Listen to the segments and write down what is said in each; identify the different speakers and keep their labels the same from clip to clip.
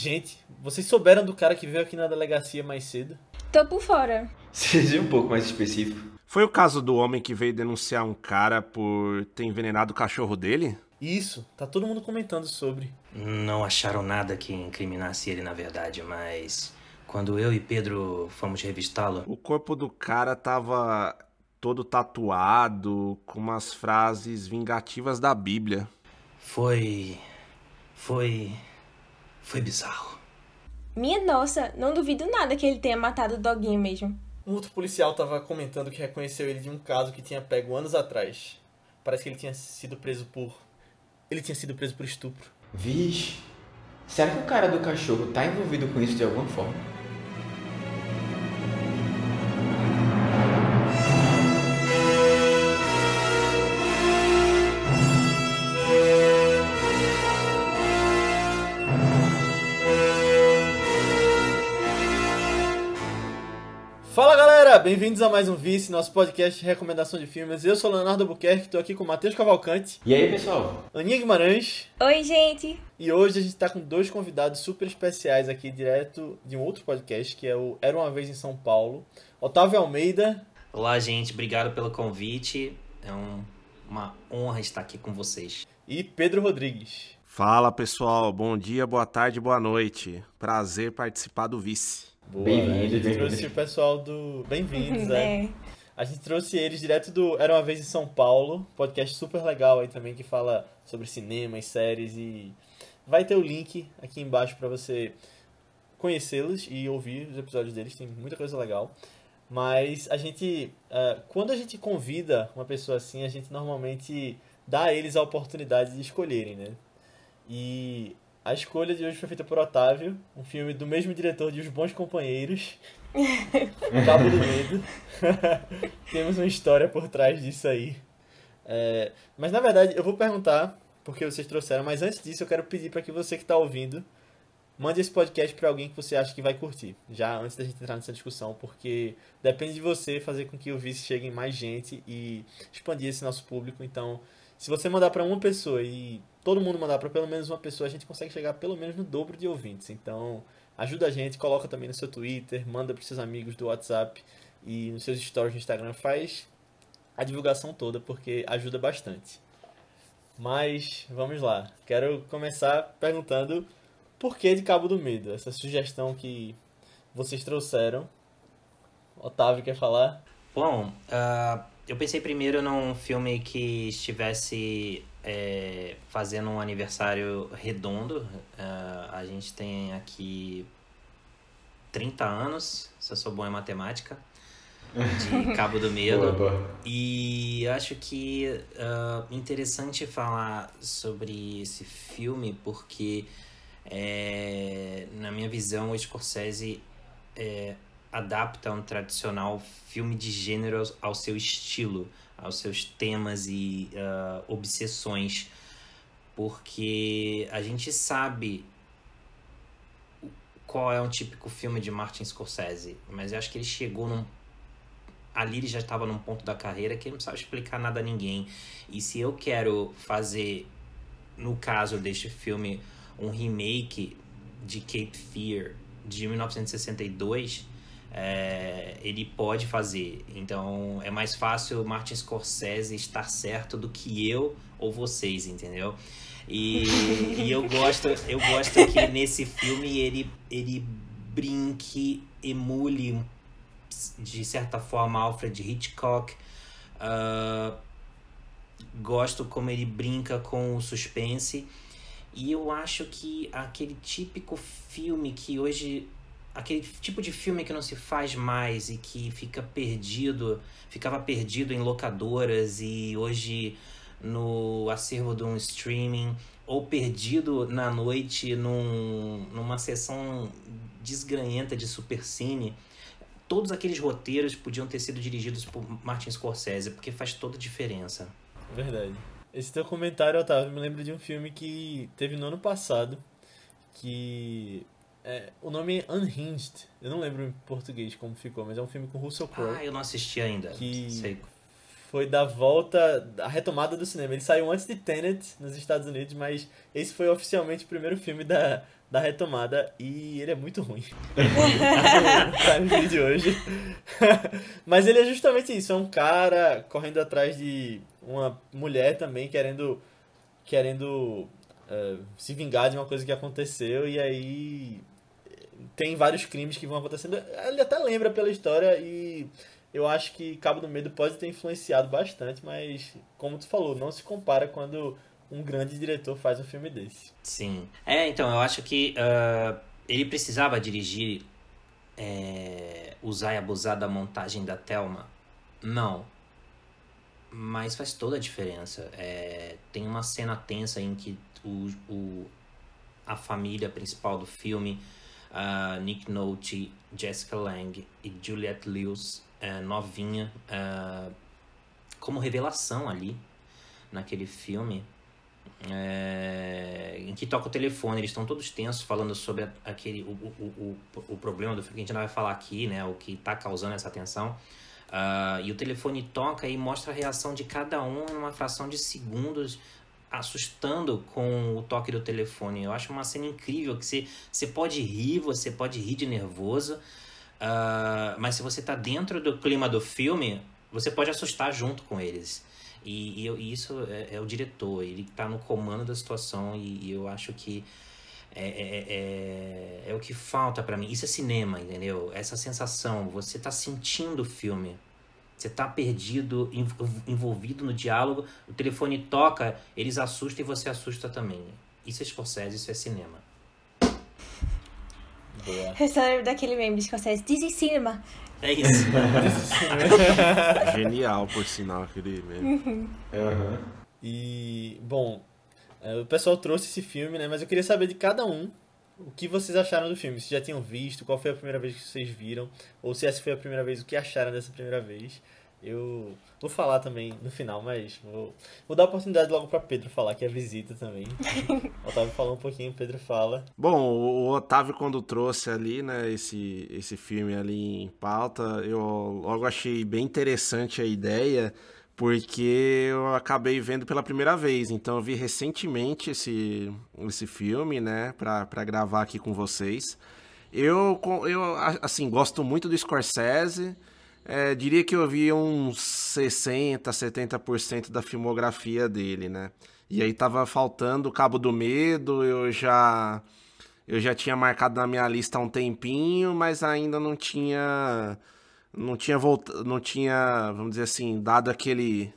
Speaker 1: Gente, vocês souberam do cara que veio aqui na delegacia mais cedo?
Speaker 2: Tô por fora.
Speaker 3: Seja um pouco mais específico.
Speaker 4: Foi o caso do homem que veio denunciar um cara por ter envenenado o cachorro dele?
Speaker 1: Isso, tá todo mundo comentando sobre.
Speaker 5: Não acharam nada que incriminasse ele, na verdade, mas quando eu e Pedro fomos revistá-lo.
Speaker 4: O corpo do cara tava todo tatuado, com umas frases vingativas da Bíblia.
Speaker 5: Foi. Foi. Foi bizarro.
Speaker 2: Minha nossa, não duvido nada que ele tenha matado o doguinho mesmo.
Speaker 1: Um outro policial tava comentando que reconheceu ele de um caso que tinha pego anos atrás. Parece que ele tinha sido preso por. Ele tinha sido preso por estupro.
Speaker 3: Vixe. Será que o cara do cachorro tá envolvido com isso de alguma forma?
Speaker 1: Bem-vindos a mais um Vice, nosso podcast de recomendação de filmes. Eu sou o Leonardo Albuquerque, tô aqui com o Matheus Cavalcante,
Speaker 3: E aí, pessoal?
Speaker 1: Aninha Guimarães,
Speaker 2: Oi, gente.
Speaker 1: e hoje a gente tá com dois convidados super especiais aqui, direto de um outro podcast, que é o Era Uma Vez em São Paulo. Otávio Almeida
Speaker 5: Olá, gente, obrigado pelo convite. É um- uma honra estar aqui com vocês.
Speaker 1: e Pedro Rodrigues.
Speaker 4: Fala pessoal, bom dia, boa tarde, boa noite. Prazer participar do Vice.
Speaker 1: Boa,
Speaker 3: Bem-vindos,
Speaker 1: né? A gente
Speaker 3: bem-vindos.
Speaker 1: trouxe o pessoal do... Bem-vindos, né?
Speaker 2: É.
Speaker 1: A gente trouxe eles direto do Era Uma Vez em São Paulo, podcast super legal aí também que fala sobre cinema e séries e vai ter o link aqui embaixo pra você conhecê-los e ouvir os episódios deles, tem muita coisa legal. Mas a gente, ah, quando a gente convida uma pessoa assim, a gente normalmente dá a eles a oportunidade de escolherem, né? E a escolha de hoje foi feita por Otávio, um filme do mesmo diretor de Os Bons Companheiros, Cabo do Medo. Temos uma história por trás disso aí. É, mas na verdade, eu vou perguntar, porque vocês trouxeram, mas antes disso eu quero pedir para que você que está ouvindo, mande esse podcast para alguém que você acha que vai curtir. Já antes da gente entrar nessa discussão, porque depende de você fazer com que o Vice chegue em mais gente e expandir esse nosso público. Então, se você mandar para uma pessoa e todo mundo mandar para pelo menos uma pessoa, a gente consegue chegar pelo menos no dobro de ouvintes. Então, ajuda a gente, coloca também no seu Twitter, manda para seus amigos do WhatsApp e nos seus stories no Instagram, faz a divulgação toda porque ajuda bastante. Mas vamos lá. Quero começar perguntando por que de Cabo do Medo? Essa sugestão que vocês trouxeram. Otávio quer falar?
Speaker 5: Bom, ah, eu pensei primeiro num filme que estivesse é, fazendo um aniversário redondo. Ah, a gente tem aqui 30 anos, se eu sou bom em matemática, de Cabo do Medo.
Speaker 3: Boa, boa.
Speaker 5: E acho que ah, interessante falar sobre esse filme porque, é, na minha visão, o Scorsese é, adapta um tradicional filme de gênero ao, seu estilo, aos seus temas e ah, obsessões, porque a gente sabe qual é um típico filme de Martin Scorsese, mas eu acho que ele chegou num ali ele já estava num ponto da carreira que ele não precisava explicar nada a ninguém. E se eu quero fazer, no caso deste filme, um remake de Cape Fear de 1962, é, ele pode fazer. Então é mais fácil Martin Scorsese estar certo do que eu ou vocês, entendeu? E, e eu gosto, eu gosto que nesse filme ele, ele brinque, emule de certa forma Alfred Hitchcock. Ah, gosto como ele brinca com o suspense. E eu acho que aquele típico filme que hoje. Aquele tipo de filme que não se faz mais e que fica perdido, ficava perdido em locadoras e hoje no acervo de um streaming, ou perdido na noite num, numa sessão desgranhenta de supercine todos aqueles roteiros podiam ter sido dirigidos por Martin Scorsese, porque faz toda a diferença.
Speaker 1: Verdade. Esse teu comentário, Otávio, me lembra de um filme que teve no ano passado, que é, o nome é Unhinged. Eu não lembro em português como ficou, mas é um filme com Russell Crowe.
Speaker 5: Ah, eu não assisti ainda.
Speaker 1: Que-
Speaker 5: Sei.
Speaker 1: foi da volta, a retomada do cinema. Ele saiu antes de Tenet nos Estados Unidos, mas esse foi oficialmente o primeiro filme da, da retomada e ele é muito ruim. Prime Video hoje. mas ele é justamente isso, é um cara correndo atrás de uma mulher também querendo querendo uh, se vingar de uma coisa que aconteceu e aí tem vários crimes que vão acontecendo. Ele até lembra pela história e eu acho que Cabo do Medo pode ter influenciado bastante, mas como tu falou, não se compara quando um grande diretor faz um filme desse.
Speaker 5: Sim. É, então, eu acho que uh, ele precisava dirigir, é, usar e abusar da montagem da Thelma? Não. Mas faz toda a diferença. É, tem uma cena tensa em que o, o, a família principal do filme, uh, Nick Nolte, Jessica Lange e Juliette Lewis, uh, novinha, uh, como revelação ali naquele filme. É, em que toca o telefone, eles estão todos tensos falando sobre aquele o, o, o, o problema do que a gente não vai falar aqui, né? O que está causando essa tensão. Uh, e o telefone toca e mostra a reação de cada um numa fração de segundos, assustando com o toque do telefone. Eu acho uma cena incrível que você, você pode rir, você pode rir de nervoso, uh, mas se você está dentro do clima do filme, você pode assustar junto com eles. E, e, e isso é, é, o diretor, ele está no comando da situação e, e eu acho que é, é, é, é o que falta para mim. Isso é cinema, entendeu? Essa sensação, você está sentindo o filme. Você está perdido, envolvido no diálogo, o telefone toca, eles assustam e você assusta também. Isso é Scorsese, isso é cinema.
Speaker 2: Boa. Eu só lembro daquele meme de Scorsese, This is cinema.
Speaker 5: É isso.
Speaker 4: Genial, por sinal, aquele meme.
Speaker 1: Uhum. E, bom, é, o pessoal trouxe esse filme, né? Mas eu queria saber de cada um o que vocês acharam do filme. Se já tinham visto, qual foi a primeira vez que vocês viram, ou se essa foi a primeira vez, o que acharam dessa primeira vez. Eu vou falar também no final, mas vou, vou dar a oportunidade logo para Pedro falar, que é visita também. o Otávio falou um pouquinho, Pedro fala.
Speaker 4: Bom, o Otávio quando trouxe ali, né, esse, esse filme ali em pauta, eu logo achei bem interessante a ideia, porque eu acabei vendo pela primeira vez. Então eu vi recentemente esse, esse filme, né, pra, gravar aqui com vocês. Eu, eu, assim, gosto muito do Scorsese. É, diria que eu vi uns 60, 70% da filmografia dele, né? E aí tava faltando o Cabo do Medo, eu já eu já tinha marcado na minha lista há um tempinho, mas ainda não tinha não tinha voltado, não tinha, vamos dizer assim, dado aquele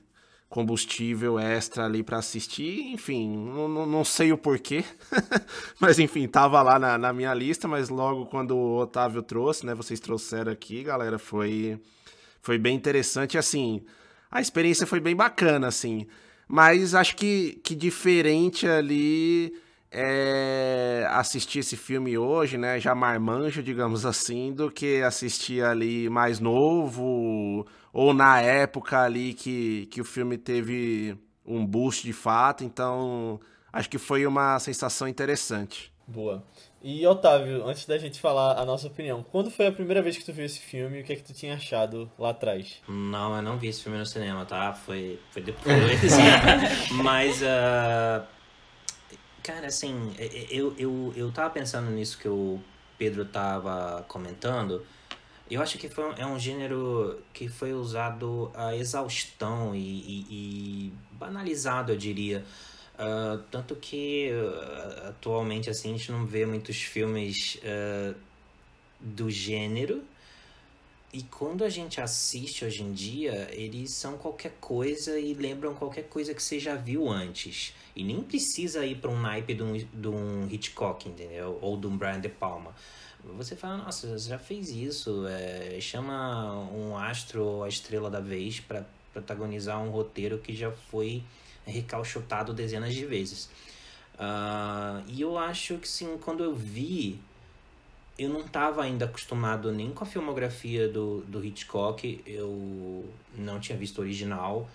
Speaker 4: combustível extra ali para assistir, enfim, não, não, não, sei o porquê, mas enfim, tava lá na, na, minha lista, mas logo quando o Otávio trouxe, né, vocês trouxeram aqui, galera, foi, foi bem interessante, assim, a experiência foi bem bacana, assim, mas acho que, que diferente ali é assistir esse filme hoje, né, já marmanjo, digamos assim, do que assistir ali mais novo ou na época ali que, que o filme teve um boost de fato. Então, acho que foi uma sensação interessante.
Speaker 1: Boa. E Otávio, antes da gente falar a nossa opinião, quando foi a primeira vez que tu viu esse filme e o que é que tu tinha achado lá atrás?
Speaker 5: Não, eu não vi esse filme no cinema, tá? Foi, foi depois. Mas uh, Cara, assim, é, é, eu, eu, eu tava pensando nisso que o Pedro tava comentando. Eu acho que foi, é um gênero que foi usado a exaustão e, e, e banalizado, eu diria. Uh, tanto que uh, atualmente assim, a gente não vê muitos filmes uh, do gênero. E quando a gente assiste hoje em dia, eles são qualquer coisa e lembram qualquer coisa que você já viu antes. E nem precisa ir para um naipe de um, de um Hitchcock, entendeu? Ou de um Brian De Palma. Você fala, nossa, você já fez isso. É, chama um astro ou a estrela da vez para protagonizar um roteiro que já foi recalchutado dezenas de vezes. Uh, e eu acho que sim, quando eu vi, eu não estava ainda acostumado nem com a filmografia do, do Hitchcock, eu não tinha visto o original.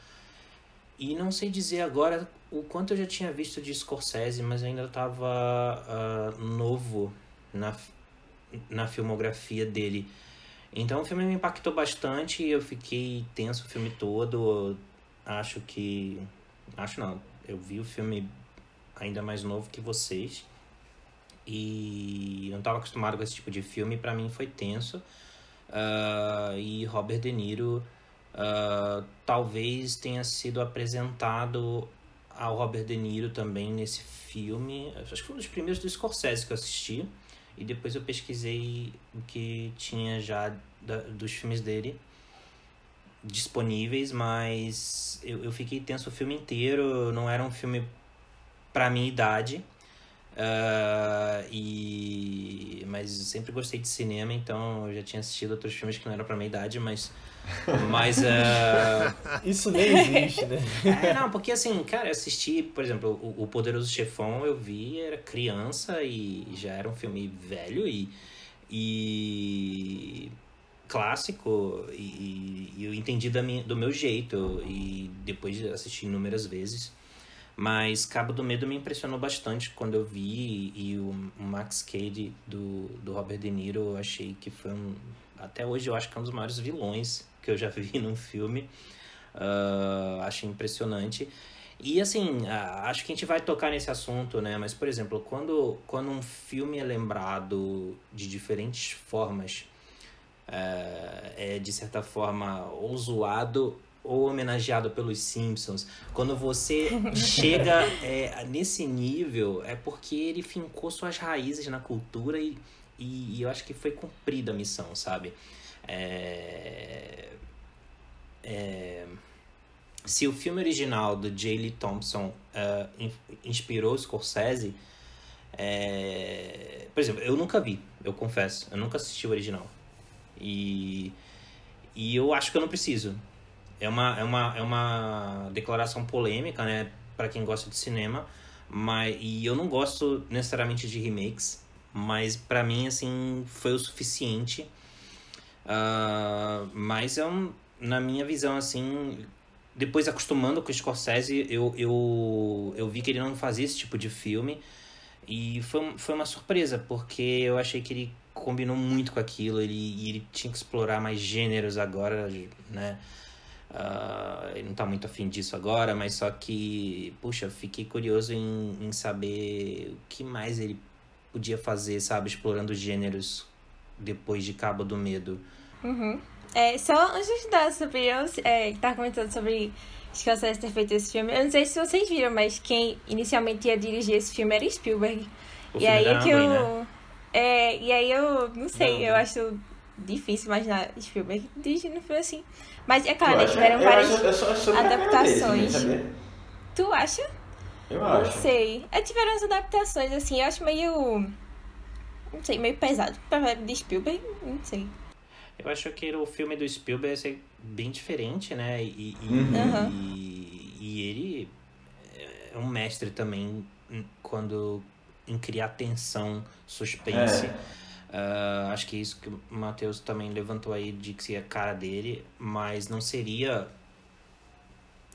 Speaker 5: E não sei dizer agora o quanto eu já tinha visto de Scorsese, mas ainda estava uh, novo na, na filmografia dele. Então o filme me impactou bastante, eu fiquei tenso o filme todo, acho que. Acho não. Eu vi o filme ainda mais novo que vocês. E não estava acostumado com esse tipo de filme, para mim foi tenso. Uh, e Robert De Niro uh, talvez tenha sido apresentado ao Robert De Niro também nesse filme. Acho que foi um dos primeiros do Scorsese que eu assisti. E depois eu pesquisei o que tinha já da, dos filmes dele disponíveis, mas eu, eu fiquei tenso o filme inteiro. Não era um filme pra minha idade. Uh, e mas sempre gostei de cinema, então eu já tinha assistido outros filmes que não eram pra minha idade, mas mas uh...
Speaker 1: isso nem existe, né?
Speaker 5: É, não, porque assim, cara, eu assisti, por exemplo, o, o Poderoso Chefão, eu vi, era criança e já era um filme velho e e clássico e, e eu entendi da minha, do meu jeito e depois de assistir inúmeras vezes mas Cabo do Medo me impressionou bastante quando eu vi e o Max Cady do, do Robert De Niro eu achei que foi um. Até hoje eu acho que é um dos maiores vilões que eu já vi num filme. Uh, achei impressionante. E assim, acho que a gente vai tocar nesse assunto, né? Mas, por exemplo, quando, quando um filme é lembrado de diferentes formas, é, é de certa forma ou zoado ou homenageado pelos Simpsons, quando você chega é, nesse nível, é porque ele fincou suas raízes na cultura e, e, e eu acho que foi cumprida a missão, sabe? É, é, se o filme original do J. Lee Thompson uh, inspirou Scorsese, é, por exemplo, eu nunca vi, eu confesso, eu nunca assisti o original. E, e eu acho que eu não preciso é uma, é uma, é uma declaração polêmica, né? Para quem gosta de cinema. Mas, e eu não gosto necessariamente de remakes, mas para mim, assim, foi o suficiente. Uh, mas é um, na minha visão, assim, depois acostumando com o Scorsese, eu, eu, eu vi que ele não fazia esse tipo de filme. E foi, foi uma surpresa, porque eu achei que ele combinou muito com aquilo. Ele, ele tinha que explorar mais gêneros agora, né? Uh, ele não tá muito afim disso agora, mas só que, puxa, fiquei curioso em, em saber o que mais ele podia fazer, sabe? Explorando gêneros depois de Cabo do Medo.
Speaker 2: Uhum. É, só antes de dar sobre eu, é, que tava comentando sobre Scorsese ter feito esse filme, eu não sei se vocês viram, mas quem inicialmente ia dirigir esse filme era Spielberg.
Speaker 5: O
Speaker 2: e aí
Speaker 5: é
Speaker 2: que eu.
Speaker 5: né?
Speaker 2: É, e aí eu não sei,
Speaker 5: Não.
Speaker 2: eu acho difícil imaginar Spielberg dirigindo um filme assim. Mas é claro, né,
Speaker 3: acho-
Speaker 2: tiveram
Speaker 3: eu
Speaker 2: várias
Speaker 3: acho- eu eu dele também,
Speaker 2: adaptações. Tu acha?
Speaker 3: Eu
Speaker 2: Não
Speaker 3: acho.
Speaker 2: sei. É, tiveram as adaptações, assim, eu acho meio. Não sei, meio pesado. Pra de Spielberg, não sei.
Speaker 5: Eu acho que o filme do Spielberg ia ser bem diferente, né? E, e,
Speaker 3: Uhum.
Speaker 5: E, e ele é um mestre também em- quando em criar tensão, suspense.
Speaker 3: É.
Speaker 5: Ah, acho que isso que o Matheus também levantou aí de que seria a cara dele, mas não seria.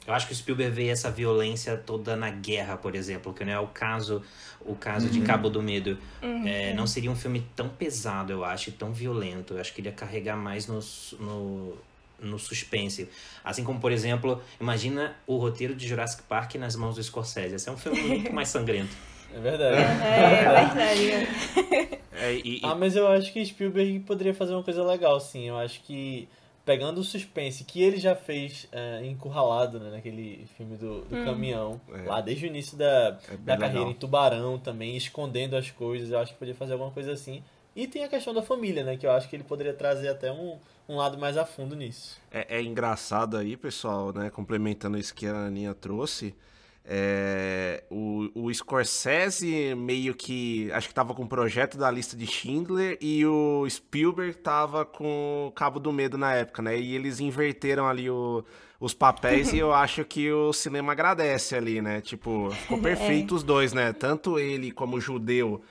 Speaker 5: Eu acho que o Spielberg vê essa violência toda na guerra, por exemplo, que não é o caso, o caso de Cabo do Medo. É, não seria um filme tão pesado, eu acho, e tão violento. Eu acho que ele ia carregar mais no, no, no suspense. Assim como, por exemplo, imagina o roteiro de Jurassic Park nas mãos do Scorsese. Esse é um filme muito mais sangrento.
Speaker 1: É verdade.
Speaker 2: É, verdade. né?
Speaker 4: É, e, e-
Speaker 1: Ah, mas eu acho que Spielberg poderia fazer uma coisa legal, sim. Eu acho que pegando o suspense que ele já fez é, encurralado, né, naquele filme do, do caminhão,
Speaker 4: É.
Speaker 1: lá desde o início da,
Speaker 4: É
Speaker 1: da carreira
Speaker 4: legal.
Speaker 1: em Tubarão também, escondendo as coisas, eu acho que poderia fazer alguma coisa assim. E tem a questão da família, né, que eu acho que ele poderia trazer até um, um lado mais a fundo nisso.
Speaker 4: É, é engraçado aí, pessoal, né? Complementando isso que a Aninha trouxe. É, o, o Scorsese meio que. Acho que tava com o projeto da lista de Schindler e o Spielberg tava com o Cabo do Medo na época, né? E eles inverteram ali o- os papéis e eu acho que o cinema agradece ali, né? Tipo, ficou perfeito os dois, né? Tanto ele como judeu,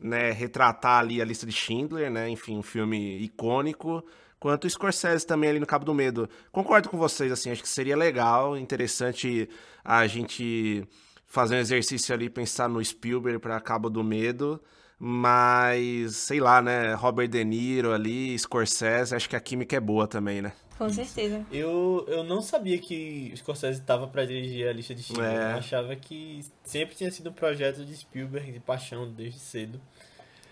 Speaker 4: né? Retratar ali a lista de Schindler, né? Enfim, um filme icônico quanto o Scorsese também ali no Cabo do Medo. Concordo com vocês, assim, acho que seria legal, interessante a gente fazer um exercício ali, pensar no Spielberg para Cabo do Medo, Mas, sei lá, né? Robert De Niro ali, Scorsese, acho que a química é boa também, né?
Speaker 2: Com certeza.
Speaker 1: Eu, eu não sabia que o Scorsese estava para dirigir a lista de Schindler.
Speaker 4: É.
Speaker 1: Eu achava que sempre tinha sido um projeto de Spielberg, de paixão, desde cedo.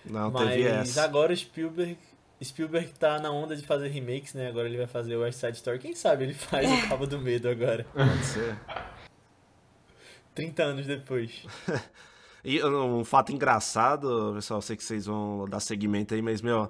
Speaker 4: Não,
Speaker 1: Mas
Speaker 4: teve essa.
Speaker 1: agora o Spielberg, Spielberg tá na onda de fazer remakes, né? Agora ele vai fazer o West Side Story. Quem sabe ele faz o Cabo do Medo agora,
Speaker 4: Pode ser.
Speaker 1: 30 anos depois.
Speaker 4: E um fato engraçado, pessoal, eu sei que vocês vão dar seguimento aí, mas, meu,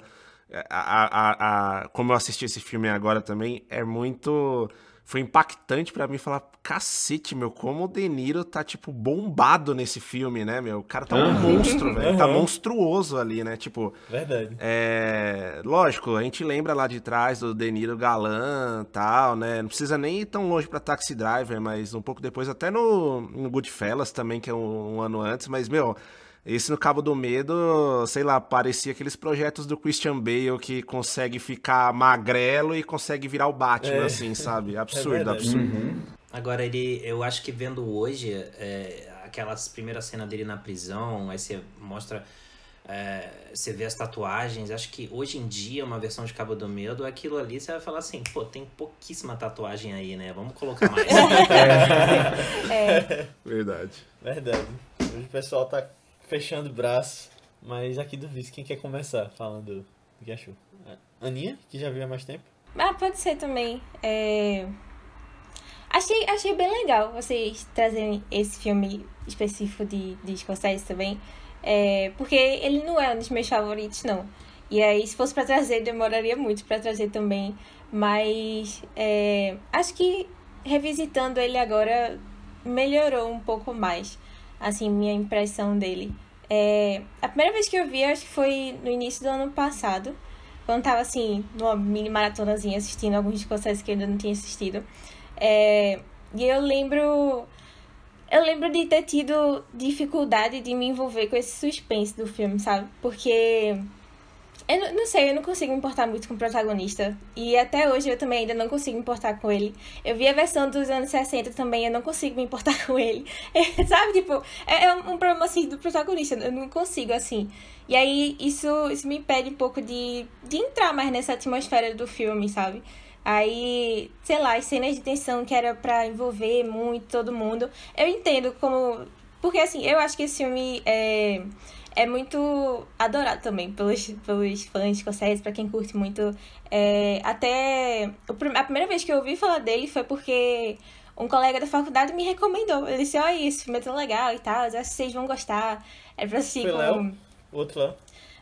Speaker 4: a, a, a, como eu assisti esse filme agora também, é muito. Foi impactante pra mim falar, cacete, meu, como o De Niro tá, tipo, bombado nesse filme, né, meu? O cara tá um
Speaker 3: Aham.
Speaker 4: monstro, velho. Tá
Speaker 1: Aham.
Speaker 4: monstruoso ali, né? Tipo,
Speaker 1: Verdade.
Speaker 4: é, lógico, a gente lembra lá de trás do De Niro galã tal, né? Não precisa nem ir tão longe pra Taxi Driver, mas um pouco depois, até no, no Goodfellas também, que é um, um ano antes, mas, meu, esse no Cabo do Medo, sei lá, parecia aqueles projetos do Christian Bale que consegue ficar magrelo e consegue virar o Batman,
Speaker 1: É.
Speaker 4: assim, sabe? Absurdo,
Speaker 1: verdade.
Speaker 4: absurdo.
Speaker 3: Uhum.
Speaker 5: Agora, ele, eu acho que vendo hoje, é, aquelas primeiras cenas dele na prisão, aí você mostra, é, você vê as tatuagens, acho que hoje em dia, uma versão de Cabo do Medo, aquilo ali você vai falar assim, pô, tem pouquíssima tatuagem aí, né? Vamos colocar mais.
Speaker 2: É,
Speaker 4: Verdade.
Speaker 1: Verdade. Hoje o pessoal tá fechando o braço. Mas aqui do Vice, quem quer começar falando do que achou? Aninha, que já viu há mais tempo.
Speaker 2: Ah, pode ser também. É... Achei, achei bem legal vocês trazerem esse filme específico de, de Scorsese também. É, porque ele não é um dos meus favoritos, não. E aí, se fosse pra trazer, demoraria muito pra trazer também. Mas é, acho que revisitando ele agora melhorou um pouco mais, assim, minha impressão dele. É, a primeira vez que eu vi, acho que foi no início do ano passado. Quando tava assim, numa mini maratonazinha assistindo alguns Scorsese que eu ainda não tinha assistido. É, e eu lembro. Eu lembro de ter tido dificuldade de me envolver com esse suspense do filme, sabe? Porque. Eu não, não sei, eu não consigo me importar muito com o protagonista. E até hoje eu também ainda não consigo me importar com ele. Eu vi a versão dos anos 60 também, eu não consigo me importar com ele. sabe, tipo, é, é um problema assim do protagonista. Eu não consigo, assim. E aí isso, isso me impede um pouco de, de entrar mais nessa atmosfera do filme, sabe? Aí, sei lá, as cenas de tensão que era pra envolver muito todo mundo. Eu entendo como. Porque assim, eu acho que esse filme é, é muito adorado também pelos, pelos fãs de Scorsese, pra quem curte muito. É, até. A primeira vez que eu ouvi falar dele foi porque um colega da faculdade me recomendou. Ele disse: Olha, esse filme é tão legal e tal, acho que vocês vão gostar. É pra assistir
Speaker 1: Foi
Speaker 2: com.
Speaker 1: Léo? O outro lá.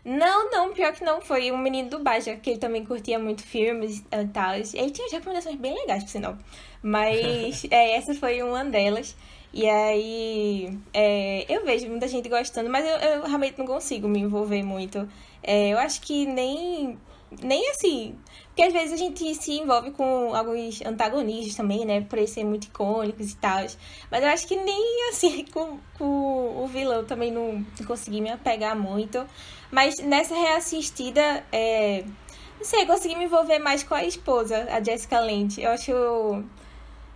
Speaker 2: Não, não, pior que não. Foi um menino do Baja, que ele também curtia muito filmes e tal. Ele tinha recomendações bem legais, por sinal. Mas é, essa foi uma delas. E aí é, eu vejo muita gente gostando, mas eu, eu realmente não consigo me envolver muito. É, eu acho que nem, nem assim. Porque às vezes a gente se envolve com alguns antagonistas também, né? Por eles serem muito icônicos e tal. Mas eu acho que nem assim com, com o vilão também não, consegui me apegar muito. Mas nessa reassistida, é, não sei, consegui me envolver mais com a esposa, a Jessica Lange. Eu acho.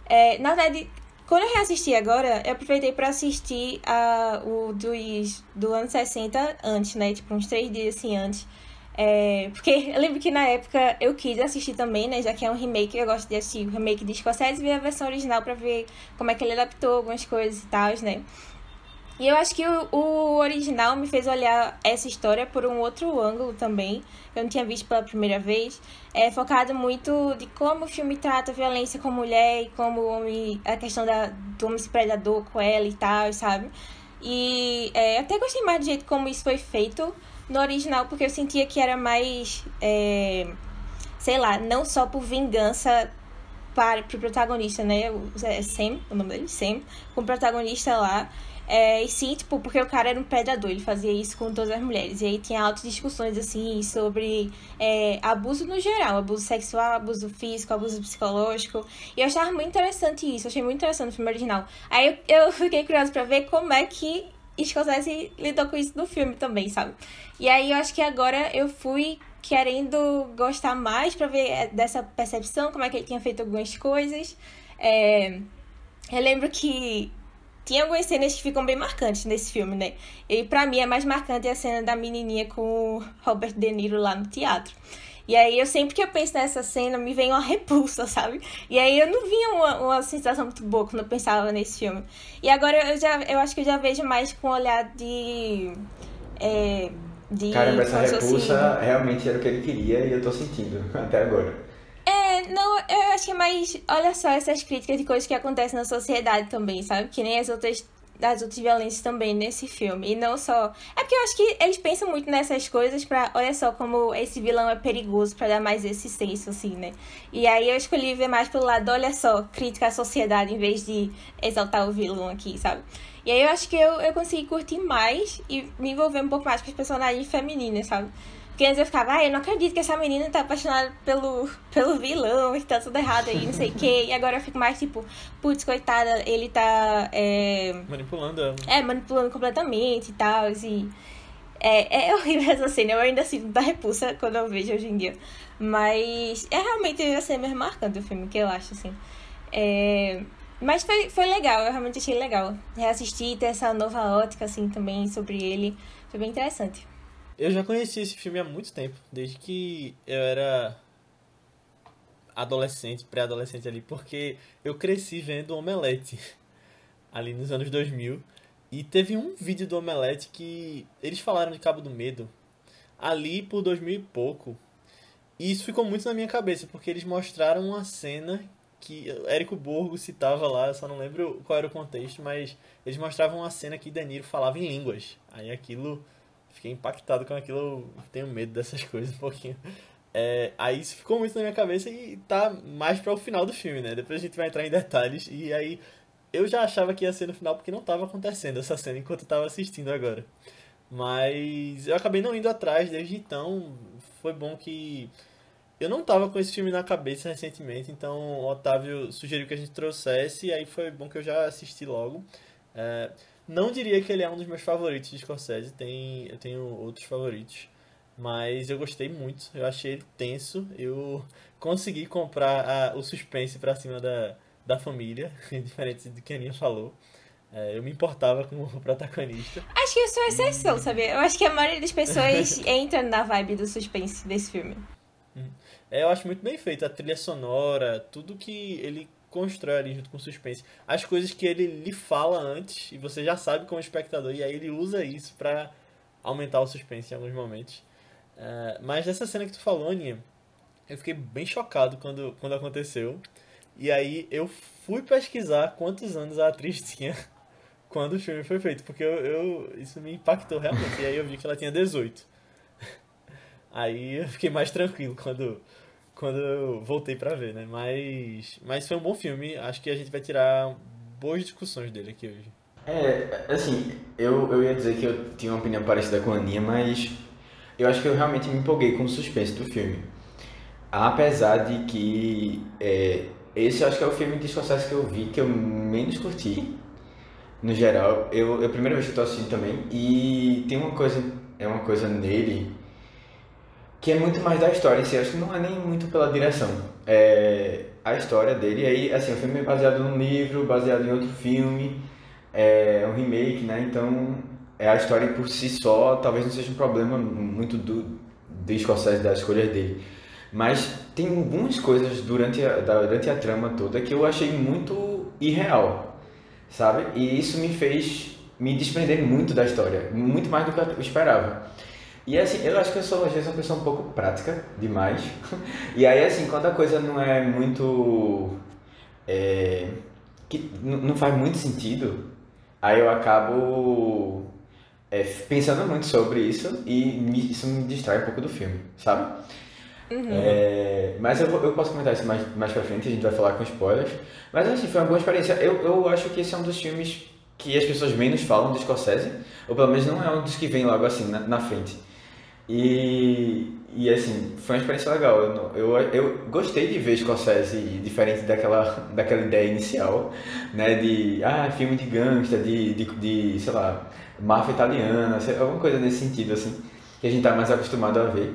Speaker 2: é, na verdade, quando eu reassisti agora, eu aproveitei pra assistir a, o dos, do ano 60 antes, né? Tipo, uns três dias assim antes. É, porque eu lembro que na época eu quis assistir também, né? Já que é um remake, eu gosto de assistir o remake de Scorsese e ver a versão original pra ver como é que ele adaptou algumas coisas e tal, né? E eu acho que o, o original me fez olhar essa história por um outro ângulo também, eu não tinha visto pela primeira vez. É focado muito de como o filme trata a violência com a mulher e como o homem, a questão da, do homem ser predador com ela e tal, sabe? E é, até gostei mais do jeito como isso foi feito no original, porque eu sentia que era mais, é, sei lá, não só por vingança para pro protagonista, né? O, é Sam, o nome dele, Sam, com o protagonista lá. É, e sim, tipo, porque o cara era um predador, ele fazia isso com todas as mulheres. E aí tinha altas discussões, assim, sobre é, abuso no geral, abuso sexual, abuso físico, abuso psicológico. E eu achava muito interessante isso, achei muito interessante o filme original. Aí eu, eu fiquei curiosa pra ver como é que Scorsese lidou com isso no filme também, sabe? E aí eu acho que agora eu fui querendo gostar mais pra ver é, dessa percepção, como é que ele tinha feito algumas coisas. É, eu lembro que Tinha algumas cenas que ficam bem marcantes nesse filme, né? E pra mim a mais marcante é a cena da menininha com o Robert De Niro lá no teatro. E aí eu sempre que eu penso nessa cena, me vem uma repulsa, sabe? E aí eu não vinha uma, uma sensação muito boa quando eu pensava nesse filme. E agora eu já eu acho que eu já vejo mais com um olhar de. É, de
Speaker 3: Caramba, essa repulsa realmente era o que ele queria e eu tô sentindo até agora.
Speaker 2: É, não, eu acho que é mais. Olha só essas críticas de coisas que acontecem na sociedade também, sabe? Que nem as outras. As outras violências também nesse filme. E não só. É porque eu acho que eles pensam muito nessas coisas pra. Olha só como esse vilão é perigoso pra dar mais esse senso, assim, né? E aí eu escolhi ver mais pelo lado, olha só, crítica à sociedade em vez de exaltar o vilão aqui, sabe? E aí eu acho que eu, eu consegui curtir mais e me envolver um pouco mais com as personagens femininas, sabe? Porque antes eu ficava, ah, eu não acredito que essa menina tá apaixonada pelo, pelo vilão, que tá tudo errado aí, não sei o quê. E agora eu fico mais tipo, putz, coitada, ele tá é,
Speaker 1: Manipulando ela.
Speaker 2: é, manipulando completamente e tal. E é, é horrível essa cena, eu ainda sinto da repulsa quando eu vejo hoje em dia. Mas é realmente a cena mais marcante do filme, que eu acho, assim. É, mas foi, foi legal, eu realmente achei legal. Reassistir, ter essa nova ótica, assim, também sobre ele. Foi bem interessante.
Speaker 1: Eu já conheci esse filme há muito tempo, desde que eu era adolescente, pré-adolescente ali, porque eu cresci vendo Omelete ali nos anos 2000 e teve um vídeo do Omelete que eles falaram de Cabo do Medo ali por 2000 e pouco. E isso ficou muito na minha cabeça, porque eles mostraram uma cena que Érico Borgo citava lá, eu só não lembro qual era o contexto, mas eles mostravam uma cena que Danilo falava em línguas. Aí aquilo fiquei impactado com aquilo, eu tenho medo dessas coisas um pouquinho. É, aí isso ficou muito na minha cabeça e tá mais para o final do filme, né? Depois a gente vai entrar em detalhes e aí eu já achava que ia ser no final porque não tava acontecendo essa cena enquanto eu tava assistindo agora. Mas eu acabei não indo atrás desde então. Foi bom que eu não tava com esse filme na cabeça recentemente, então o Otávio sugeriu que a gente trouxesse e aí foi bom que eu já assisti logo. É, não diria que ele é um dos meus favoritos de Scorsese, tem, eu tenho outros favoritos. Mas eu gostei muito, eu achei ele tenso, eu consegui comprar a- o suspense pra cima da, da família, diferente do que a Aninha falou. É, eu me importava com o protagonista.
Speaker 2: Acho que sou a exceção, sabe? Eu acho que a maioria das pessoas entra na vibe do suspense desse filme.
Speaker 1: É, eu acho muito bem feito, a trilha sonora, tudo que ele constrói ali junto com o suspense. As coisas que ele lhe fala antes, e você já sabe como espectador, e aí ele usa isso pra aumentar o suspense em alguns momentos. É, mas essa cena que tu falou, Aninha, eu fiquei bem chocado quando, quando aconteceu. E aí eu fui pesquisar quantos anos a atriz tinha quando o filme foi feito, porque eu, eu- isso me impactou realmente. E aí eu vi que ela tinha 18. Aí eu fiquei mais tranquilo quando, quando eu voltei pra ver, né? Mas, mas foi um bom filme. Acho que a gente vai tirar boas discussões dele aqui hoje.
Speaker 3: É, assim, eu, eu ia dizer que eu tinha uma opinião parecida com a Aninha, mas eu acho que eu realmente me empolguei com o suspense do filme. Apesar de que é, esse eu acho que é o filme de Scorsese que eu vi que eu menos curti, no geral. Eu, é a primeira vez que eu tô assistindo também, e tem uma coisa, é uma coisa nele que é muito mais da história em si, acho que não é nem muito pela direção. É a história dele, aí, assim, o filme é baseado num livro, baseado em outro filme, é um remake, né? Então, é a história por si só, talvez não seja um problema muito do, do Scorsese, das escolhas dele. Mas tem algumas coisas durante a, da- durante a trama toda que eu achei muito irreal, sabe? E isso me fez me desprender muito da história, muito mais do que eu esperava. E assim, eu acho que eu sou às vezes uma pessoa um pouco prática demais. E aí assim, quando a coisa não é muito é, que não faz muito sentido, aí eu acabo é, pensando muito sobre isso e me- isso me distrai um pouco do filme, sabe? É, mas eu, eu posso comentar isso mais, mais pra frente, a gente vai falar com spoilers. Mas assim, foi uma boa experiência. Eu, eu acho que esse é um dos filmes que as pessoas menos falam de Scorsese, ou pelo menos não é um dos que vem logo assim na, na frente. E, e assim, foi uma experiência legal. Eu, eu, eu gostei de ver Scorsese diferente daquela, daquela ideia inicial, né? De, ah, filme de gangsta, de, de, de sei lá, máfia italiana, alguma coisa nesse sentido, assim, que a gente tá mais acostumado a ver.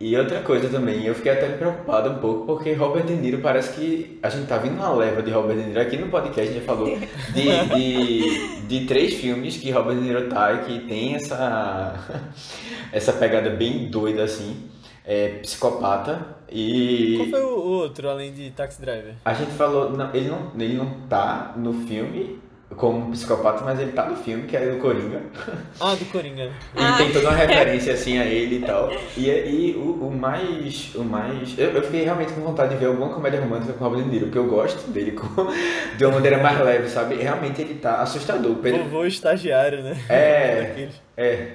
Speaker 3: E outra coisa também, eu fiquei até preocupado um pouco porque Robert De Niro parece que a gente tá vindo uma leva de Robert De Niro. Aqui no podcast a gente já falou de, de, de três filmes que Robert De Niro tá e que tem essa, essa pegada bem doida assim. É, psicopata e.
Speaker 1: Qual foi o outro, além de Taxi Driver?
Speaker 3: A gente falou. Não, ele, não, ele não tá no filme como psicopata, mas ele tá no filme, que é do Coringa.
Speaker 1: Ah, do Coringa.
Speaker 3: E ah. tem toda uma referência assim a ele e tal. E, e o, o mais. O mais. Eu, eu, fiquei realmente com vontade de ver alguma comédia romântica com o Robert De Niro, porque eu gosto dele com, de uma maneira mais leve, sabe? Realmente ele tá assustador.
Speaker 1: Pedro... Vovô estagiário, né?
Speaker 3: É. é.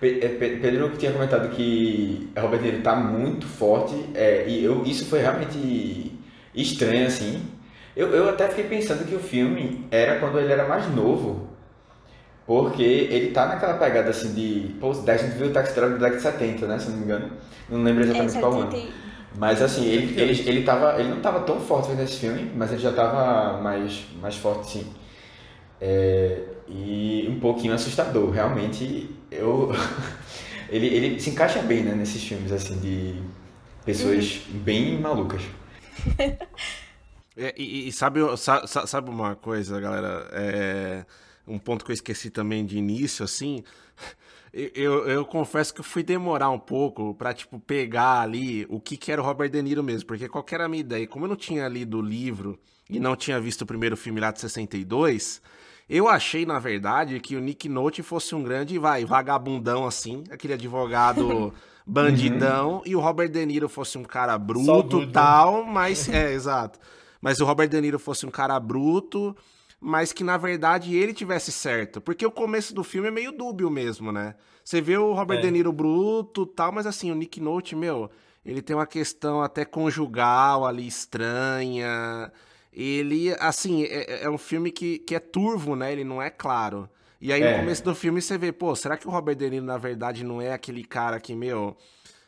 Speaker 3: Pedro tinha comentado que Robert De Niro tá muito forte, é, e eu, isso foi realmente estranho, assim eu, eu até fiquei pensando que o filme era quando ele era mais novo. Porque ele tá naquela pegada assim de. Pô, a gente viu o Taxi Driver de 70, né? Se não me engano. Não lembro exatamente é, qual ano. Mas assim, ele, ele, ele, tava, ele não tava tão forte nesse filme, mas ele já tava mais, mais forte sim. É, e um pouquinho assustador, realmente. Eu, ele, ele se encaixa bem né, nesses filmes assim de pessoas uhum. bem malucas.
Speaker 4: É, e, e sabe, sabe, uma coisa, galera? É, um ponto que eu esqueci também de início, assim. Eu, eu confesso que eu fui demorar um pouco pra, tipo, pegar ali o que, que era o Robert De Niro mesmo. Porque qual era a minha ideia? Como eu não tinha lido o livro e não tinha visto o primeiro filme lá de 62, eu achei, na verdade, que o Nick Note fosse um grande, vai, vagabundão, assim. Aquele advogado bandidão. Uhum. E o Robert De Niro fosse um cara bruto tal, mas... É, exato mas o Robert De Niro fosse um cara bruto, mas que na verdade ele tivesse certo. Porque o começo do filme é meio dúbio mesmo, né? Você vê o Robert é. De Niro bruto tal, mas assim, o Nick Note, meu, ele tem uma questão até conjugal ali estranha. Ele, assim, é, é um filme que, que é turvo, né? Ele não é claro. E aí é. no começo do filme você vê, pô, será que o Robert De Niro na verdade não é aquele cara que, meu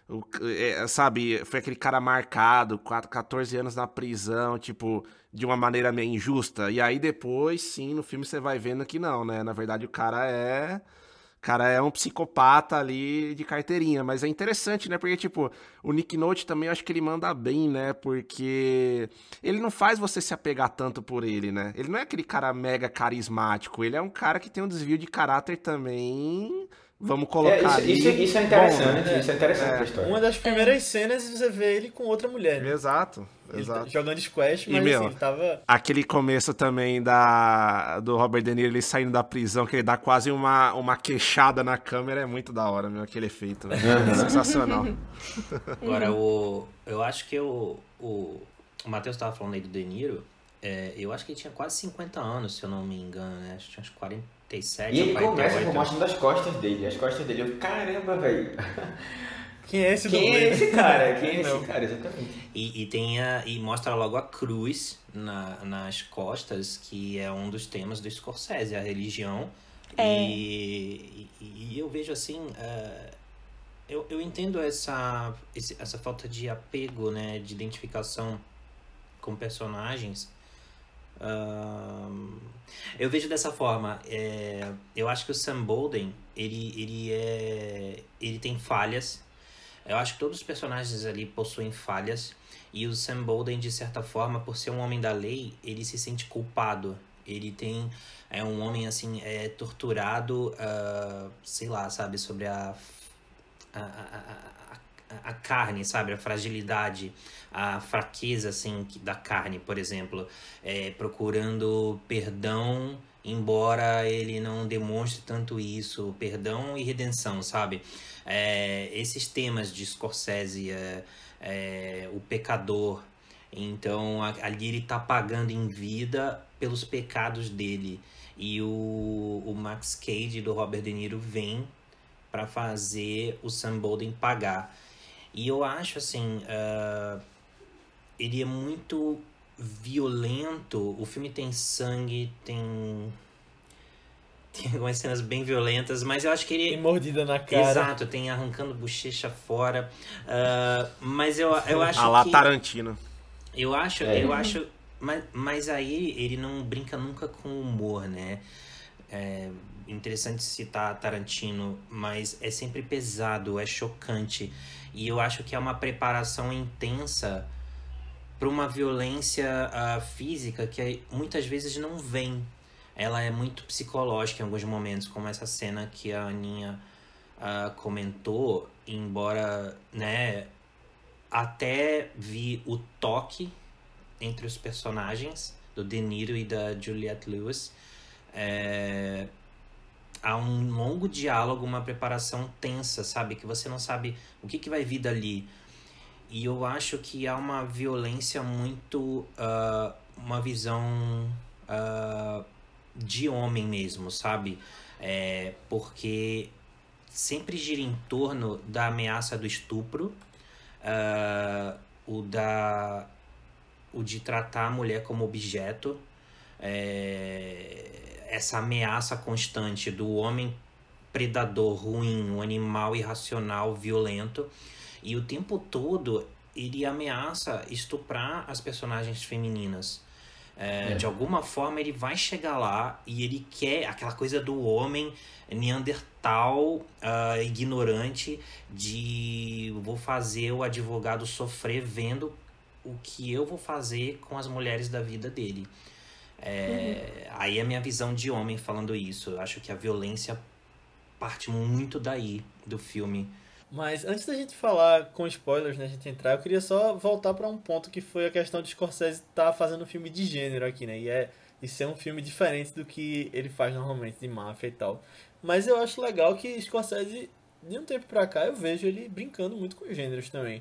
Speaker 4: o, é, sabe, foi aquele cara marcado, 14 anos na prisão, tipo, de uma maneira meio injusta. E aí depois, sim, no filme você vai vendo que não, né? Na verdade, o cara é. cara é um psicopata ali de carteirinha. Mas é interessante, né? Porque, tipo, o Nick Note também eu acho que ele manda bem, né? Porque ele não faz você se apegar tanto por ele, né? Ele não é aquele cara mega carismático. Ele é um cara que tem um desvio de caráter também Vamos colocar é,
Speaker 3: isso,
Speaker 4: ali.
Speaker 3: Isso, isso, é interessante, Bom, isso é interessante é. pra história.
Speaker 1: Uma das primeiras cenas você vê ele com outra mulher.
Speaker 4: Né? Exato.
Speaker 1: Ele
Speaker 4: Exato.
Speaker 1: jogando squash, mas e, meu, assim, ele tava.
Speaker 4: Aquele começo também da, do Robert De Niro, ele saindo da prisão, que ele dá quase uma, uma queixada na câmera, é muito da hora, meu, aquele efeito. É sensacional.
Speaker 5: Agora, o, eu acho que o, o, o Matheus tava falando aí do De Niro. É, eu acho que ele tinha quase 50 anos, se eu não me engano, né? Acho que tinha uns 40 47
Speaker 3: E ele começa com mostrando as costas dele. As costas dele, eu, caramba, velho.
Speaker 1: Quem é esse
Speaker 3: Quem é esse cara? Quem é esse cara, exatamente.
Speaker 5: E, e, tem a, e mostra logo a cruz na, nas costas, que é um dos temas do Scorsese, a religião. É. E, e, e eu vejo assim. Uh, eu, eu entendo essa, essa falta de apego, né? De identificação com personagens eu vejo dessa forma. É, eu acho que o Sam Bolden, ele, ele, é, ele tem falhas. Eu acho que todos os personagens ali possuem falhas. E o Sam Bolden, de certa forma, por ser um homem da lei, ele se sente culpado. Ele tem. É um homem, assim, é torturado, uh, sei lá, sabe, sobre a, a, a, a, carne, sabe, a fragilidade a fraqueza assim da carne, por exemplo, é, procurando perdão, embora ele não demonstre tanto isso, perdão e redenção, sabe? É, esses temas de Scorsese, é, é o pecador, então ali ele está pagando em vida pelos pecados dele e o, o Max Cage do Robert De Niro vem para fazer o Sam Bolden pagar. E eu acho assim, uh, ele é muito violento. O filme tem sangue, tem. Tem algumas cenas bem violentas, mas eu acho que ele.
Speaker 1: Tem mordida na cara.
Speaker 5: Exato, tem arrancando bochecha fora. Uh, mas eu, eu acho.
Speaker 4: A lá Tarantino.
Speaker 5: Eu acho, é. eu acho. Mas, mas aí ele não brinca nunca com humor, né? É interessante citar Tarantino, mas é sempre pesado, é chocante. E eu acho que é uma preparação intensa para uma violência uh, física que muitas vezes não vem. Ela é muito psicológica em alguns momentos, como essa cena que a Aninha uh, comentou, embora, né, até vi o toque entre os personagens do De Niro e da Juliette Lewis. É, há um longo diálogo, uma preparação tensa, sabe? Que você não sabe o que, que vai vir dali. E eu acho que há uma violência muito. Uh, uma visão uh, de homem mesmo, sabe? É, porque sempre gira em torno da ameaça do estupro, uh, o da o de tratar a mulher como objeto, é, essa ameaça constante do homem predador ruim, um animal irracional, violento, e o tempo todo ele ameaça estuprar as personagens femininas. É, é. De alguma forma ele vai chegar lá e ele quer aquela coisa do homem neandertal uh, ignorante de vou fazer o advogado sofrer vendo o que eu vou fazer com as mulheres da vida dele. É, uhum. Aí é a minha visão de homem falando isso. Eu acho que a violência parte muito daí do filme.
Speaker 1: Mas antes da gente falar com spoilers, né, a gente entrar, eu queria só voltar para um ponto que foi a questão de Scorsese estar tá fazendo um filme de gênero aqui, né? E é e ser um filme diferente do que ele faz normalmente de máfia e tal. Mas eu acho legal que Scorsese, de um tempo pra cá, eu vejo ele brincando muito com gêneros também.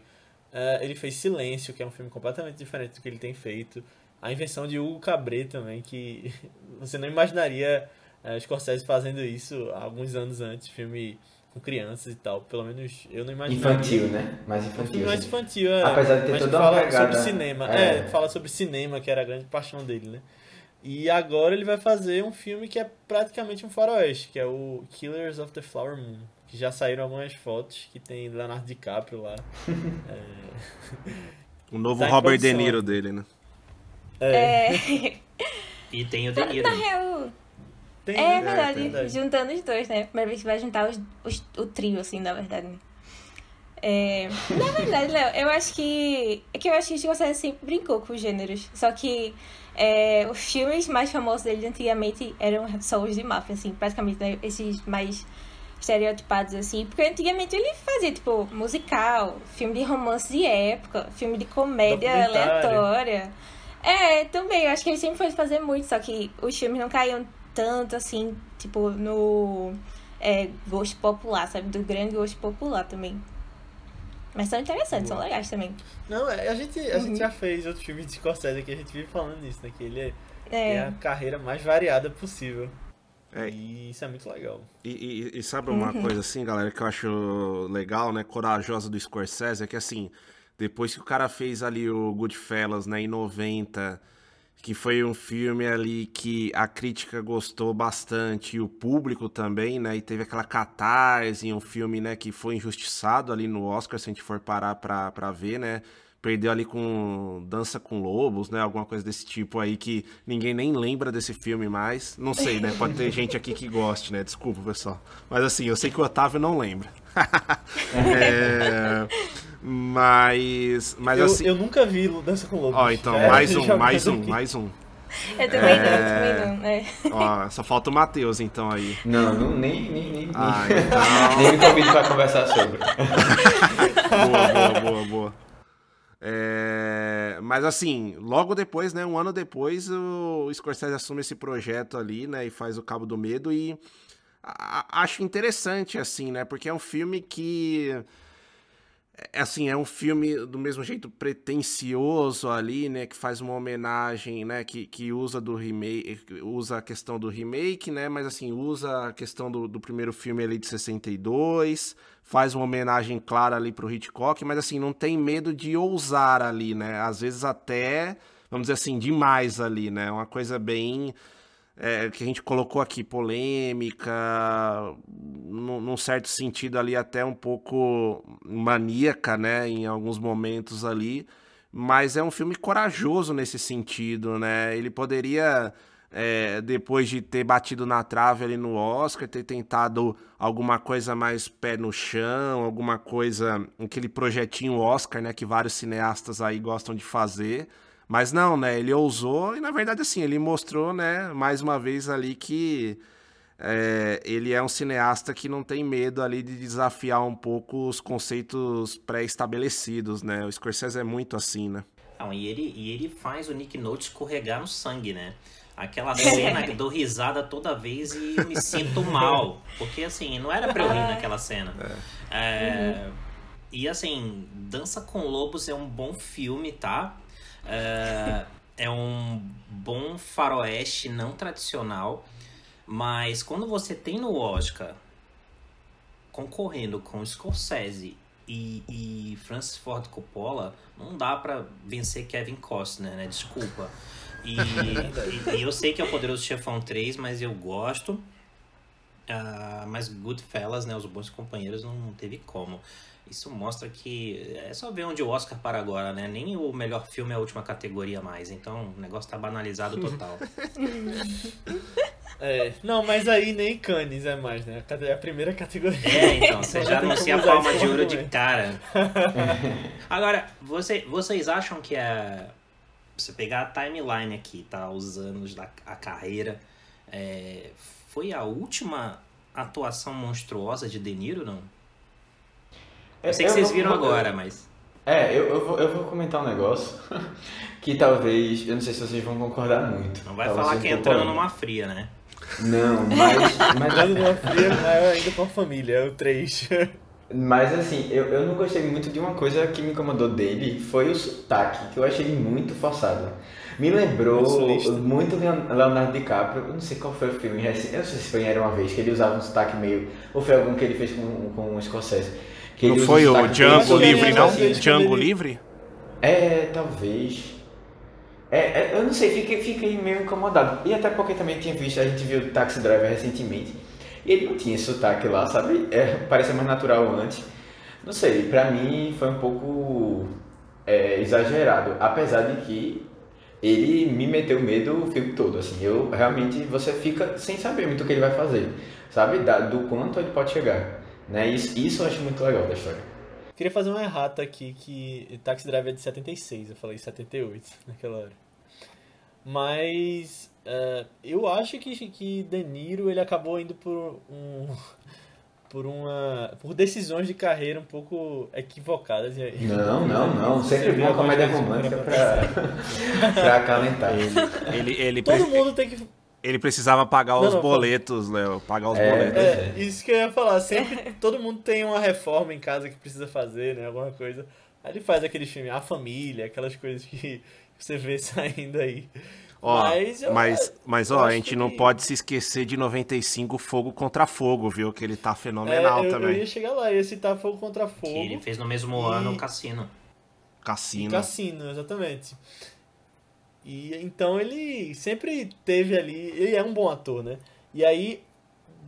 Speaker 1: Uh, ele fez Silêncio, que é um filme completamente diferente do que ele tem feito. A invenção de Hugo Cabret também, que você não imaginaria uh, Scorsese fazendo isso alguns anos antes, filme com crianças e tal. Pelo menos eu não imagino.
Speaker 3: Infantil, né? Mais infantil.
Speaker 1: mais infantil, é.
Speaker 3: Apesar de ter toda
Speaker 1: fala
Speaker 3: uma pegada...
Speaker 1: sobre cinema. É. é, fala sobre cinema, que era a grande paixão dele, né? E agora ele vai fazer um filme que é praticamente um faroeste, que é o Killers of the Flower Moon. Que já saíram algumas fotos, que tem Leonardo DiCaprio lá. é...
Speaker 4: O novo tá Robert De Niro dele, né?
Speaker 2: É. é...
Speaker 5: e tem o De Niro.
Speaker 2: Na real, tem, é, né? verdade, é verdade, juntando os dois, né? Primeira vez que vai juntar os, os, o trio, assim, na verdade. É, na verdade, Léo, eu acho que. É que eu acho que o Scorsese sempre brincou com os gêneros. Só que é, os filmes mais famosos dele antigamente eram só os de máfia, assim, praticamente, né? Esses mais estereotipados, assim. Porque antigamente ele fazia, tipo, musical, filme de romance de época, filme de comédia aleatória. É, também, eu acho que ele sempre foi fazer muito, só que os filmes não caíam tanto assim, tipo, no é, gosto popular, sabe? Do grande gosto popular também. Mas são interessantes, Boa. são legais também.
Speaker 1: Não, é, a gente, a uhum. gente já fez outro filme de Scorsese aqui, a gente vive falando nisso, né? Que ele é, é. é a carreira mais variada possível. É. E isso é muito legal.
Speaker 4: E, e, e sabe uma uhum. coisa assim, galera, que eu acho legal, né? Corajosa do Scorsese, é que assim, depois que o cara fez ali o Goodfellas, né, em 90 que foi um filme ali que a crítica gostou bastante e o público também, né? E teve aquela catarse, um filme, né, que foi injustiçado ali no Oscar, se a gente for parar pra, pra ver, né? Perdeu ali com Dança com Lobos, né? Alguma coisa desse tipo aí que ninguém nem lembra desse filme mais. Não sei, né? Pode ter gente aqui que goste, né? Desculpa, pessoal. Mas assim, eu sei que o Otávio não lembra. é... Mas. Mas
Speaker 1: eu,
Speaker 4: assim.
Speaker 1: Eu nunca vi Dança com Lobos.
Speaker 4: Ó, então, é, mais um, mais um, mais um.
Speaker 2: Eu também é... não, também não, né?
Speaker 4: Ó, só falta o Matheus, então, aí.
Speaker 3: Não, não nem, nem, nem, ah, então... nem me convide pra conversar sobre.
Speaker 4: boa, boa, boa, boa. É... Mas assim, logo depois, né, um ano depois, o Scorsese assume esse projeto ali, né, e faz o Cabo do Medo e acho interessante, assim, né, porque é um filme que é assim, é um filme do mesmo jeito pretencioso ali, né, que faz uma homenagem, né, que, que usa do remake, usa a questão do remake, né, mas assim, usa a questão do, do primeiro filme ali de 62, faz uma homenagem clara ali pro Hitchcock, mas assim, não tem medo de ousar ali, né, às vezes até, vamos dizer assim, demais ali, né, uma coisa bem é, que a gente colocou aqui, polêmica, num, num, certo sentido ali até um pouco maníaca, né, em alguns momentos ali, mas é um filme corajoso nesse sentido, né, ele poderia é, depois de ter batido na trave ali no Oscar, ter tentado alguma coisa mais pé no chão, alguma coisa, aquele projetinho Oscar, né, que vários cineastas aí gostam de fazer. Mas não, né, ele ousou e na verdade assim, ele mostrou, né, mais uma vez ali que é, ele é um cineasta que não tem medo ali de desafiar um pouco os conceitos pré-estabelecidos, né? O Scorsese é muito assim, né?
Speaker 5: Não, e ele, e ele faz o Nick Note escorregar no sangue, né? Aquela cena que dou risada toda vez e me sinto mal. Porque, assim, não era pra eu rir naquela cena. É. É, uhum. E, assim, Dança com Lobos é um bom filme, tá? É, é um bom faroeste não tradicional. Mas quando você tem no Oscar concorrendo com Scorsese e, e Francis Ford Coppola, não dá para vencer Kevin Costner, né? Desculpa. E, e, e, eu sei que é o Poderoso Chefão 3, mas eu gosto. Uh, mas Goodfellas, né? Os Bons Companheiros não teve como. Isso mostra que é só ver onde o Oscar para agora, né? Nem o melhor filme é a última categoria mais. Então o negócio tá banalizado total.
Speaker 1: é, não, mas aí nem Cannes é mais, né? É a primeira categoria.
Speaker 5: É, então, você já anuncia a palma de ouro de cara. Agora, você, vocês acham que é você pegar a timeline aqui, tá? Os anos da a carreira. É, foi a última atuação monstruosa de De Niro, não? Eu sei que eu vocês viram vou, agora, mas.
Speaker 3: É, eu, eu, vou, eu vou comentar um negócio que talvez. Eu não sei se vocês vão concordar muito.
Speaker 5: Não vai falar que entrando numa fria, né?
Speaker 3: Não, mas. mas...
Speaker 1: Entrando numa fria, maior ainda com a família, é o 3.
Speaker 3: Mas assim, eu, eu não gostei muito de uma coisa que me incomodou dele, foi o sotaque, que eu achei ele muito forçado. Me lembrou muito Leonardo DiCaprio, eu não sei qual foi o filme, eu não sei se foi Era Uma Vez, que ele usava um sotaque meio... Ou foi algum que ele fez com, com o Scorsese.
Speaker 4: Que não foi o Django Livre, não? Django Livre?
Speaker 3: É, talvez... É, é, eu não sei, fiquei, fiquei meio incomodado. E até porque também tinha visto, a gente viu o Taxi Driver recentemente. E ele não tinha esse sotaque lá, sabe? É, parecia mais natural antes. Não sei, pra mim foi um pouco é, exagerado. Apesar de que ele me meteu medo o filme todo. Assim, eu realmente você fica sem saber muito o que ele vai fazer, sabe? Da, do quanto ele pode chegar. Né? Isso, isso eu acho muito legal da história.
Speaker 1: Queria fazer uma errata aqui que Taxi Driver é de 76, eu falei 78 naquela hora. Mas uh, eu acho que, que De Niro ele acabou indo por um por uma por decisões de carreira um pouco equivocadas.
Speaker 3: Não, não, não. Sempre vi uma comédia romântica pra, pra acalentar.
Speaker 4: Ele, ele, ele
Speaker 1: Todo mundo tem que
Speaker 4: ele precisava pagar não, os não, boletos, Léo. Pagar os é, boletos.
Speaker 1: É, isso que eu ia falar. Sempre todo mundo tem uma reforma em casa que precisa fazer, né? Alguma coisa. Aí ele faz aquele filme, A Família, aquelas coisas que você vê saindo aí.
Speaker 4: Ó, mas, eu, mas, mas ó, a gente que... não pode se esquecer de 95 Fogo contra Fogo, viu? Que ele tá fenomenal
Speaker 1: é, eu,
Speaker 4: também.
Speaker 1: Eu ia chegar lá, ia citar Fogo contra Fogo. Que
Speaker 5: ele fez no mesmo e... ano o Cassino.
Speaker 4: Cassino.
Speaker 1: E Cassino, exatamente. E então ele sempre teve ali. Ele é um bom ator, né? E aí,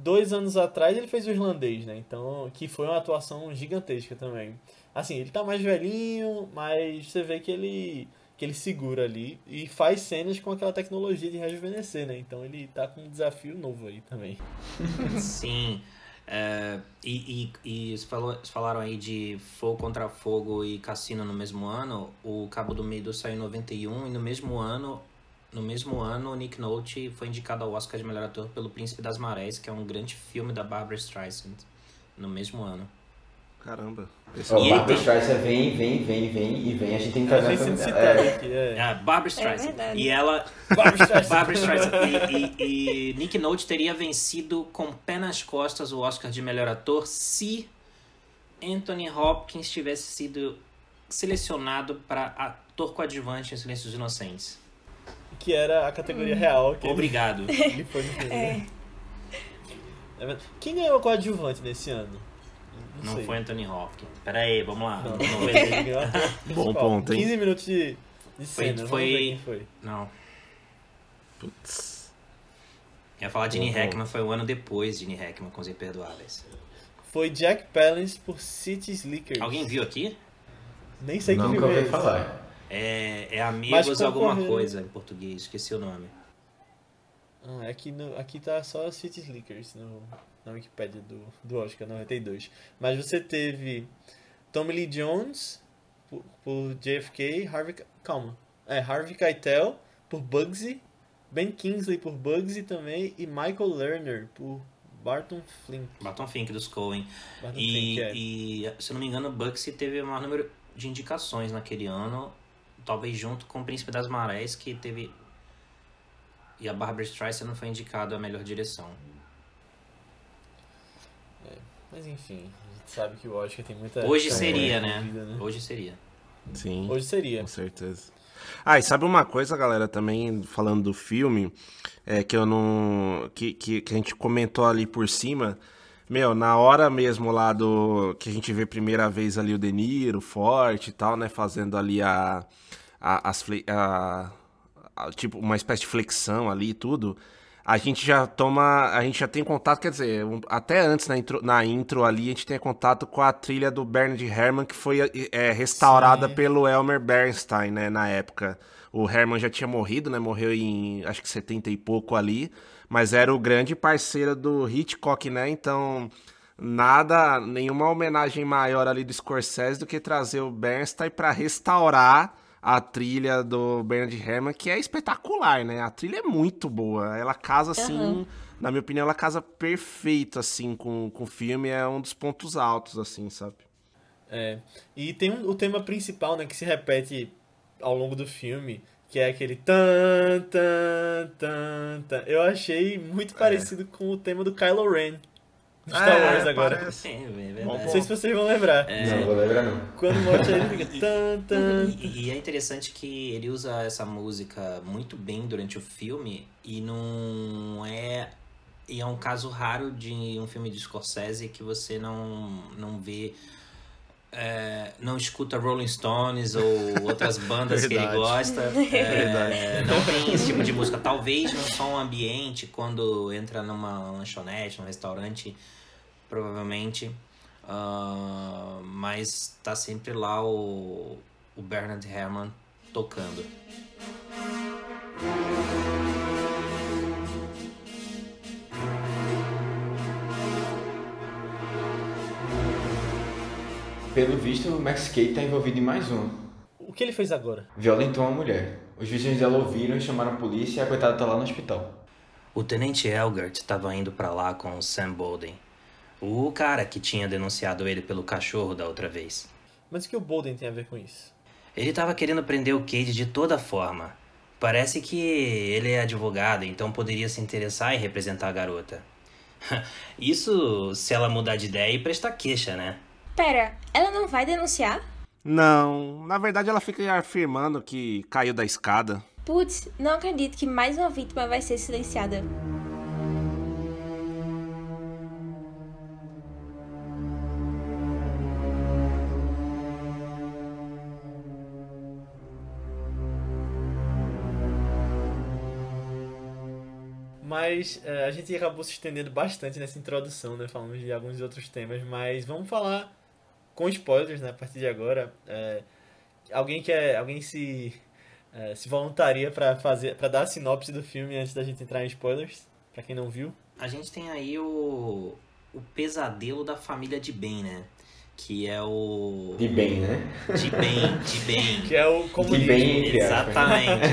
Speaker 1: dois anos atrás, ele fez o irlandês, né? Então, que foi uma atuação gigantesca também. Assim, ele tá mais velhinho, mas você vê que ele que ele segura ali e faz cenas com aquela tecnologia de rejuvenescer, né? Então ele tá com um desafio novo aí também.
Speaker 5: Sim. É, e, e, e falou, falaram aí de Fogo contra Fogo e Cassino no mesmo ano. O Cabo do Medo saiu em 91 e no mesmo ano, no mesmo ano, Nick Nolte foi indicado ao Oscar de melhor ator pelo Príncipe das Marés, que é um grande filme da Barbara Streisand, no mesmo ano.
Speaker 4: Caramba.
Speaker 3: Esse oh, Barbara Streisand vem, vem, vem, vem e vem. A gente tem que fazer
Speaker 1: essa... É. Aqui, é.
Speaker 5: é, Barbara Streisand. É e ela... Barbara Streisand. E, e, e, Nick Nolte teria vencido com pé nas costas o Oscar de melhor ator se Anthony Hopkins tivesse sido selecionado para ator coadjuvante em Silêncios Inocentes.
Speaker 1: Que era a categoria hum. real.
Speaker 5: Obrigado.
Speaker 1: Ele, ele foi é. é Quem ganhou coadjuvante nesse ano?
Speaker 5: Não, não foi Anthony Hopkins. Pera aí, vamos lá. Não,
Speaker 4: não Bom ponto, hein?
Speaker 1: 15 minutos de, de cena.
Speaker 5: Foi,
Speaker 1: foi...
Speaker 5: Não. Putz. ia falar Gene. Hackman, foi um ano depois de Gene Hackman com Os Imperdoáveis.
Speaker 1: Foi Jack Palance por City Slickers.
Speaker 5: Alguém viu aqui?
Speaker 1: Nem sei
Speaker 3: que
Speaker 1: filme
Speaker 3: é falar.
Speaker 5: É, é Amigos alguma coisa em português, esqueci o nome.
Speaker 1: Ah, aqui, no, aqui tá só City Slickers no, na Wikipedia do, do Oscar 92. Mas você teve Tommy Lee Jones por, por JFK, Harvey. Calma. É, Harvey Keitel por Bugsy, Ben Kingsley por Bugsy também e Michael Lerner por Barton Flink.
Speaker 5: Barton Fink dos Coen.
Speaker 1: Barton
Speaker 5: E,
Speaker 1: Fink, é.
Speaker 5: e, se não me engano, o Bugsy teve o maior número de indicações naquele ano, talvez junto com o Príncipe das Marés, que teve. E a Barbara Streisand não foi indicada a melhor direção.
Speaker 1: Mas enfim, a gente sabe que o Oscar tem muita.
Speaker 5: Hoje seria, né?
Speaker 1: envolvida,
Speaker 5: Hoje seria.
Speaker 4: Sim.
Speaker 1: Hoje seria.
Speaker 4: Com certeza. Ah, e sabe uma coisa, galera, também falando do filme, é que eu não. Que, que, que a gente comentou ali por cima. Meu, na hora mesmo lá do. Que a gente vê primeira vez ali o De Niro, forte e tal, né? Fazendo ali a. a, as fle- a- a- tipo, uma espécie de flexão ali e tudo. A gente já toma. A gente já tem contato, quer dizer, um- até antes na intro, na intro ali, a gente tem contato com a trilha do Bernard Herrmann, que foi é, restaurada
Speaker 1: Sim.
Speaker 4: pelo Elmer Bernstein, né, na época. O Herman já tinha morrido, né? Morreu em acho que 70 e pouco ali, mas era o grande parceiro do Hitchcock, né? Então, nada, nenhuma homenagem maior ali do Scorsese do que trazer o Bernstein para restaurar a trilha do Bernard Herrmann, que é espetacular, né? A trilha é muito boa. Ela casa assim,
Speaker 2: Aham.
Speaker 4: na minha opinião, ela casa perfeito assim com, com o filme, é um dos pontos altos assim, sabe?
Speaker 1: É. E tem um- o tema principal, né, que se repete ao longo do filme, que é aquele tan tan tan tan. Eu achei muito parecido com o tema do Kylo Ren. Star
Speaker 4: É,
Speaker 1: Wars agora.
Speaker 4: parece.
Speaker 5: É, é
Speaker 4: Bom
Speaker 5: verdade.
Speaker 1: Não sei se vocês vão lembrar.
Speaker 3: Não vou lembrar não.
Speaker 1: Quando mostra ele fica tan tan.
Speaker 5: E, e é interessante que ele usa essa música muito bem durante o filme e não é e é um caso raro de um filme de Scorsese que você não não vê é, não escuta Rolling Stones ou outras bandas que ele gosta. É,
Speaker 4: Verdade.
Speaker 5: Não tem esse tipo de música. Talvez no som ambiente, quando entra numa lanchonete, num restaurante, provavelmente. Ah, mas tá sempre lá o, o Bernard Herrmann tocando.
Speaker 3: Pelo visto, o Max Cade tá envolvido em mais um.
Speaker 1: O que ele fez agora?
Speaker 3: Violentou uma mulher. Os vizinhos dela ouviram e chamaram a polícia e a coitada tá lá no hospital.
Speaker 5: O tenente Elgert estava indo pra lá com o Sam Bolden, o cara que tinha denunciado ele pelo cachorro da outra vez.
Speaker 1: Mas o que o Bolden tem a ver com isso?
Speaker 5: Ele estava querendo prender o Cade de toda forma. Parece que ele é advogado, então poderia se interessar em representar a garota. Isso se ela mudar de ideia e prestar queixa, né?
Speaker 2: Pera, ela não vai denunciar?
Speaker 4: Não, na verdade ela fica afirmando que caiu da escada.
Speaker 2: Putz, não acredito que mais uma vítima vai ser silenciada.
Speaker 1: Mas é, a gente acabou se estendendo bastante nessa introdução, né? Falamos de alguns outros temas, mas vamos falar com spoilers, né? A partir de agora. É, alguém quer. Alguém se. é, se voluntaria pra fazer para dar a sinopse do filme antes da gente entrar em spoilers? Pra quem não viu.
Speaker 5: A gente tem aí o, o pesadelo da família de bem, né? Que é o.
Speaker 3: De bem, né?
Speaker 5: De bem, de bem.
Speaker 1: Que é o
Speaker 3: De
Speaker 1: comunismo.
Speaker 3: bem, entre aspas.
Speaker 5: Exatamente.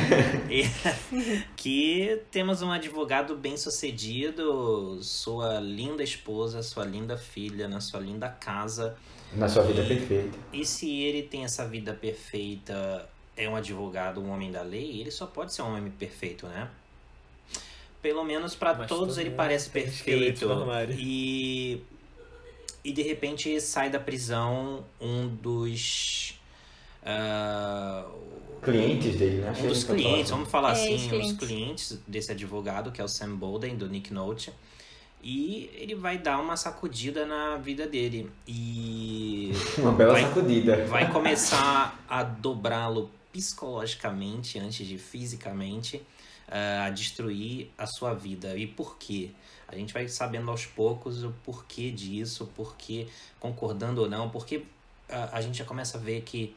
Speaker 5: E- que temos um advogado bem sucedido, sua linda esposa, sua linda filha, na sua linda casa.
Speaker 3: Na sua vida perfeita.
Speaker 5: E se ele tem essa vida perfeita, é um advogado, um homem da lei, ele só pode ser um homem perfeito, né? Pelo menos pra
Speaker 1: Mas
Speaker 5: todos
Speaker 1: todo
Speaker 5: ele parece perfeito. E e de repente sai da prisão um dos ah,
Speaker 3: Clientes dele, né?
Speaker 5: Um dos clientes,
Speaker 3: falar
Speaker 5: vamos falar
Speaker 2: É,
Speaker 5: assim,
Speaker 2: os
Speaker 5: um dos
Speaker 2: clientes
Speaker 5: desse advogado, que é o Sam Bolden, do Nick Note. E ele vai dar uma sacudida na vida dele. E.
Speaker 3: Uma bela
Speaker 5: vai,
Speaker 3: sacudida.
Speaker 5: vai começar a dobrá-lo psicologicamente antes de fisicamente, ah, a destruir a sua vida. E por quê? A gente vai sabendo aos poucos o porquê disso, porquê concordando ou não, porque ah, a gente já começa a ver que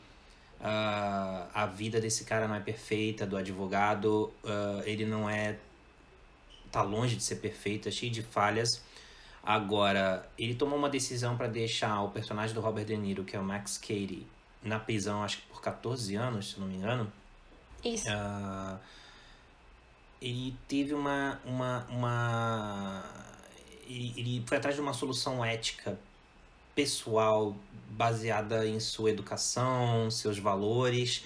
Speaker 5: ah, a vida desse cara não é perfeita, do advogado, ah, ele não é tá longe de ser perfeito, é cheio de falhas. Agora, ele tomou uma decisão para deixar o personagem do Robert De Niro, que é o Max Cady, na prisão, acho que por 14 anos, se não me engano.
Speaker 2: Isso.
Speaker 5: Uh, ele teve uma. uma, uma ele, ele foi atrás de uma solução ética pessoal baseada em sua educação, seus valores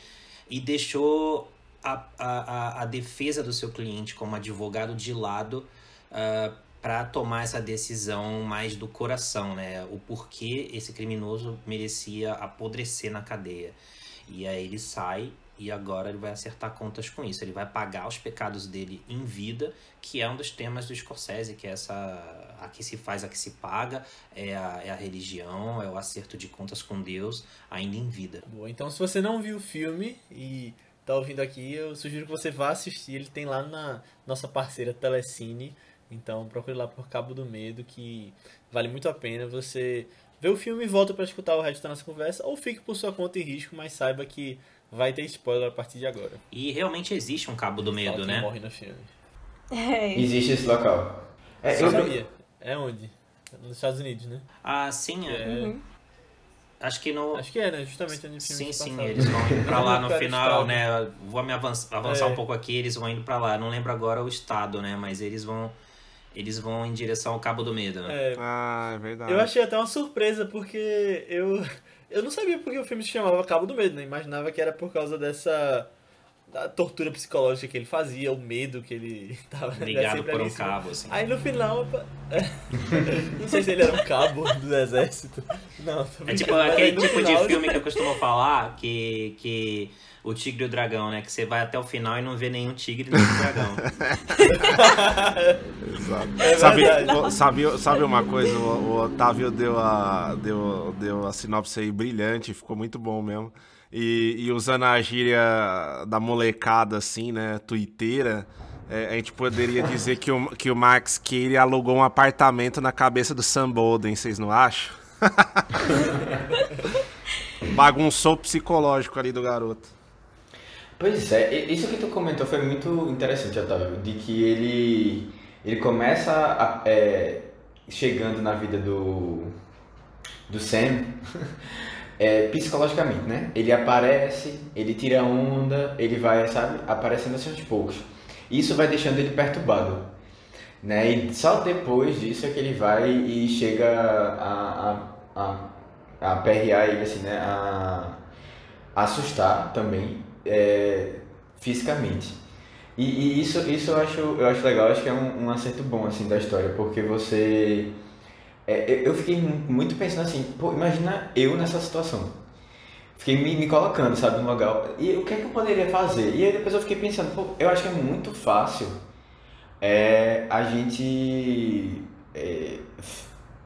Speaker 5: e deixou a, a, a defesa do seu cliente como advogado de lado uh, ah, para tomar essa decisão mais do coração, né? O porquê esse criminoso merecia apodrecer na cadeia. E aí ele sai e agora ele vai acertar contas com isso. Ele vai pagar os pecados dele em vida, que é um dos temas do Scorsese, que é essa a que se faz, a que se paga, é a, é a religião, é o acerto de contas com Deus, ainda em vida.
Speaker 1: Boa, então se você não viu o filme e tá ouvindo aqui, eu sugiro que você vá assistir. Ele tem lá na nossa parceira Telecine. Então procure lá por Cabo do Medo, que vale muito a pena você ver o filme e volta para escutar o resto da nossa conversa, ou fique por sua conta e risco, mas saiba que vai ter spoiler a partir de agora.
Speaker 5: E realmente existe um Cabo do Medo, né?
Speaker 1: morre no filme.
Speaker 2: É.
Speaker 3: Existe esse local.
Speaker 1: É, eu sabia. É onde? Nos Estados Unidos, né?
Speaker 5: Ah, sim. É... Uhum. Acho que no.
Speaker 1: Acho que é, né? Justamente onde filme
Speaker 5: Sim, sim, eles vão indo pra lá no final, né? Vou me avançar, avançar é. um pouco aqui, eles vão indo pra lá. Não lembro agora o estado, né? Mas eles vão. Eles vão em direção ao Cabo do Medo,
Speaker 1: né?
Speaker 4: É. Ah, é verdade.
Speaker 1: Eu achei até uma surpresa, porque eu. Eu não sabia porque o filme se chamava Cabo do Medo, né? Imaginava que era por causa dessa da tortura psicológica que ele fazia, o medo que ele tava
Speaker 5: né, ligado por um cabo, assim.
Speaker 1: Aí no final, não sei se ele era um cabo do exército. Não,
Speaker 5: É tipo aquele tipo final... de filme que eu costumo falar que que o tigre e o dragão, né? Que você vai até o final e não vê nenhum tigre nem dragão.
Speaker 4: Exato. É sabe, sabe, sabe uma coisa? O, o Otávio deu a, deu, deu a sinopse aí brilhante, ficou muito bom mesmo. E, e usando a gíria da molecada, assim, né, tuiteira, é, a gente poderia dizer que o, que o Max Cady alugou um apartamento na cabeça do Sam Bolden, vocês não acham? Bagunçou o psicológico ali do garoto.
Speaker 3: Pois é, isso que tu comentou foi muito interessante, Otávio, de que ele, ele começa a, é, chegando na vida do, do Sam é, psicologicamente, né? Ele aparece, ele tira onda, ele vai, sabe, aparecendo assim aos poucos. Isso vai deixando ele perturbado, né? E só depois disso é que ele vai e chega a, a, a, a perrear ele, assim, né? A, a assustar também, é, fisicamente. E, e, isso, isso eu acho, eu acho legal, acho que é um, um acerto bom, assim, da história, porque você é, eu fiquei muito pensando assim, pô, imagina eu nessa situação. Fiquei me, me colocando, sabe, no lugar. E o que é que eu poderia fazer? E aí depois eu fiquei pensando, pô, eu acho que é muito fácil é, a gente é,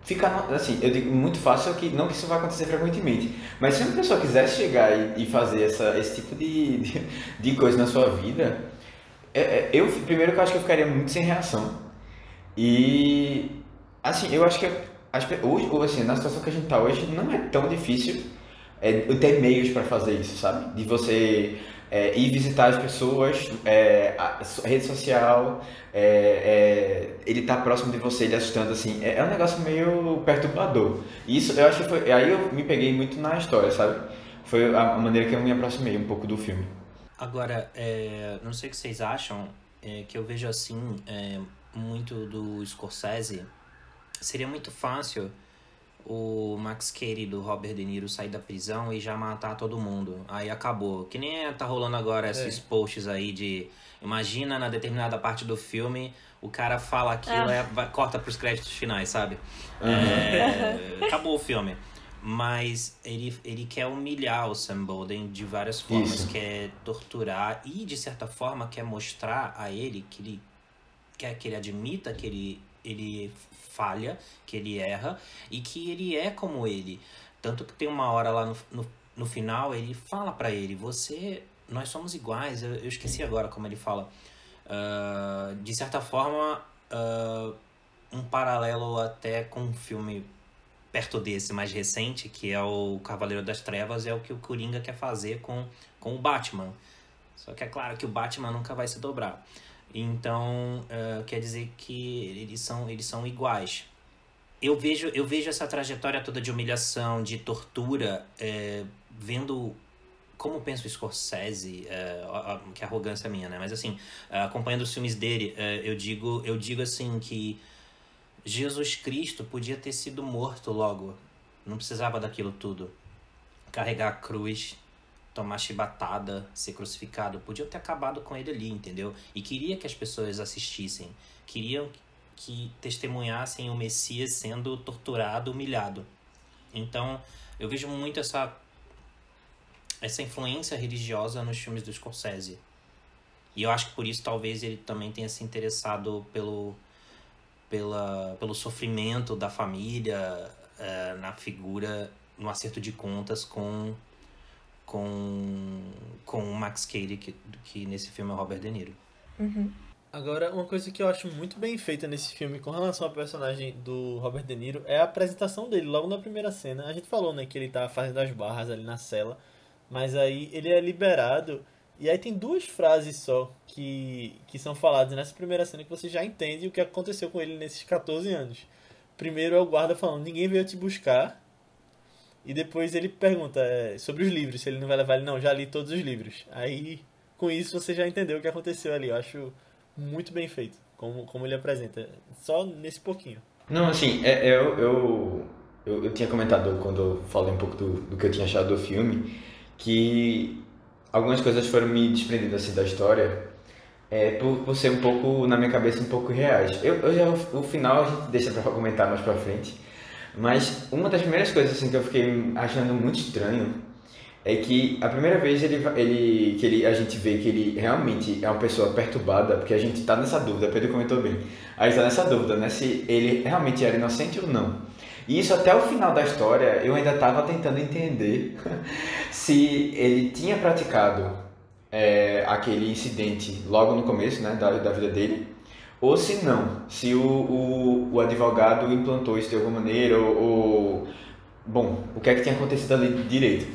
Speaker 3: ficar, assim, eu digo muito fácil, que não que isso vai acontecer frequentemente, mas se uma pessoa quisesse chegar e, e fazer essa, esse tipo de, de, de coisa na sua vida, é, é eu, primeiro que eu acho que eu ficaria muito sem reação. E, assim, eu acho que hoje, ou assim, na situação que a gente está hoje, não é tão difícil é, ter meios para fazer isso, sabe? De você é, ir visitar as pessoas, é, a, rede social, é, é, ele tá próximo de você, ele assustando, assim, é, é, um negócio meio perturbador. Isso, eu acho que foi, aí eu me peguei muito na história, sabe? Foi a maneira que eu me aproximei um pouco do filme.
Speaker 5: Agora, não sei o que vocês acham, que eu vejo assim, muito do Scorsese, seria muito fácil o Max Cady do Robert De Niro sair da prisão e já matar todo mundo. Aí acabou. Que nem tá rolando agora esses é. posts aí de. Imagina na determinada parte do filme o cara fala aquilo e ah. corta pros créditos finais, sabe? Uhum. É, acabou o filme. Mas ele, ele quer humilhar o Sam Bolden de várias formas. Isso. Quer torturar e, de certa forma, quer mostrar a ele que ele quer que ele admita que ele, ele falha, que ele erra e que ele é como ele. Tanto que tem uma hora lá no, no, no final, ele fala para ele: Você, nós somos iguais. Eu, eu esqueci agora como ele fala. Uh, de certa forma, uh, um paralelo até com um filme perto desse, mais recente, que é o Cavaleiro das Trevas, é o que o Coringa quer fazer com, com o Batman. Só que é claro que o Batman nunca vai se dobrar. Então, uh, quer dizer que eles são, eles são iguais. Eu vejo, eu vejo essa trajetória toda de humilhação, de tortura, é, vendo como pensa o Scorsese, é, que arrogância minha, né? Mas assim, acompanhando os filmes dele, é, eu digo, eu digo assim que Jesus Cristo podia ter sido morto logo. Não precisava daquilo tudo. Carregar a cruz, tomar chibatada, ser crucificado. Podia ter acabado com ele ali, entendeu? E queria que as pessoas assistissem. Queriam que testemunhassem o Messias sendo torturado, humilhado. Então, eu vejo muito essa essa influência religiosa nos filmes do Scorsese. E eu acho que por isso talvez ele também tenha se interessado pelo pela, pelo sofrimento da família é, na figura, no acerto de contas com com, com o Max Cady, que, que nesse filme é o Robert De Niro.
Speaker 2: Uhum.
Speaker 1: Agora, uma coisa que eu acho muito bem feita nesse filme com relação ao personagem do Robert De Niro é a apresentação dele, logo na primeira cena. A gente falou, né, que ele tá fazendo as barras ali na cela, mas aí ele é liberado e aí tem duas frases só que, que são faladas nessa primeira cena que você já entende o que aconteceu com ele nesses 14 anos. Primeiro é o guarda falando, ninguém veio te buscar. E depois ele pergunta é, sobre os livros, se ele não vai levar ele, não, já li todos os livros. Aí, com isso, você já entendeu o que aconteceu ali. Eu acho muito bem feito, como, como ele apresenta. Só nesse pouquinho.
Speaker 3: Não, assim, é, é eu, eu, eu, eu, tinha comentado quando eu falei um pouco do, do que eu tinha achado do filme, que algumas coisas foram me desprendendo assim da história é, por, por ser um pouco, na minha cabeça, um pouco reais. Eu, eu já, o final a gente deixa para comentar mais pra frente, mas uma das primeiras coisas assim, que eu fiquei achando muito estranho é que a primeira vez ele, ele, que ele, a gente vê que ele realmente é uma pessoa perturbada, porque a gente está nessa dúvida, Pedro comentou bem, a gente está nessa dúvida, né, se ele realmente era inocente ou não. E isso até o final da história eu ainda estava tentando entender se ele tinha praticado é, aquele incidente logo no começo né, da, da vida dele, ou se não, se o, o, o advogado implantou isso de alguma maneira, ou, ou, Bom, o que é que tinha acontecido ali direito.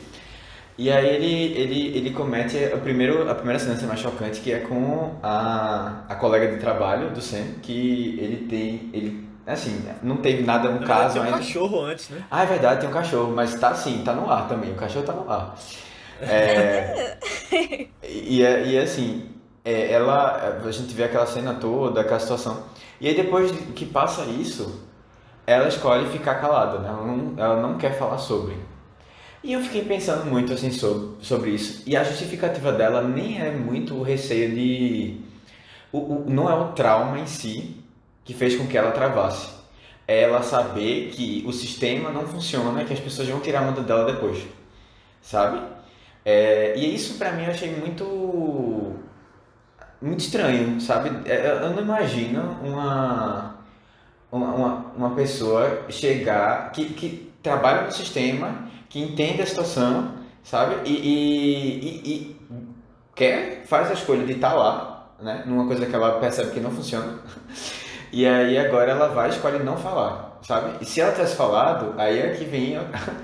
Speaker 3: E aí ele, ele, ele comete a, primeiro, a primeira cena mais chocante, que é com a, a colega de trabalho do Sam, que ele tem. Ele Assim, não teve nada no caso
Speaker 1: tem
Speaker 3: um
Speaker 1: ainda. cachorro antes, né?
Speaker 3: Ah, é verdade, tem um cachorro, mas tá assim, tá no ar também. O cachorro tá no ar. É, e, e assim, é, ela, a gente vê aquela cena toda, aquela situação. E aí depois que passa isso, ela escolhe ficar calada, né? Ela não, ela não quer falar sobre. E eu fiquei pensando muito assim sobre, sobre isso. E a justificativa dela nem é muito o receio de. O, o, não é o trauma em si, que fez com que ela travasse. É ela saber que o sistema não funciona, que as pessoas vão tirar a onda dela depois, sabe? É, e isso para mim eu achei muito muito estranho, sabe? É, eu não imagino uma uma, uma pessoa chegar que, que trabalha no sistema, que entende a situação, sabe? E, e, e, e quer, faz a escolha de estar tá lá, né? Numa coisa que ela percebe que não funciona. E aí agora ela vai e escolhe não falar, sabe? E se ela tivesse falado, aí é que vem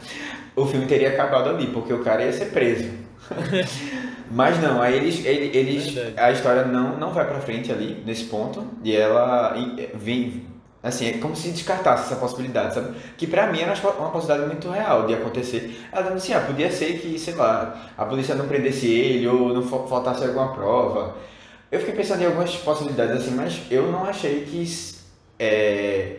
Speaker 3: o filme teria acabado ali, porque o cara ia ser preso. Mas não, aí eles, eles, a história não, não vai pra frente ali, nesse ponto, e ela vem, assim, é como se descartasse essa possibilidade, sabe? Que pra mim era uma possibilidade muito real de acontecer. Ela dizendo assim, ah, podia ser que, sei lá, a polícia não prendesse ele ou não faltasse alguma prova. Eu fiquei pensando em algumas possibilidades assim, mas eu não achei que é,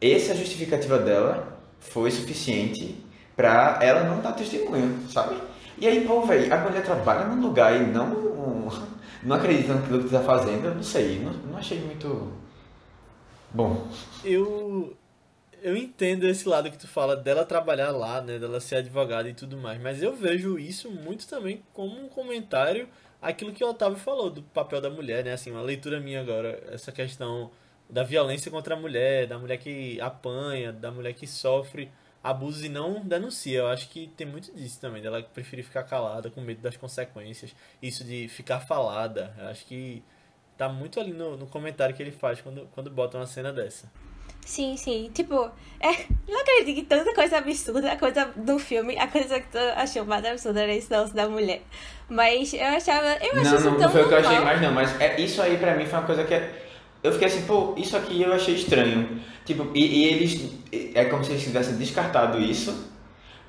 Speaker 3: essa justificativa dela foi suficiente pra ela não dar testemunho, sabe? E aí, pô, velho, a mulher trabalha num lugar e não, não acredita naquilo que tá fazendo, eu não sei, não, não achei muito bom.
Speaker 1: Eu, eu entendo esse lado que tu fala dela trabalhar lá, né, dela ser advogada e tudo mais, mas eu vejo isso muito também como um comentário aquilo que o Otávio falou do papel da mulher, né? Assim, uma leitura minha agora, essa questão da violência contra a mulher, da mulher que apanha, da mulher que sofre abusos e não denuncia. Eu acho que tem muito disso também, dela preferir ficar calada com medo das consequências, isso de ficar falada. Eu acho que tá muito ali no, no comentário que ele faz quando, quando bota uma cena dessa.
Speaker 2: Sim, sim. Tipo, é, não acredito que tanta coisa absurda, a coisa do filme, a coisa que tu achou mais absurda era esse lance da mulher. Mas eu achava. Eu
Speaker 3: não,
Speaker 2: achei isso
Speaker 3: não,
Speaker 2: tão
Speaker 3: não foi o que eu achei mais não, mas é, isso aí pra mim foi uma coisa que é- eu fiquei assim, pô, isso aqui eu achei estranho. Tipo, e, e eles é como se eles tivessem descartado isso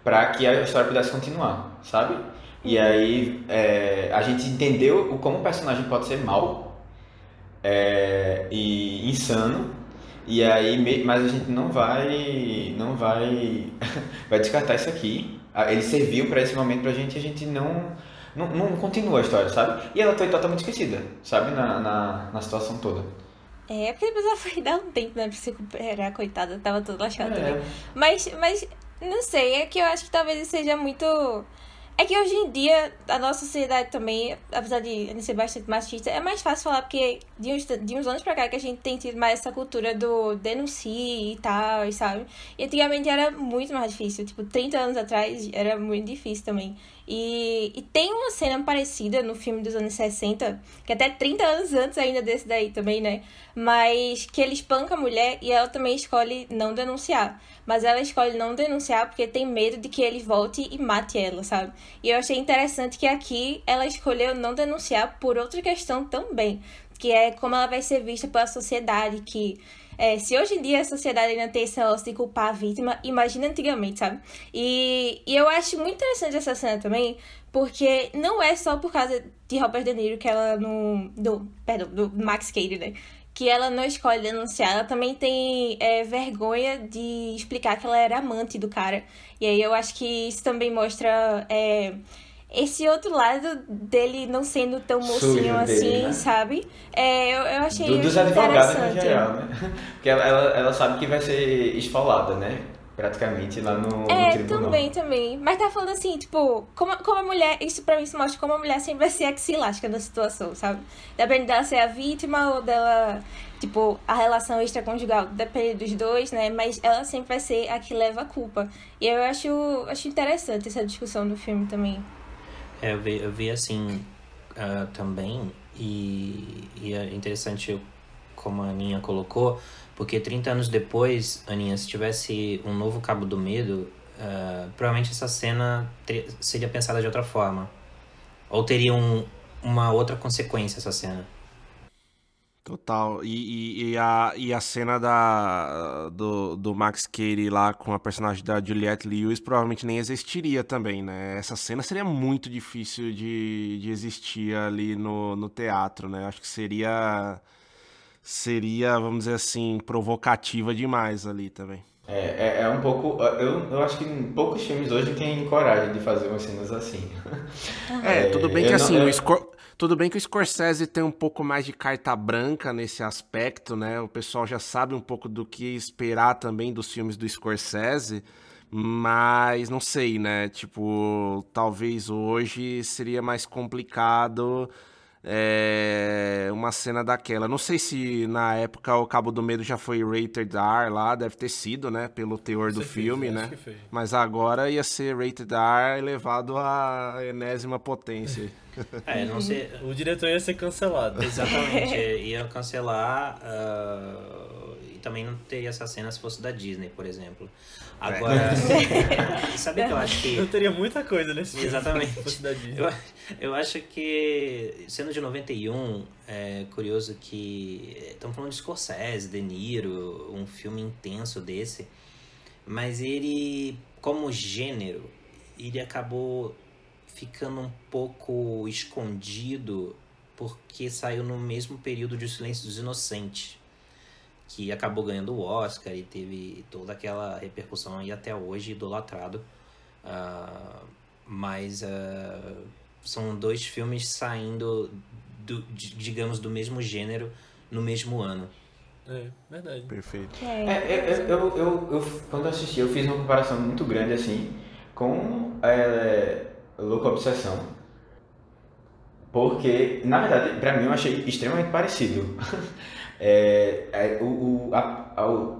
Speaker 3: pra que a história pudesse continuar, sabe? E aí é, a gente entendeu o como o personagem pode ser mal é, e insano. E aí, mas a gente não vai, não vai, vai descartar isso aqui. Ah, Ele serviu pra esse momento pra gente a gente não, não, não continua a história, sabe? E ela foi totalmente esquecida, sabe? Na, na, na situação toda.
Speaker 2: É, porque depois ela foi dar um tempo, né, pra se recuperar, coitada, tava toda lascada também.
Speaker 3: É.
Speaker 2: Mas, mas, não sei, é que eu acho que talvez seja muito. É que hoje em dia, a nossa sociedade também, apesar de ser bastante machista, é mais fácil falar, porque de uns, de uns anos pra cá que a gente tem tido mais essa cultura do denuncie e tal, sabe? E antigamente era muito mais difícil, tipo, 30 anos atrás era muito difícil também. E, e tem uma cena parecida no filme dos anos 60, que até 30 anos antes ainda desse daí também, né? Mas que ele espanca a mulher e ela também escolhe não denunciar. Mas ela escolhe não denunciar porque tem medo de que ele volte e mate ela, sabe? E eu achei interessante que aqui ela escolheu não denunciar por outra questão também, que é como ela vai ser vista pela sociedade, que é, se hoje em dia a sociedade ainda tem esse negócio de culpar a vítima, imagina antigamente, sabe? E, e eu acho muito interessante essa cena também, porque não é só por causa de Robert De Niro que ela não. Do, perdão, do Max Cady, né? Que ela não escolhe denunciar, ela também tem é, vergonha de explicar que ela era amante do cara. E aí eu acho que isso também mostra é, esse outro lado dele não sendo tão mocinho
Speaker 3: dele,
Speaker 2: assim,
Speaker 3: né?
Speaker 2: sabe? É, eu, eu achei
Speaker 3: Do- dos advogados no
Speaker 2: interessante.
Speaker 3: geral, né? Porque ela, ela, sabe que vai ser esfolada, né? Praticamente lá no, no
Speaker 2: É,
Speaker 3: tribunal.
Speaker 2: também, também. Mas tá falando assim, tipo, como, como a mulher, isso pra mim se mostra como a mulher sempre vai ser a que se lasca na situação, sabe? Depende dela ser a vítima ou dela, tipo, a relação extraconjugal, depende dos dois, né? Mas ela sempre vai ser a que leva a culpa. E eu acho, acho interessante essa discussão do filme também.
Speaker 5: É, eu vi, eu vi assim ah, também, e, e é interessante como a Aninha colocou, porque 30 anos depois, Aninha, se tivesse um novo Cabo do Medo, ah, provavelmente essa cena seria pensada de outra forma. Ou teria um, uma outra consequência essa cena.
Speaker 4: Total. E, e, e a, e a cena da, do, do Max Cady lá com a personagem da Juliette Lewis provavelmente nem existiria também, né? Essa cena seria muito difícil de, de existir ali no, no teatro, né? Acho que seria, seria, vamos dizer assim, provocativa demais ali também.
Speaker 3: É, é, é um pouco. Eu, eu acho que poucos filmes hoje têm coragem de fazer umas cenas assim.
Speaker 4: É, tudo bem que
Speaker 3: não-
Speaker 4: assim,
Speaker 3: eu-
Speaker 4: o Scor- tudo bem que o Scorsese tem um pouco mais de carta branca nesse aspecto, né? O pessoal já sabe um pouco do que esperar também dos filmes do Scorsese, mas não sei, né? Tipo, talvez hoje seria mais complicado é, uma cena daquela. Não sei se na época o Cabo do Medo já foi rated R lá, deve ter sido, né? Pelo teor do filme,
Speaker 1: acho
Speaker 4: né? Mas agora ia ser rated R elevado à enésima potência.
Speaker 5: É, não sei.
Speaker 1: O diretor ia ser cancelado.
Speaker 5: Exatamente, ia cancelar ah, também não teria essa cena se fosse da Disney, por exemplo. Agora, sabe o que eu acho que
Speaker 1: Eu teria muita coisa nesse filme.
Speaker 5: Exatamente.
Speaker 1: se fosse da Disney.
Speaker 5: Eu, eu acho que, sendo de 91, é curioso que estamos falando de Scorsese, De Niro, um filme intenso desse, mas ele, como gênero, ele acabou ficando um pouco escondido porque saiu no mesmo período de O Silêncio dos Inocentes, que acabou ganhando o Oscar e teve toda aquela repercussão e até hoje idolatrado. Ah, mas ah, são dois filmes saindo, do, di- digamos, do mesmo gênero no mesmo ano.
Speaker 1: É, verdade.
Speaker 4: Perfeito.
Speaker 2: É,
Speaker 3: É, eu, eu, eu, eu- quando eu assisti, eu fiz uma comparação muito grande assim com é, Louca Obsessão. Porque, na verdade, pra mim eu achei extremamente parecido. É, é, o, o, a- a- o,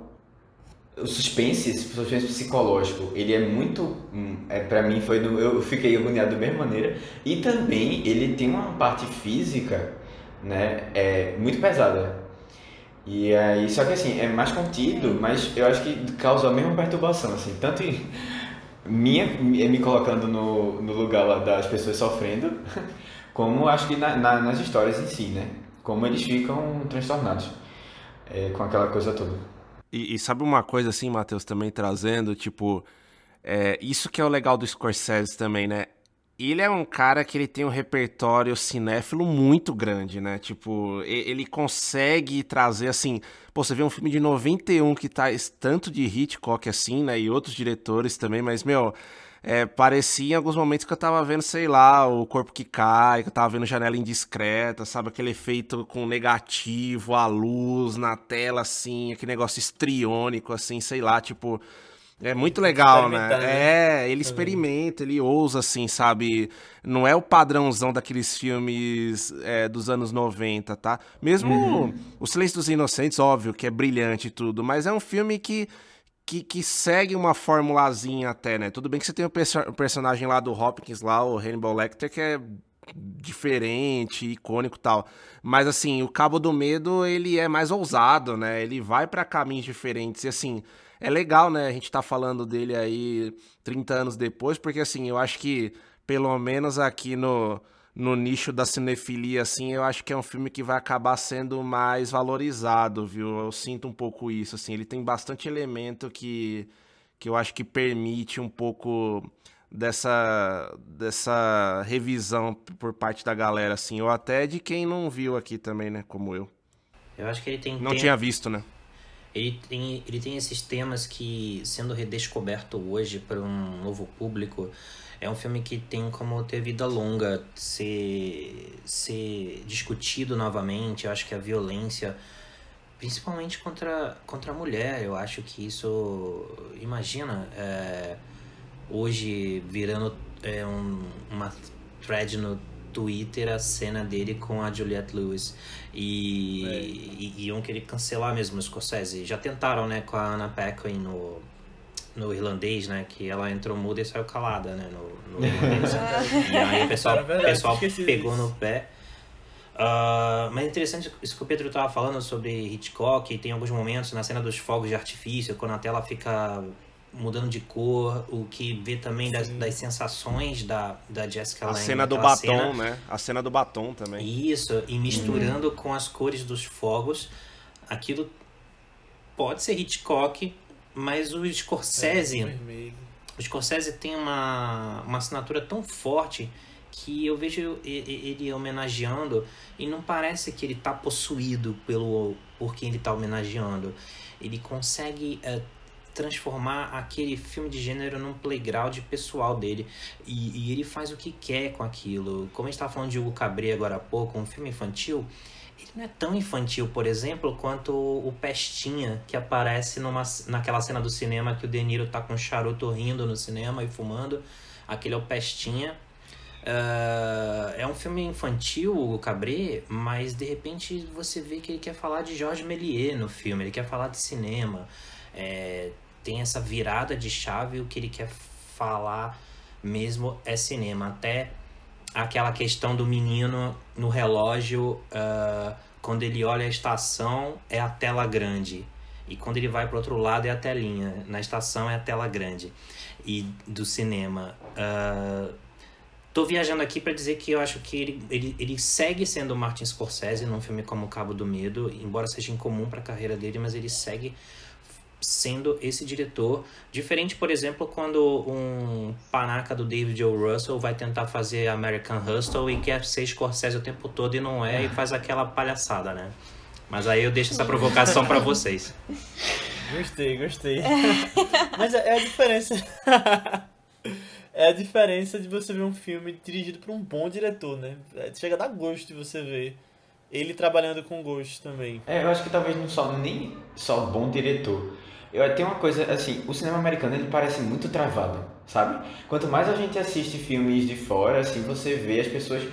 Speaker 3: o suspense, esse suspense psicológico, ele é muito. hum, É, pra mim foi. do- eu fiquei agoniado da mesma maneira. E também ele tem uma parte física né, é, muito pesada. E aí, só que assim, é mais contido, mas eu acho que causa a mesma perturbação, assim, tanto em minha, me colocando no, no lugar lá das pessoas sofrendo, como acho que na, na, nas histórias em si, né? Como eles ficam transtornados é, com aquela coisa toda.
Speaker 4: E, e sabe uma coisa assim, Matheus, também trazendo, tipo, é, isso que é o legal do Scorsese também, né? Ele é um cara que ele tem um repertório cinéfilo muito grande, né? Tipo, ele consegue trazer assim. Pô, você vê um filme de 91 que tá tanto de Hitchcock assim, né? E outros diretores também, mas, meu, é, parecia em alguns momentos que eu tava vendo, sei lá, o corpo que cai, que eu tava vendo janela indiscreta, sabe? Aquele efeito com negativo, a luz na tela, assim, aquele negócio estriônico, assim, sei lá, tipo. É muito legal, né? né? É, ele experimenta, ele ousa, assim, sabe? Não é o padrãozão daqueles filmes é, dos anos 90, tá? Mesmo uhum. O Silêncio dos Inocentes, óbvio, que é brilhante e tudo, mas é um filme que, que, que segue uma formulazinha até, né? Tudo bem que você tem o, perso o personagem lá do Hopkins, lá, o Hannibal Lecter, que é diferente, icônico tal. Mas assim, o Cabo do Medo, ele é mais ousado, né? Ele vai para caminhos diferentes e assim, é legal, né? A gente tá falando dele aí 30 anos depois, porque assim, eu acho que pelo menos aqui no, no nicho da cinefilia, assim, eu acho que é um filme que vai acabar sendo mais valorizado, viu? Eu sinto um pouco isso, assim. Ele tem bastante elemento que, que eu acho que permite um pouco dessa, dessa revisão por parte da galera, assim. Ou até de quem não viu aqui também, né? Como eu.
Speaker 5: Eu acho que ele tem...
Speaker 4: Não tem... tinha visto, né?
Speaker 5: Ele tem, ele tem esses temas que, sendo redescoberto hoje para um novo público, é um filme que tem como ter vida longa, ser, ser discutido novamente. Eu acho que a violência, principalmente contra, contra a mulher, eu acho que isso. Imagina, é, hoje virando é, um, uma thread no Twitter a cena dele com a Juliette Lewis. E, é. e, e iam querer cancelar mesmo o Scorsese. Já tentaram, né, com a Anna Paquin no, no irlandês, né? Que ela entrou muda e saiu calada, né? No, no irlandês. e aí o pessoal, verdade, pessoal pegou no pé. Uh, mas é interessante isso que o Pedro estava falando sobre Hitchcock. Tem alguns momentos na cena dos fogos de artifício, quando a tela fica mudando de cor, o que vê também das, das, sensações da, da Jessica
Speaker 4: A
Speaker 5: Lange.
Speaker 4: cena do batom, cena. né? A cena do batom também.
Speaker 5: Isso, e misturando uhum. com as cores dos fogos, aquilo pode ser Hitchcock, mas o Scorsese... É, o Scorsese tem uma, uma assinatura tão forte que eu vejo ele homenageando e não parece que ele está possuído pelo por quem ele está homenageando. Ele consegue uh, transformar aquele filme de gênero num playground pessoal dele. E, e ele faz o que quer com aquilo. Como a gente estava falando de Hugo Cabret agora há pouco, um filme infantil, não é tão infantil, por exemplo, quanto o Pestinha, que aparece numa, naquela cena do cinema que o De Niro tá com um charuto rindo no cinema e fumando. Aquele é o Pestinha. Uh, é um filme infantil, o Cabret, mas de repente você vê que ele quer falar de Georges Méliès no filme, ele quer falar de cinema. É, tem essa virada de chave, o que ele quer falar mesmo é cinema. Até aquela questão do menino no relógio, uh, quando ele olha a estação, é a tela grande. E quando ele vai para outro lado é a telinha. Na estação é a tela grande. E do cinema. Uh, tô viajando aqui para dizer que eu acho que ele, ele, ele segue sendo Martin Scorsese num filme como Cabo do Medo, embora seja incomum para a carreira dele, mas ele segue sendo esse diretor. Diferente, por exemplo, quando um panaca do David O. Russell vai tentar fazer American Hustle e quer ser Scorsese o tempo todo e não é, e faz aquela palhaçada, né? Mas aí eu deixo essa provocação para vocês.
Speaker 1: Gostei, gostei. Mas é, é a diferença. é a diferença de você ver um filme dirigido por um bom diretor, né? É, chega a dar gosto de você ver ele trabalhando com gosto também.
Speaker 3: É, eu acho que talvez não só nem só bom diretor. Eu tenho uma coisa assim, o cinema americano ele parece muito travado, sabe? Quanto mais a gente assiste filmes de fora, assim, você vê as pessoas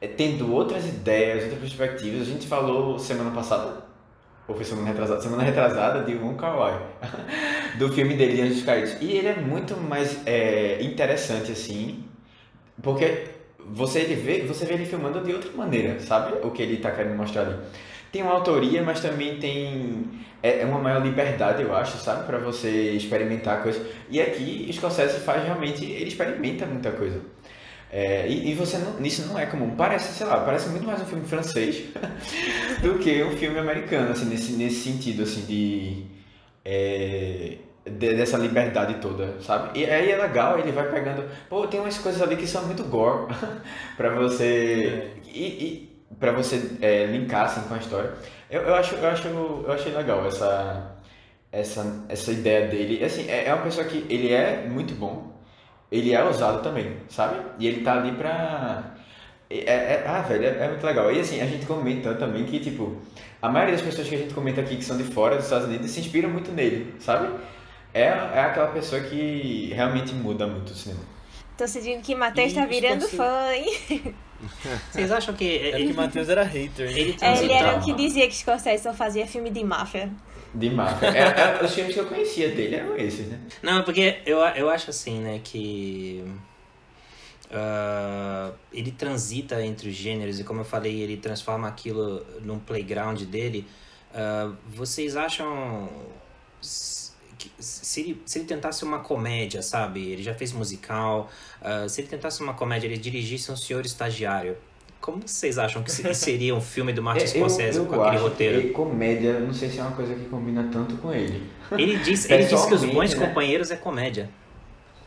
Speaker 3: eh, tendo outras ideias, outras perspectivas. A gente falou semana passada, ou foi semana retrasada, semana retrasada de Wong Kar Wai, do filme dele Anjos Caídos. E ele é muito mais é, interessante assim, porque você ele vê, você vê ele filmando de outra maneira, sabe? O que ele está querendo mostrar ali. Tem uma autoria, mas também tem é, é uma maior liberdade, eu acho, sabe, para você experimentar coisas. E aqui Scorsese faz realmente, ele experimenta muita coisa. É, e, e, você não, isso não é comum. Parece, sei lá, parece muito mais um filme francês do que um filme americano, assim, nesse, nesse sentido, assim, de, é, de, dessa liberdade toda, sabe? E aí é legal, ele vai pegando, pô, tem umas coisas ali que são muito gore pra você, e, e pra você é, linkar, assim, com a história. Eu, eu, acho, eu, acho, eu achei legal essa, essa, essa ideia dele. Assim, é, é uma pessoa que ele é muito bom, ele é ousado também, sabe? E ele tá ali pra. É, é, ah, velho, é, é, muito legal. E assim, a gente comenta também que, tipo, a maioria das pessoas que a gente comenta aqui que são de fora dos Estados Unidos se inspiram muito nele, sabe? É, é aquela pessoa que realmente muda muito o cinema.
Speaker 2: Tô sentindo que Matheus tá virando fã, hein?
Speaker 5: Vocês acham que.
Speaker 1: É porque Matheus era hater?
Speaker 2: Ele, ele era o que dizia que Scorsese só fazia filme de máfia.
Speaker 3: De máfia. É, é, os filmes que eu conhecia dele eram esses, né?
Speaker 5: Não, porque eu, eu acho assim, né, que. Uh, ele transita entre os gêneros e, como eu falei, ele transforma aquilo num playground dele. Uh, vocês acham. Se ele, se ele tentasse uma comédia, sabe? Ele já fez musical. Uh, se ele tentasse uma comédia, ele dirigisse um senhor estagiário. Como vocês acham que seria um filme do Martin é, Scorsese
Speaker 3: eu,
Speaker 5: eu com aquele roteiro?
Speaker 3: Que comédia, não sei se é uma coisa que combina tanto com ele.
Speaker 5: Ele disse, ele disse que os bons né? companheiros é comédia.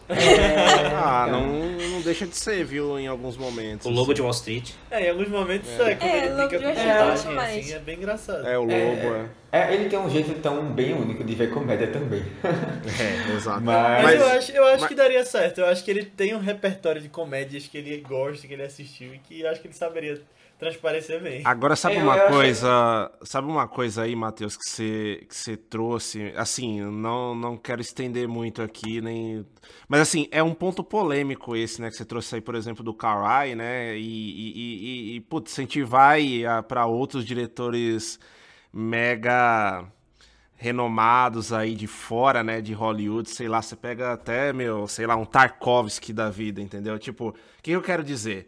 Speaker 4: É... ah, não, não deixa de ser, viu, em alguns momentos.
Speaker 5: O Lobo de Wall Street.
Speaker 1: É, em alguns momentos é, é comédia é, fica com é, assim, é bem engraçado.
Speaker 4: É, o Lobo, é.
Speaker 3: é. Ele tem um jeito tão bem único de ver comédia também.
Speaker 4: É, exato.
Speaker 1: Mas, mas eu acho, eu acho mas... que daria certo. Eu acho que ele tem um repertório de comédias que ele gosta, que ele assistiu e que eu acho que ele saberia transparecer bem.
Speaker 4: Agora, sabe uma coisa, sabe uma coisa aí, Matheus, que você, que você trouxe? Assim, não, não quero estender muito aqui, nem... Mas, assim, é um ponto polêmico esse, né, que você trouxe aí, por exemplo, do Karai, né, e, e, e, e putz, se a gente vai para outros diretores mega renomados aí de fora, né, de Hollywood, sei lá, você pega até, meu, sei lá, um Tarkovsky da vida, entendeu? Tipo, o que eu quero dizer?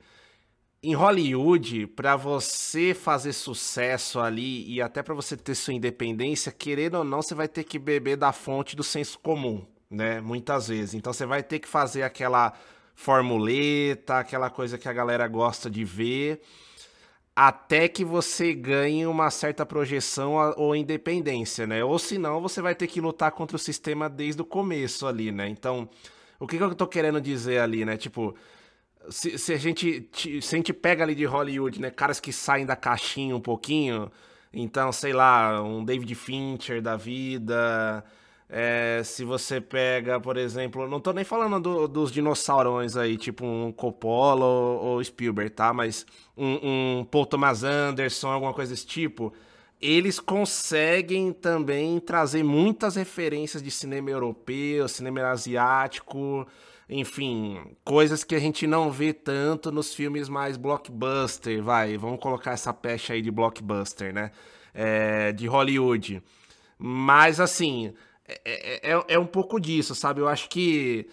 Speaker 4: em Hollywood, para você fazer sucesso ali e até para você ter sua independência, querendo ou não, você vai ter que beber da fonte do senso comum, né? Muitas vezes. Então você vai ter que fazer aquela formuleta, aquela coisa que a galera gosta de ver, até que você ganhe uma certa projeção ou independência, né? Ou senão você vai ter que lutar contra o sistema desde o começo ali, né? Então, o que, que eu tô querendo dizer ali, né? Tipo, se, se, a gente se a gente pega ali de Hollywood, né, caras que saem da caixinha um pouquinho, então, sei lá, um David Fincher da vida, é, se você pega, por exemplo, não tô nem falando do, dos dinossaurões aí, tipo um Coppola ou, ou Spielberg, tá? Mas um, um Paul Thomas Anderson, alguma coisa desse tipo, eles conseguem também trazer muitas referências de cinema europeu, cinema asiático, enfim, coisas que a gente não vê tanto nos filmes mais blockbuster, vai, vamos colocar essa pecha aí de blockbuster, né? É, de Hollywood. Mas, assim, é, é, é, um pouco disso, sabe? Eu acho que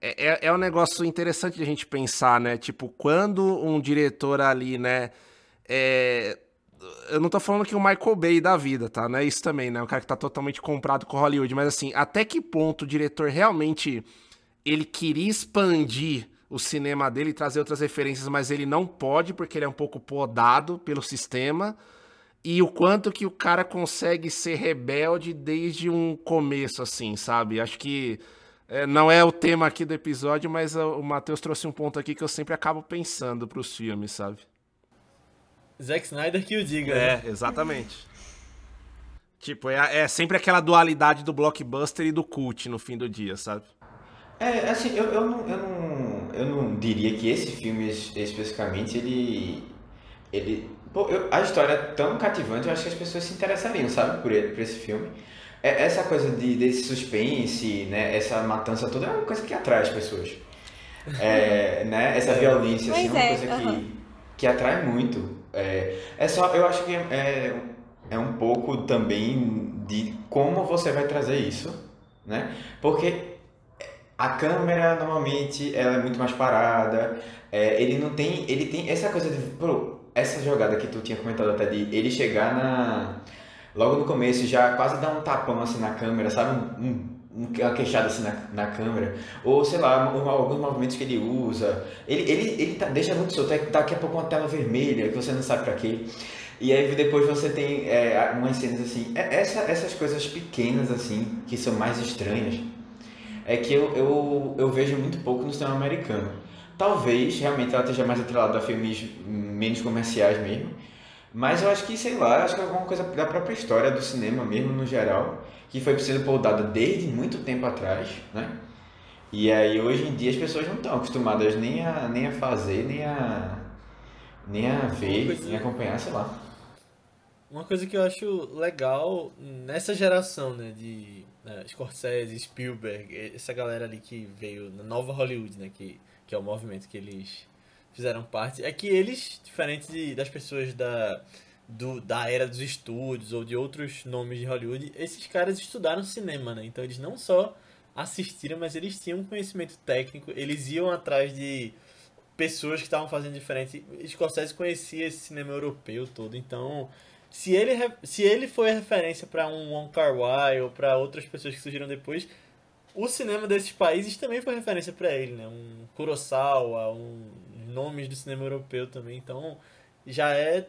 Speaker 4: é, é, é um negócio interessante de a gente pensar, né? Tipo, quando um diretor ali, né? É, eu não tô falando que o Michael Bay da vida, tá? Não é isso também, né? O cara que tá totalmente comprado com Hollywood. Mas assim, até que ponto o diretor realmente ele queria expandir o cinema dele e trazer outras referências, mas ele não pode porque ele é um pouco podado pelo sistema. E o quanto que o cara consegue ser rebelde desde um começo, assim, sabe? Acho que é, não é o tema aqui do episódio, mas o Matheus trouxe um ponto aqui que eu sempre acabo pensando para os filmes, sabe?
Speaker 1: Zack Snyder que o diga.
Speaker 4: É, né? exatamente. tipo, é, é sempre aquela dualidade do blockbuster e do cult no fim do dia, sabe?
Speaker 3: É, assim, eu, eu, não, eu, não, eu não diria que esse filme especificamente, ele. ele pô, eu, a história é tão cativante, eu acho que as pessoas se interessariam, sabe, por, ele, por esse filme. É, essa coisa de, desse suspense, né, essa matança toda, é uma coisa que atrai as pessoas. É, né, essa violência, assim, é uma é, coisa que, que atrai muito. É, é só, eu acho que é, é um pouco também de como você vai trazer isso, né? Porque a câmera normalmente ela é muito mais parada. É, ele não tem. Ele tem essa coisa de. Pô, essa jogada que tu tinha comentado até de ele chegar na. Logo no começo já quase dar um tapão assim na câmera, sabe? Um, um, uma queixada assim na, na câmera. Ou sei lá, um, alguns movimentos que ele usa. Ele, ele, ele tá, deixa muito solto. Daqui a pouco uma tela vermelha que você não sabe pra quê. E aí depois você tem é, umas cenas assim. É, essa, essas coisas pequenas assim, que são mais estranhas, é que eu, eu, eu vejo muito pouco no cinema americano. Talvez realmente ela esteja mais atrelada a filmes menos comerciais mesmo. Mas eu acho que, sei lá, acho que é alguma coisa da própria história do cinema mesmo, no geral, que foi preciso podada desde muito tempo atrás, né? E aí hoje em dia as pessoas não estão acostumadas nem a, nem a fazer, nem a, nem a ver, nem a acompanhar, sei lá.
Speaker 1: Uma coisa que eu acho legal nessa geração, né, de né, Scorsese, Spielberg, essa galera ali que veio na nova Hollywood, né, que, que é o movimento que eles fizeram parte, é que eles, diferente de, das pessoas da, do, da era dos estúdios ou de outros nomes de Hollywood, esses caras estudaram cinema, né? Então eles não só assistiram, mas eles tinham um conhecimento técnico, eles iam atrás de pessoas que estavam fazendo diferente. Scorsese conhecia esse cinema europeu todo, então se ele, se ele foi referência para um Wong Kar Wai ou para outras pessoas que surgiram depois, o cinema desses países também foi referência para ele, né? Um Kurosawa, um nomes do cinema europeu também. Então, já é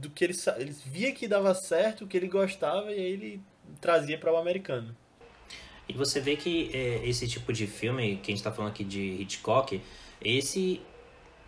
Speaker 1: do que ele, ele via que dava certo, o que ele gostava e aí ele trazia para o americano.
Speaker 5: E você vê que é, esse tipo de filme, que a gente está falando aqui de Hitchcock, esse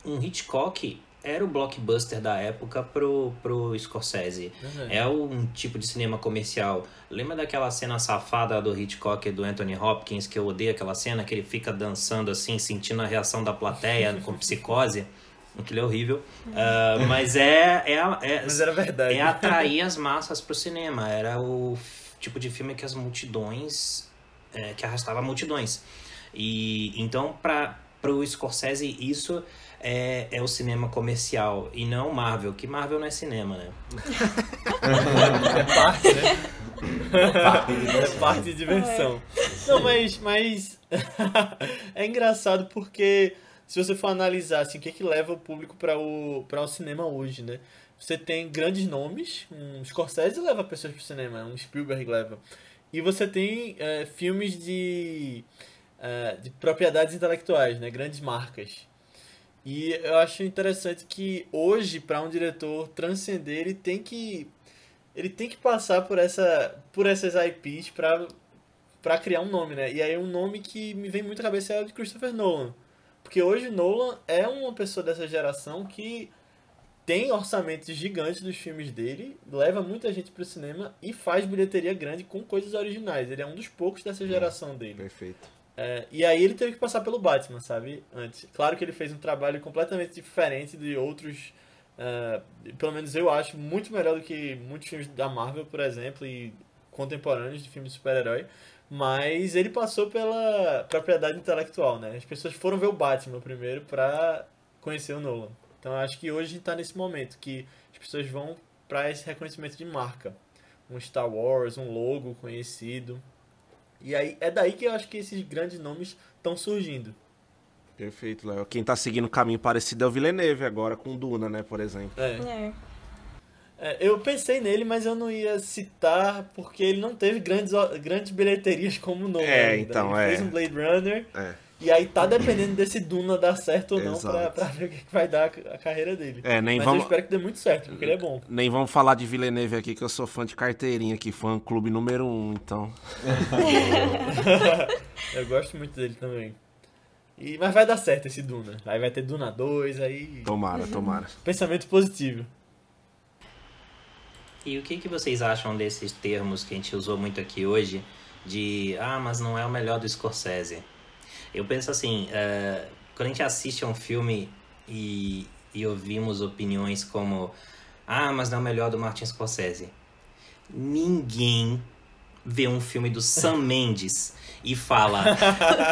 Speaker 5: um Hitchcock era o blockbuster da época pro, pro Scorsese. Uhum. É um tipo de cinema comercial. Lembra daquela cena safada do Hitchcock do Anthony Hopkins, que eu odeio aquela cena, que ele fica dançando assim, sentindo a reação da plateia com psicose? Aquilo é horrível. Uh, mas é, é, é,
Speaker 1: mas era verdade.
Speaker 5: é atrair as massas pro cinema. Era o tipo de filme que as multidões. É, que arrastava multidões. E então, para o Scorsese, isso é, é o cinema comercial e não Marvel, que Marvel não é cinema, né?
Speaker 1: é parte, né? É parte de, é parte de diversão. É. Não, mas, mas é engraçado porque se você for analisar assim, o que, é que leva o público para o, para o cinema hoje, né? Você tem grandes nomes, um Scorsese leva pessoas para o cinema, um Spielberg leva. E você tem é, filmes de, é, de propriedades intelectuais, né? Grandes marcas. E eu acho interessante que hoje, para um diretor transcender, ele tem que ele tem que passar por essa por essas IPs para para criar um nome, né? E aí um nome que me vem muito à cabeça é o de Christopher Nolan. Porque hoje Nolan é uma pessoa dessa geração que tem orçamentos gigantes dos filmes dele, leva muita gente pro cinema e faz bilheteria grande com coisas originais. Ele é um dos poucos dessa geração dele.
Speaker 4: Perfeito.
Speaker 1: É, e aí ele teve que passar pelo Batman, sabe? Antes. Claro que ele fez um trabalho completamente diferente de outros. Uh, pelo menos eu acho muito melhor do que muitos filmes da Marvel, por exemplo, e contemporâneos de filmes de super-herói. Mas ele passou pela propriedade intelectual, né? As pessoas foram ver o Batman primeiro pra conhecer o Nolan. Então eu acho que hoje a gente tá nesse momento que as pessoas vão para esse reconhecimento de marca. Um Star Wars, um logo conhecido. E aí é daí que eu acho que esses grandes nomes estão surgindo.
Speaker 4: Perfeito, Léo. Quem tá seguindo um caminho parecido é o Villeneuve agora, com Duna, né, por exemplo.
Speaker 1: É. é. é. eu pensei nele, mas eu não ia citar porque ele não teve grandes, grandes bilheterias como o Nolan.
Speaker 4: É, ainda. então,
Speaker 1: ele
Speaker 4: é.
Speaker 1: fez um Blade Runner.
Speaker 4: É.
Speaker 1: E aí tá dependendo desse Duna dar certo ou não pra, pra, ver o que vai dar a carreira dele.
Speaker 4: É, nem
Speaker 1: Mas
Speaker 4: vamos...
Speaker 1: eu espero que dê muito certo, porque ele é bom.
Speaker 4: Nem vamos falar de Villeneuve aqui, que eu sou fã de carteirinha aqui, fã clube número um, então.
Speaker 1: eu gosto muito dele também. E, mas vai dar certo esse Duna. Aí vai ter Duna 2, aí.
Speaker 4: Tomara, tomara.
Speaker 1: Pensamento positivo.
Speaker 5: E o que, que vocês acham desses termos que a gente usou muito aqui hoje? De, ah, mas não é o melhor do Scorsese. Eu penso assim, uh, quando a gente assiste a um filme e, e ouvimos opiniões como ah, mas não é o melhor do Martin Scorsese. Ninguém vê um filme do Sam Mendes e fala,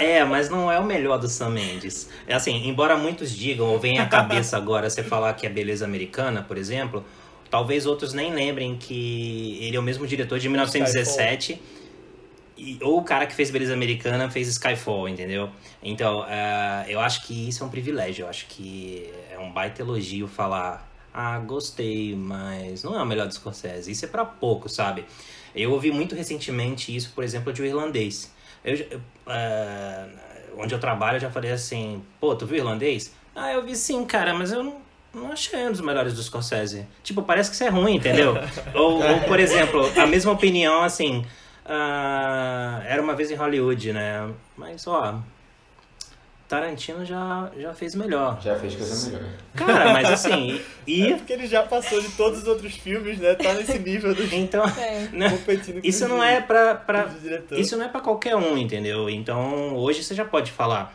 Speaker 5: é, mas não é o melhor do Sam Mendes. É assim, embora muitos digam, ou venha à cabeça agora você falar que é beleza americana, por exemplo, talvez outros nem lembrem que ele é o mesmo diretor de 1917 e, ou o cara que fez Beleza Americana fez Skyfall, entendeu? Então, uh, eu acho que isso é um privilégio. Eu acho que é um baita elogio falar ah, gostei, mas não é o melhor do Scorsese. Isso é para pouco, sabe? Eu ouvi muito recentemente isso, por exemplo, de um irlandês. Eu, eu, uh, onde eu trabalho, eu já falei assim, pô, tu viu irlandês? Ah, eu vi sim, cara, mas eu não, não achei um dos melhores do Scorsese. Tipo, parece que isso é ruim, entendeu? ou, ou, por exemplo, a mesma opinião, assim, uh, era uma vez em Hollywood, né? Mas, ó, Tarantino já, já fez melhor.
Speaker 3: Já fez coisa melhor.
Speaker 5: Cara, mas assim. E...
Speaker 1: É porque ele já passou de todos os outros filmes, né? Tá nesse nível do.
Speaker 5: Então.
Speaker 2: É.
Speaker 5: Né?
Speaker 1: competindo com
Speaker 5: Isso não é pra. pra... Isso não é pra qualquer um, entendeu? Então, hoje você já pode falar.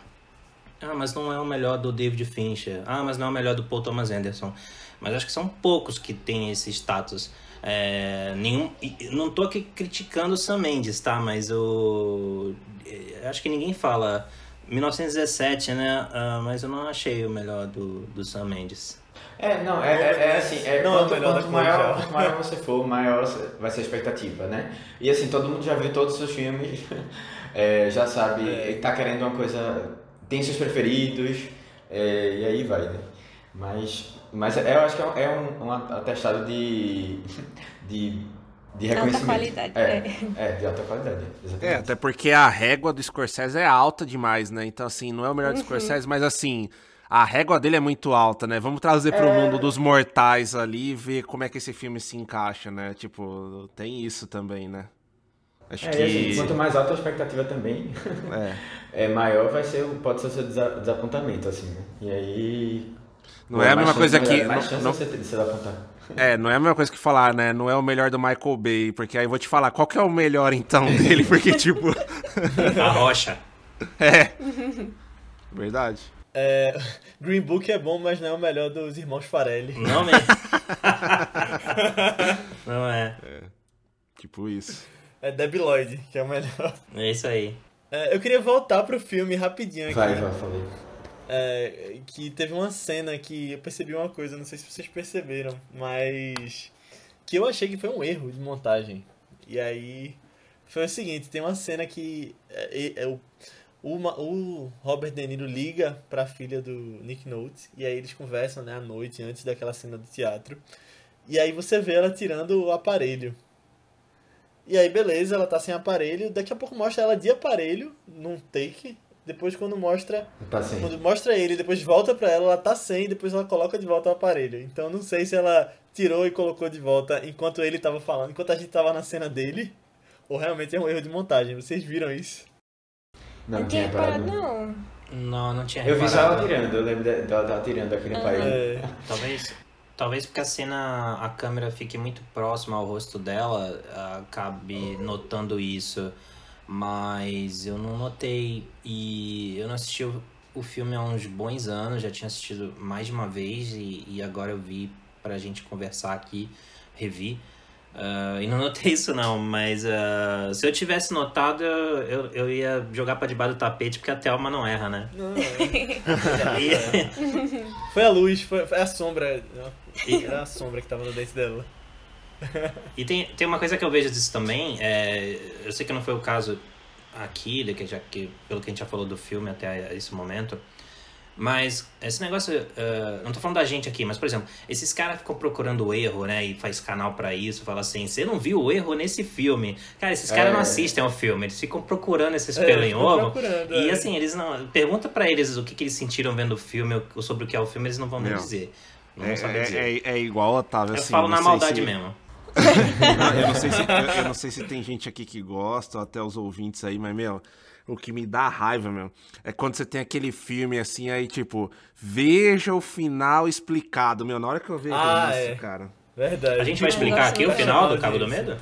Speaker 5: Ah, mas não é o melhor do David Fincher. Ah, mas não é o melhor do Paul Thomas Anderson. Mas acho que são poucos que têm esse status. É, nenhum, não tô aqui criticando o Sam Mendes, tá? Mas o. eh, Acho que ninguém fala. 1917, né? Ah, mas eu não achei o melhor do, do Sam Mendes.
Speaker 3: É, não, é, é, é assim, é,
Speaker 1: Não é o
Speaker 3: quanto,
Speaker 1: melhor
Speaker 3: quanto maior, quanto maior você for, maior vai ser a expectativa, né? E assim, todo mundo já viu todos os seus filmes, é, já sabe,
Speaker 1: É.
Speaker 3: tá querendo uma coisa, tem seus preferidos, é, e aí vai, né? Mas, mas é, eu acho que é um, é um, um atestado de, de, de
Speaker 2: Alta
Speaker 3: reconhecimento.
Speaker 2: qualidade.
Speaker 3: É, é, de alta qualidade,
Speaker 4: É,
Speaker 3: exatamente.
Speaker 4: até porque a régua do Scorsese é alta demais, né? Então, assim, não é o melhor do Scorsese, mas assim, a régua dele é muito alta, né? Vamos trazer pro mundo dos mortais ali e ver como é que esse filme se encaixa, né? Tipo, tem isso também, né? Acho
Speaker 3: É,
Speaker 4: que.
Speaker 3: e assim, quanto mais alta a expectativa também,
Speaker 4: É.
Speaker 3: é maior vai ser, o- pode ser o seu desa- desapontamento, assim, né? E aí...
Speaker 4: Não
Speaker 3: pô,
Speaker 4: é a
Speaker 3: mais
Speaker 4: mesma coisa que.
Speaker 3: Mais
Speaker 4: não-
Speaker 3: você.
Speaker 4: É, não é a mesma coisa que falar, né? Não é o melhor do Michael Bay, porque aí eu vou te falar, qual que é o melhor então dele? Porque, tipo.
Speaker 5: A Rocha.
Speaker 4: é. Verdade.
Speaker 1: É, Green Book é bom, mas não é o melhor dos irmãos Farelli.
Speaker 5: Não mesmo. Não é.
Speaker 4: Tipo isso.
Speaker 1: É Debbie Lloyd, que é o melhor.
Speaker 5: É isso aí.
Speaker 1: É, eu queria voltar pro filme rapidinho aqui.
Speaker 3: Vai, vai, falei.
Speaker 1: É, que teve uma cena que eu percebi uma coisa, não sei se vocês perceberam, mas que eu achei que foi um erro de montagem. E aí foi o seguinte, tem uma cena que é, é, o, o, Ma- o Robert De Niro liga pra filha do Nick Nolte e aí eles conversam né, à noite antes daquela cena do teatro. E aí você vê ela tirando o aparelho. E aí beleza, ela tá sem aparelho, daqui a pouco mostra ela de aparelho num take, depois quando mostra
Speaker 3: Passei.
Speaker 1: quando mostra ele, depois volta pra ela, ela tá sem, depois ela coloca de volta o aparelho. Então não sei se ela tirou e colocou de volta enquanto ele tava falando, enquanto a gente tava na cena dele, ou realmente é um erro de montagem. Vocês viram isso?
Speaker 3: Não,
Speaker 2: Não
Speaker 3: tinha
Speaker 2: tinha reparado,
Speaker 3: reparado.
Speaker 2: não.
Speaker 5: Não, não tinha
Speaker 3: Eu vi só ela
Speaker 5: reparado.
Speaker 3: tirando, eu lembro de- dela dela tirando aquele aparelho.
Speaker 1: É,
Speaker 5: Talvez, talvez porque a cena, a câmera fique muito próxima ao rosto dela, acabe notando isso. Mas eu não notei e eu não assisti o, o filme há uns bons anos, já tinha assistido mais de uma vez e, e agora eu vi pra gente conversar aqui, revi. Ah, e não notei isso não, mas ah, se eu tivesse notado, eu, eu, eu ia jogar pra debaixo do tapete, porque a Thelma não erra, né?
Speaker 1: não, é.
Speaker 5: E-
Speaker 1: Foi a luz, foi, foi a sombra. Era a sombra que tava no dente dela.
Speaker 5: E tem, tem uma coisa que eu vejo disso também, é, eu sei que não foi o caso aqui, que já, que, pelo que a gente já falou do filme até esse momento, mas esse negócio, eh, não tô falando da gente aqui, mas por exemplo, esses caras ficam procurando o erro, né, e faz canal pra isso, fala assim, você não viu o erro nesse filme. Cara, esses caras
Speaker 3: É.
Speaker 5: não assistem ao filme, eles ficam procurando esses
Speaker 1: É,
Speaker 5: pelo em ovo, e
Speaker 1: é.
Speaker 5: assim, eles não, pergunta pra eles o que, que eles sentiram vendo o filme, ou sobre o que é o filme, eles não vão nem dizer. Não
Speaker 4: É,
Speaker 5: vão saber dizer.
Speaker 4: é, é, é igual, Otávio,
Speaker 5: eu
Speaker 4: assim.
Speaker 5: falo na maldade
Speaker 4: se-
Speaker 5: mesmo.
Speaker 4: Eu, não sei se, eu, eu não sei se tem gente aqui que gosta, ou até os ouvintes aí, mas, meu, o que me dá raiva, meu, é quando você tem aquele filme assim, aí, tipo, veja o final explicado, meu. Na hora que eu vejo
Speaker 1: Ah,
Speaker 4: isso,
Speaker 1: é.
Speaker 4: cara.
Speaker 1: Verdade.
Speaker 5: A gente vai explicar aqui o final do Cabo do. Medo?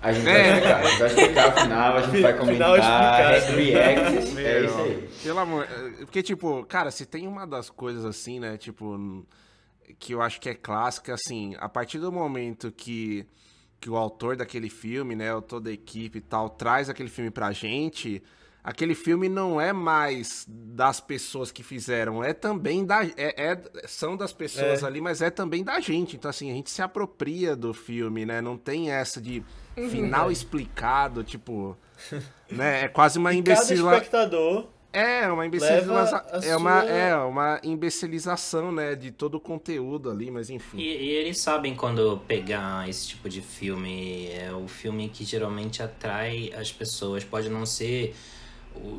Speaker 3: A gente
Speaker 4: É.
Speaker 3: vai explicar, a gente vai explicar o final, a gente vai
Speaker 1: Final
Speaker 3: comentar,
Speaker 1: explicado.
Speaker 3: reacts, é isso aí.
Speaker 4: Pelo amor. é, Porque, tipo, cara, se tem uma das coisas assim, né? Tipo, que eu acho que é clássica, assim, a partir do momento que, que o autor daquele filme, né, ou toda a equipe e tal, traz aquele filme pra gente, aquele filme não é mais das pessoas que fizeram, é também da. É, é- são das pessoas
Speaker 1: É.
Speaker 4: ali, mas é também da gente. Então, assim, a gente se apropria do filme, né? Não tem essa de final explicado, tipo. Né? É quase uma
Speaker 1: E cada espectador
Speaker 4: É, uma imbecilização. É uma,
Speaker 1: sua-
Speaker 4: é uma imbecilização, né? De todo o conteúdo ali, mas enfim.
Speaker 5: E, e eles sabem quando pegar esse tipo de filme. É o filme que geralmente atrai as pessoas. Pode não ser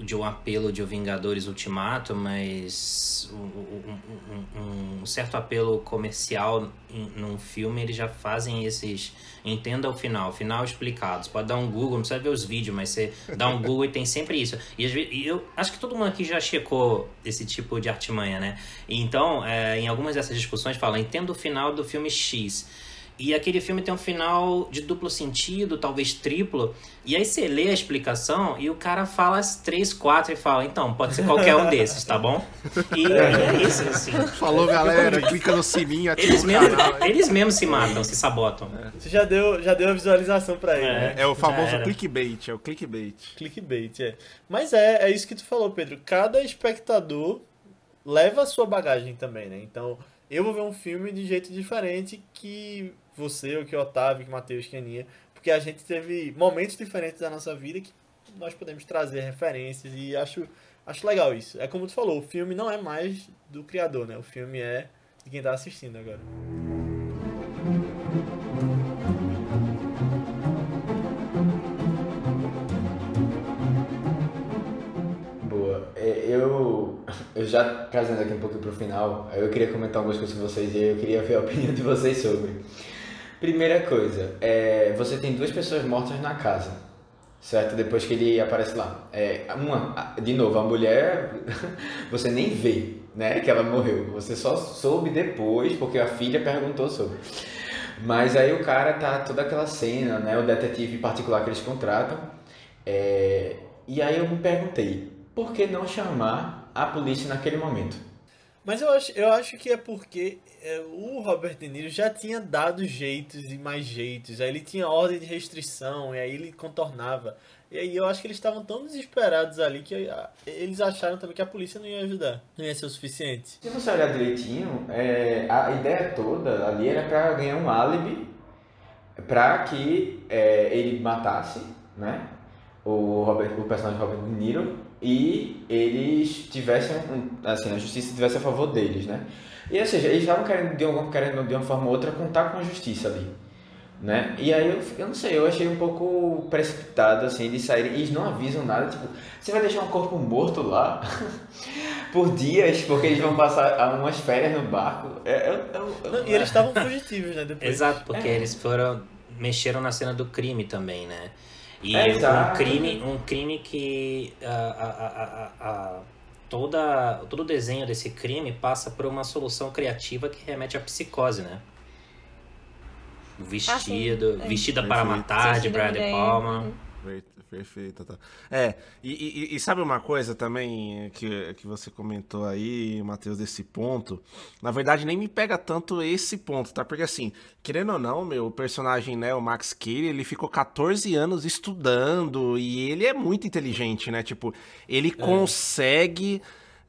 Speaker 5: de um apelo de o Vingadores Ultimato, mas um, um- um- certo apelo comercial num filme eles já fazem esses. Entenda o final, final explicado. Você pode dar um Google, não precisa ver os vídeos, mas você dá um Google e tem sempre isso. E, e eu acho que todo mundo aqui já checou esse tipo de artimanha, né? Então, é, em algumas dessas discussões fala, entenda o final do filme X. E aquele filme tem um final de duplo sentido, talvez triplo. E aí você lê a explicação e o cara fala as três, quatro e fala, então, pode ser qualquer um desses, tá bom? E, e é isso, assim.
Speaker 4: Falou, galera, clica no sininho, ativa
Speaker 5: Eles
Speaker 4: o
Speaker 5: mesmo,
Speaker 4: canal.
Speaker 5: eles mesmo se matam, se sabotam.
Speaker 1: Você já deu, já deu a visualização pra ele,
Speaker 5: É.
Speaker 1: né?
Speaker 4: É o famoso clickbait, é o clickbait.
Speaker 1: Clickbait, é. Mas é, é isso que tu falou, Pedro. Cada espectador leva a sua bagagem também, né? Então, eu vou ver um filme de jeito diferente que você, ou que o Otávio, que o Matheus, que a Aninha, porque a gente teve momentos diferentes da nossa vida que nós podemos trazer referências e acho, acho legal isso. É como tu falou, o filme não é mais do criador, né? O filme é de quem tá assistindo agora.
Speaker 3: Boa. É, Eu, eu já trazendo aqui um pouquinho pro final, eu queria comentar algumas coisas com vocês e eu queria ver a opinião de vocês sobre. Primeira coisa, é, você tem duas pessoas mortas na casa, certo? Depois que ele aparece lá. É, uma, de novo, a mulher, você nem vê, né, que ela morreu. Você só soube depois, porque a filha perguntou sobre. Mas aí o cara tá toda aquela cena, né, o detetive particular que eles contratam. É, e aí eu me perguntei, por que não chamar a polícia naquele momento?
Speaker 1: Mas eu acho, eu acho que é porque é, o Robert De Niro já tinha dado jeitos e mais jeitos. Aí ele tinha ordem de restrição, e aí ele contornava. E aí eu acho que eles estavam tão desesperados ali que ah, eles acharam também que a polícia não ia ajudar. Não ia ser o suficiente.
Speaker 3: Se você olhar direitinho, é, a ideia toda ali era para ganhar um álibi para que é, ele matasse, né? O, Robert, o personagem Robert De Niro e eles tivessem, assim, a justiça tivesse a favor deles, né? E ou seja, eles estavam querendo de, alguma, querendo de uma forma ou outra contar com a justiça ali, né? E aí eu, eu não sei, eu achei um pouco precipitado, assim, eles saírem, eles não avisam nada, tipo, você vai deixar um corpo morto lá por dias, porque eles vão passar umas férias no barco. É, eu, eu, eu-
Speaker 1: Não, e eles estavam fugitivos, né? Depois.
Speaker 5: Exato, porque
Speaker 3: É.
Speaker 5: eles foram. mexeram na cena do crime também, né? E
Speaker 3: É,
Speaker 5: um crime, um crime que a, a, a, a, toda, todo o desenho desse crime passa por uma solução criativa que remete à psicose, né? O Vestido,
Speaker 2: sim. É.
Speaker 5: Vestida para
Speaker 4: Perfeito.
Speaker 5: Matar, de Brad
Speaker 2: ideia.
Speaker 5: Palma.
Speaker 4: Perfeito, tá. É, e, e- e sabe uma coisa também que, que você comentou aí, Matheus, desse ponto? Na verdade, nem me pega tanto esse ponto, tá? Porque assim, querendo ou não, meu, personagem, né, o Max Cady, ele ficou 14 anos estudando e ele é muito inteligente, né? Tipo, ele consegue.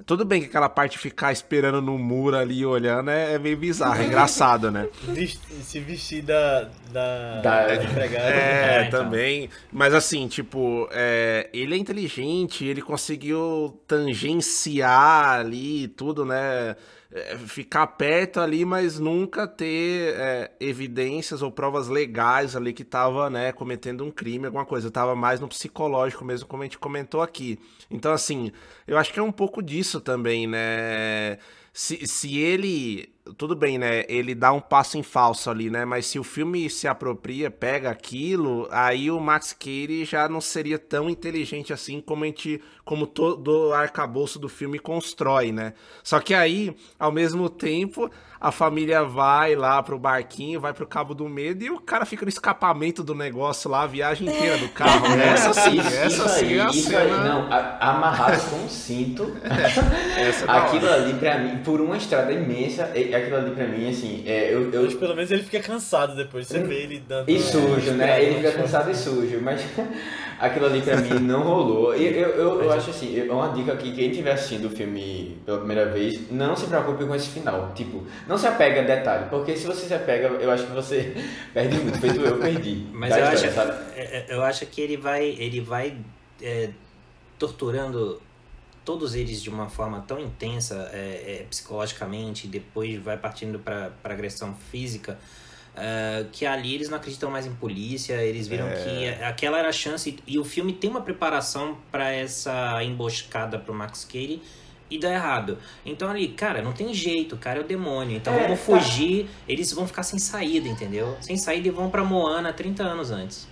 Speaker 4: Tudo bem que aquela parte de ficar esperando no muro ali olhando é, é meio bizarro, é engraçado, né?
Speaker 1: Se vestir da, da,
Speaker 3: Da-
Speaker 1: da empregada.
Speaker 4: É,
Speaker 5: É, então.
Speaker 4: também. Mas assim, tipo, é, ele é inteligente, ele conseguiu tangenciar ali tudo, né? É, ficar perto ali, mas nunca ter é, evidências ou provas legais ali que tava, né, cometendo um crime, alguma coisa. Tava mais no psicológico mesmo, como a gente comentou aqui. Então, assim, eu acho que é um pouco disso também, né? Se, se ele. Tudo bem, né? Ele dá um passo em falso ali, né? Mas se o filme se apropria, pega aquilo, aí o Max Cady já não seria tão inteligente assim como a gente. Como todo o arcabouço do filme constrói, né? Só que aí, ao mesmo tempo, a família vai lá pro barquinho, vai pro Cabo do Medo e o cara fica no escapamento do negócio lá, a viagem inteira do carro. né? Essa sim,
Speaker 3: isso,
Speaker 4: essa
Speaker 3: isso
Speaker 4: sim
Speaker 3: aí,
Speaker 4: é a
Speaker 3: isso
Speaker 4: cena.
Speaker 3: aí, não, a- amarrado com um cinto.
Speaker 4: Essa é
Speaker 3: aquilo
Speaker 4: hora.
Speaker 3: ali pra mim, por uma estrada imensa, e- aquilo ali pra mim, assim, é, eu, eu,
Speaker 1: Hoje, pelo menos ele fica cansado depois. Você vê ele dando.
Speaker 3: E sujo, né? Ele fica cansado e sujo, mas aquilo ali pra mim não rolou. E eu, eu, eu acho assim, é uma dica aqui, quem estiver assistindo o filme pela primeira vez, não se preocupe com esse final. Tipo, não se apega a detalhe, porque se você se apega, eu acho que você perde muito, feito eu perdi.
Speaker 5: Mas eu
Speaker 3: história,
Speaker 5: acho,
Speaker 3: sabe?
Speaker 5: é, é, eu acho que ele vai, ele vai é, torturando todos eles de uma forma tão intensa é, é, psicologicamente, depois vai partindo para agressão física, uh, que ali eles não acreditam mais em polícia, eles viram
Speaker 4: É.
Speaker 5: que aquela era a chance, e o filme tem uma preparação para essa emboscada pro Max Cady e dá errado. Então ali, cara, não tem jeito, o cara é o demônio. Então
Speaker 3: É,
Speaker 5: vamos
Speaker 3: tá.
Speaker 5: fugir, eles vão ficar sem saída, entendeu? Sem saída e vão pra Moana 30 anos antes.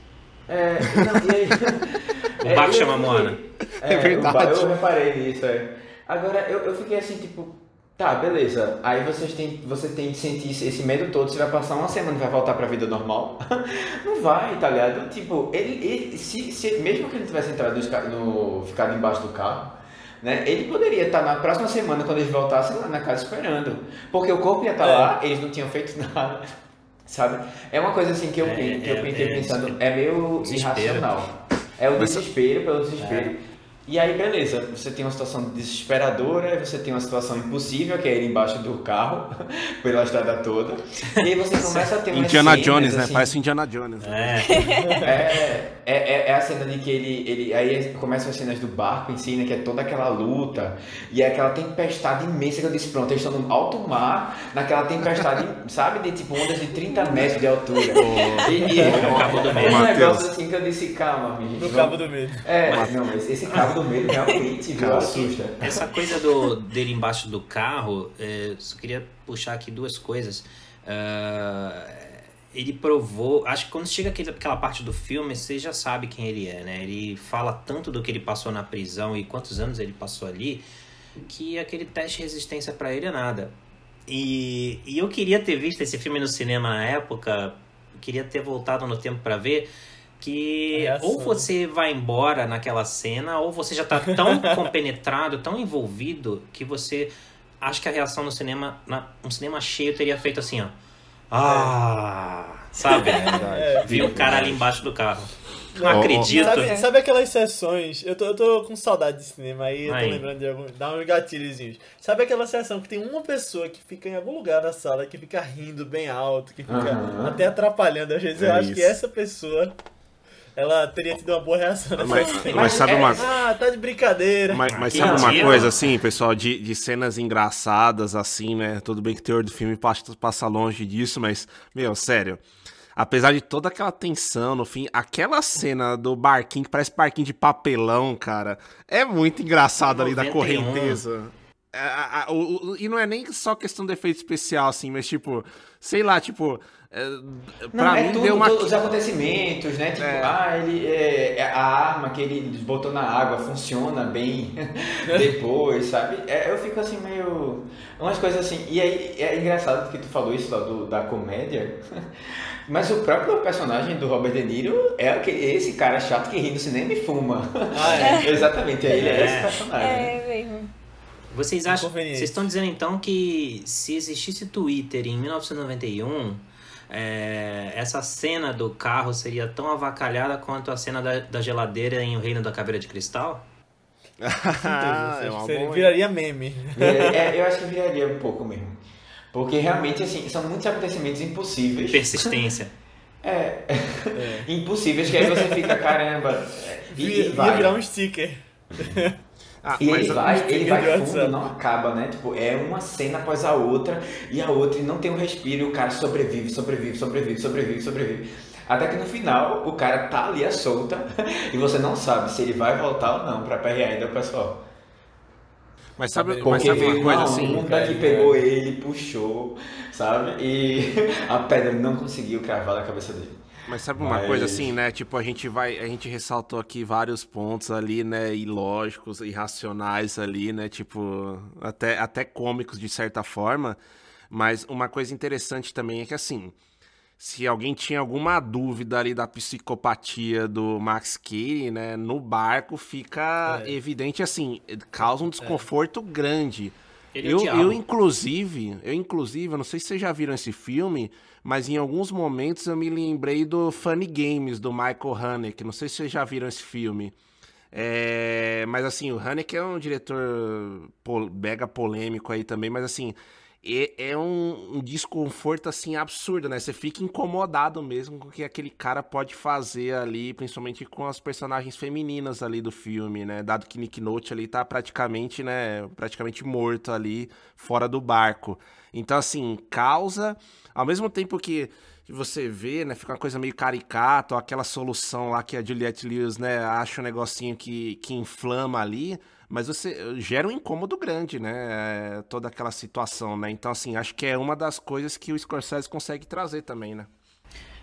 Speaker 3: É, não, e aí...
Speaker 5: O barco
Speaker 3: eu
Speaker 5: chama Moana.
Speaker 3: É,
Speaker 4: É verdade.
Speaker 3: o ba- Eu reparei nisso, é. Agora, eu, eu fiquei assim, tipo, tá, beleza. Aí vocês têm, você tem que sentir esse, medo todo, você vai passar uma semana e vai voltar pra vida normal. Não vai, tá ligado? Tipo, ele, ele se, se- mesmo que ele tivesse entrado no, ficado embaixo do carro, né? Ele poderia estar na próxima semana, quando eles voltassem lá na casa esperando. Porque o corpo ia estar
Speaker 1: É.
Speaker 3: lá, eles não tinham feito nada. Sabe? É uma coisa assim que eu,
Speaker 5: É,
Speaker 3: que eu
Speaker 5: é,
Speaker 3: pensei
Speaker 5: é,
Speaker 3: pensando, é meio
Speaker 5: desespero.
Speaker 3: irracional. É o desespero pelo desespero. E aí, beleza, você tem uma situação desesperadora, você tem uma situação impossível, que é ir embaixo do carro, pela estrada toda. E aí você começa a ter umas
Speaker 4: Indiana
Speaker 3: cenas,
Speaker 4: Jones, né?
Speaker 3: assim,
Speaker 4: Parece Indiana Jones. Né?
Speaker 5: É.
Speaker 3: é, é, é, é a cena de que ele, ele. Aí começam as cenas do barco em si, né? Que é toda aquela luta. E é aquela tempestade imensa que eu disse, pronto, eles estão no alto mar, naquela tempestade, sabe? De tipo ondas de 30 metros de altura. E, e
Speaker 5: No Cabo do
Speaker 3: é
Speaker 5: Medo.
Speaker 3: um negócio assim que eu disse, calma, gente.
Speaker 1: No
Speaker 3: vamos-
Speaker 1: Cabo do Medo.
Speaker 3: É, não, esse cabo do medo realmente, viu? Assusta.
Speaker 5: Essa coisa do, dele embaixo do carro, é, só queria puxar aqui duas coisas. Ah, ele provou. Acho que quando chega aquela parte do filme, você já sabe quem ele é, né? Ele fala tanto do que ele passou na prisão e quantos anos ele passou ali, que aquele teste de resistência pra ele é nada. E, e eu queria ter visto esse filme no cinema na época, queria ter voltado no tempo pra ver. Que
Speaker 1: reação.
Speaker 5: ou você vai embora naquela cena, ou você já tá tão compenetrado, tão envolvido, que você acha que a reação no cinema, na, um cinema cheio, teria feito assim, ó. Ah! Sabe?
Speaker 1: É.
Speaker 5: Vi o cara ali embaixo do carro. Não
Speaker 4: ó.
Speaker 5: acredito.
Speaker 1: Sabe, sabe aquelas sessões? Eu tô, eu tô com saudade de cinema aí, eu tô lembrando de algum. Dá uns gatilhozinhos. Sabe aquela sessão que tem uma pessoa que fica em algum lugar da sala, que fica rindo bem alto, que fica até atrapalhando? Às vezes eu
Speaker 4: É
Speaker 1: acho que
Speaker 4: isso.
Speaker 1: essa pessoa. Ela teria tido uma boa reação nessa
Speaker 4: Mas,
Speaker 1: cena.
Speaker 4: mas sabe uma,
Speaker 1: Ah, tá de brincadeira.
Speaker 4: Mas, mas sabe uma coisa, assim, pessoal, de, de cenas engraçadas, assim, né? Tudo bem que o teor do filme passa, passa longe disso, mas, meu, sério. Apesar de toda aquela tensão no fim, aquela cena do barquinho, que parece barquinho de papelão, cara, é muito engraçado ali da
Speaker 5: 91.
Speaker 4: correnteza. É, a- a- o- o- e não é nem só questão de efeito especial, assim, mas tipo, sei lá, tipo, é, pra
Speaker 3: Não, é
Speaker 4: mim
Speaker 3: tudo,
Speaker 4: deu uma.
Speaker 3: os acontecimentos, né? Tipo,
Speaker 4: É.
Speaker 3: ah, ele, é, a arma que ele botou na água funciona bem depois, sabe? É, eu fico assim meio... Umas coisas assim... E aí, é engraçado que tu falou isso lá do, da comédia, mas o próprio personagem do Robert De Niro é aquele, esse cara chato que ri no cinema e fuma.
Speaker 1: Ah, é.
Speaker 3: Exatamente, ele é,
Speaker 5: É.
Speaker 3: esse personagem.
Speaker 2: É mesmo.
Speaker 5: Vocês acham. Vocês estão dizendo então que se existisse Twitter em 1991, é, essa cena do carro seria tão avacalhada quanto a cena da, da geladeira em O Reino da Caveira de Cristal?
Speaker 4: Ah, é
Speaker 1: Acho
Speaker 4: uma
Speaker 1: que seria-
Speaker 4: boa,
Speaker 1: viraria meme.
Speaker 3: Viraria- é, eu acho que viraria um pouco mesmo. Porque realmente, assim, são muitos acontecimentos impossíveis.
Speaker 5: Persistência.
Speaker 3: É,
Speaker 1: É.
Speaker 3: impossíveis, que aí você fica, caramba. E,
Speaker 1: Via-
Speaker 3: e
Speaker 1: ia virar um sticker.
Speaker 4: Ah,
Speaker 3: E
Speaker 4: mas-
Speaker 3: ele vai, ele vai fundo, não acaba, né? Tipo, é uma cena após a outra, e a outra, e não tem um respiro, e o cara sobrevive, sobrevive, sobrevive, sobrevive, sobrevive. Até que no final, o cara tá ali à solta, e você não sabe se ele vai voltar ou não pra perrear ainda o pessoal.
Speaker 4: Mas sabe,
Speaker 1: Porque
Speaker 4: mas sabe uma coisa assim?
Speaker 3: onda
Speaker 1: cara,
Speaker 3: que
Speaker 1: né?
Speaker 3: pegou ele, puxou, sabe? E a pedra não conseguiu cravar na cabeça dele.
Speaker 4: Mas sabe uma
Speaker 3: Mas-
Speaker 4: coisa assim, né? Tipo, a gente vai, a gente ressaltou aqui vários pontos ali, né, ilógicos, irracionais ali, né, tipo, até até cômicos de certa forma, mas uma coisa interessante também é que assim, se alguém tinha alguma dúvida ali da psicopatia do Max Cady, né, no barco fica
Speaker 1: É.
Speaker 4: evidente assim, causa um desconforto grande.
Speaker 5: Ele é
Speaker 4: Eu, eu, inclusive, eu, inclusive, eu não sei se vocês já viram esse filme, mas em alguns momentos eu me lembrei do Funny Games, do Michael Haneke. Não sei se vocês já viram esse filme. É, mas assim, o Haneke é um diretor pol- mega polêmico aí também, mas assim, é, um, um, desconforto assim absurdo, né? Você fica incomodado mesmo com o que aquele cara pode fazer ali, principalmente com as personagens femininas ali do filme, né? Dado que Nick Note ali tá praticamente, né, praticamente morto ali fora do barco. Então assim, causa ao mesmo tempo que você vê, né, fica uma coisa meio caricato, aquela solução lá que a Juliette Lewis, né, acha um negocinho que, que inflama ali, mas você gera um incômodo grande, né? É, toda aquela situação, né? Então, assim, acho que é uma das coisas que o Scorsese consegue trazer também, né?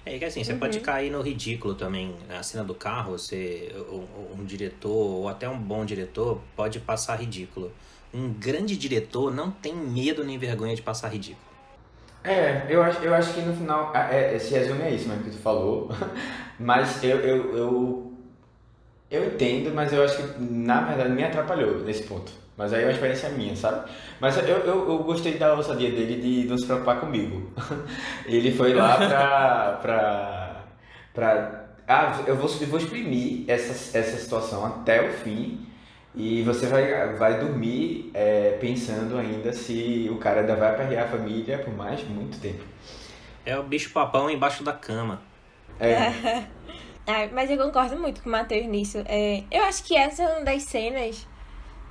Speaker 5: É que assim, você uhum. pode cair no ridículo também. Na cena do carro, você, um, um, diretor, ou até um bom diretor, pode passar ridículo. Um grande diretor não tem medo nem vergonha de passar ridículo.
Speaker 3: É, eu acho, eu acho que no final, é, é, se resume a isso mesmo que tu falou. Mas eu, eu, eu eu entendo, mas eu acho que na verdade me atrapalhou nesse ponto. Mas aí é uma experiência minha, sabe? Mas eu, eu, eu gostei da ousadia dele de não se preocupar comigo. Ele foi lá pra. pra, pra ah, eu vou, eu vou exprimir essa, essa situação até o fim e você vai, vai dormir é, pensando ainda se o cara ainda vai aperrear a família por mais muito tempo.
Speaker 5: É o bicho papão embaixo da cama.
Speaker 2: É. Ah, mas eu concordo muito com o Matheus nisso. É, eu acho que essa é uma das cenas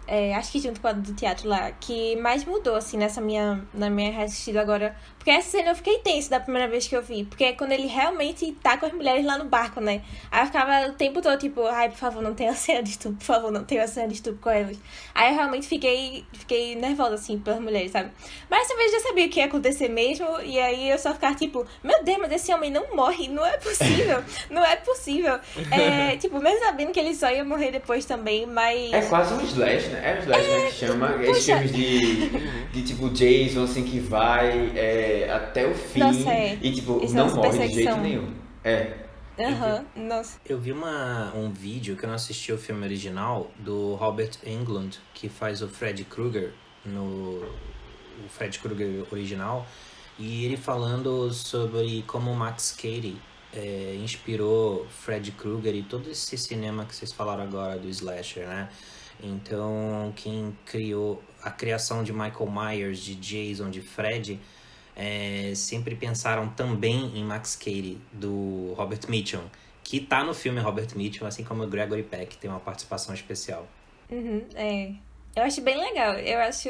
Speaker 2: é, acho que junto com a do teatro lá, que mais mudou, assim, nessa minha, na minha reassistida agora. Porque essa cena eu fiquei tenso da primeira vez que eu vi. Porque é quando ele realmente tá com as mulheres lá no barco, né? Aí eu ficava o tempo todo, tipo, ai, por favor, não tenha cena de estupro, por favor, não tenha cena de estupro com elas. Aí eu realmente fiquei, fiquei nervosa, assim, pelas mulheres, sabe? Mas essa vez eu já sabia o que ia acontecer mesmo, e aí eu só ficava, tipo, meu Deus, mas esse homem não morre, não é possível, não é possível. É, tipo, mesmo sabendo que ele só ia morrer depois também, mas...
Speaker 3: É quase um slash, né? É um slash, é, né, que chama. Puxa. Esses filmes de, de tipo Jason, assim, que vai é, até o fim
Speaker 2: Nossa, é.
Speaker 3: e tipo, Esse não morre de jeito nenhum. É.
Speaker 2: Aham, uhum. nossa.
Speaker 5: Eu vi uma, um vídeo que eu não assisti o filme original do Robert Englund, que faz o Fred Krueger no o Fred Krueger original, e ele falando sobre como Max Cady é, inspirou Fred Krueger e todo esse cinema que vocês falaram agora do slasher, né? Então, quem criou a criação de Michael Myers, de Jason, de Fred, é, sempre pensaram também em Max Cady, do Robert Mitchum, que tá no filme Robert Mitchum, assim como o Gregory Peck, tem uma participação especial.
Speaker 2: Uhum, é. Eu acho bem legal. Eu acho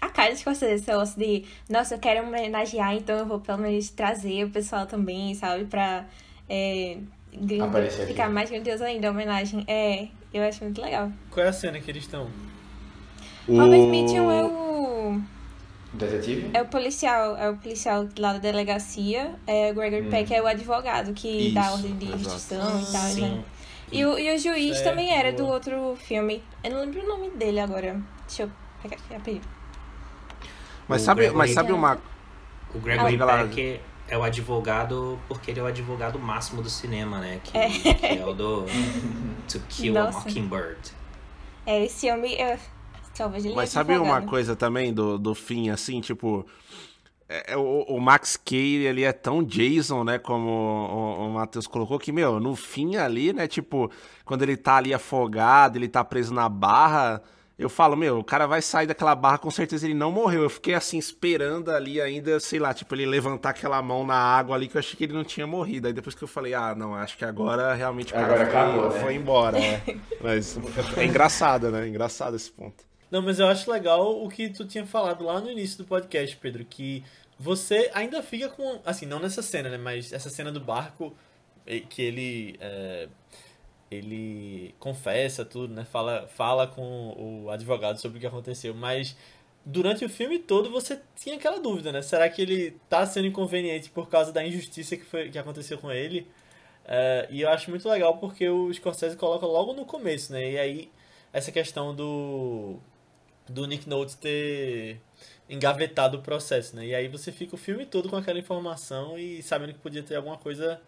Speaker 2: a cara de vocês, esse negócio de, nossa, eu quero homenagear, então eu vou pelo menos trazer o pessoal também, sabe, pra é, ficar mais grandioso ainda a homenagem. É, eu acho muito legal.
Speaker 1: Qual é a cena que eles estão?
Speaker 2: O Robert Mitchum é o.
Speaker 3: Detetive?
Speaker 2: É o policial, é o policial lá da delegacia. É o Gregory hum. Peck é o advogado que Isso, dá ordem de restrição e tal, Sim. né? E o, e o juiz certo. também era do outro filme. Eu não lembro o nome dele agora. Deixa eu pegar aqui rapidinho.
Speaker 4: Mas sabe, mas sabe uma.
Speaker 5: O Gregory ah, Peck é o advogado porque ele é o advogado máximo do cinema, né? Que é, que é o do To Kill Nossa. a Mockingbird.
Speaker 2: É, esse homem. Eu...
Speaker 4: Talvez ele Mas sabe uma coisa também do, do fim, assim, tipo. É, é, o, o, Max Cady, ele é tão Jason, né, como o, o, o Matheus colocou, que, meu, no fim ali, né, tipo, quando ele tá ali afogado, ele tá preso na barra, eu falo, meu, o cara vai sair daquela barra, com certeza ele não morreu. Eu fiquei assim, esperando ali ainda, sei lá, tipo, ele levantar aquela mão na água ali, que eu achei que ele não tinha morrido. Aí depois que eu falei, ah, não, acho que agora realmente o cara agora foi, acabou, né? foi embora, né? Mas é engraçado, né? Engraçado esse ponto.
Speaker 1: Não, mas eu acho legal o que tu tinha falado lá no início do podcast, Pedro, que você ainda fica com. Assim, não nessa cena, né? Mas essa cena do barco, que ele. É ele confessa tudo, né? Fala, fala com o advogado sobre o que aconteceu, mas durante o filme todo você tinha aquela dúvida, né? Será que ele tá sendo inconveniente por causa da injustiça que, foi, que aconteceu com ele? Uh, e eu acho muito legal porque o Scorsese coloca logo no começo, né? E aí, essa questão do, do Nick Notes ter engavetado o processo, né? E aí você fica o filme todo com aquela informação e sabendo que podia ter alguma coisa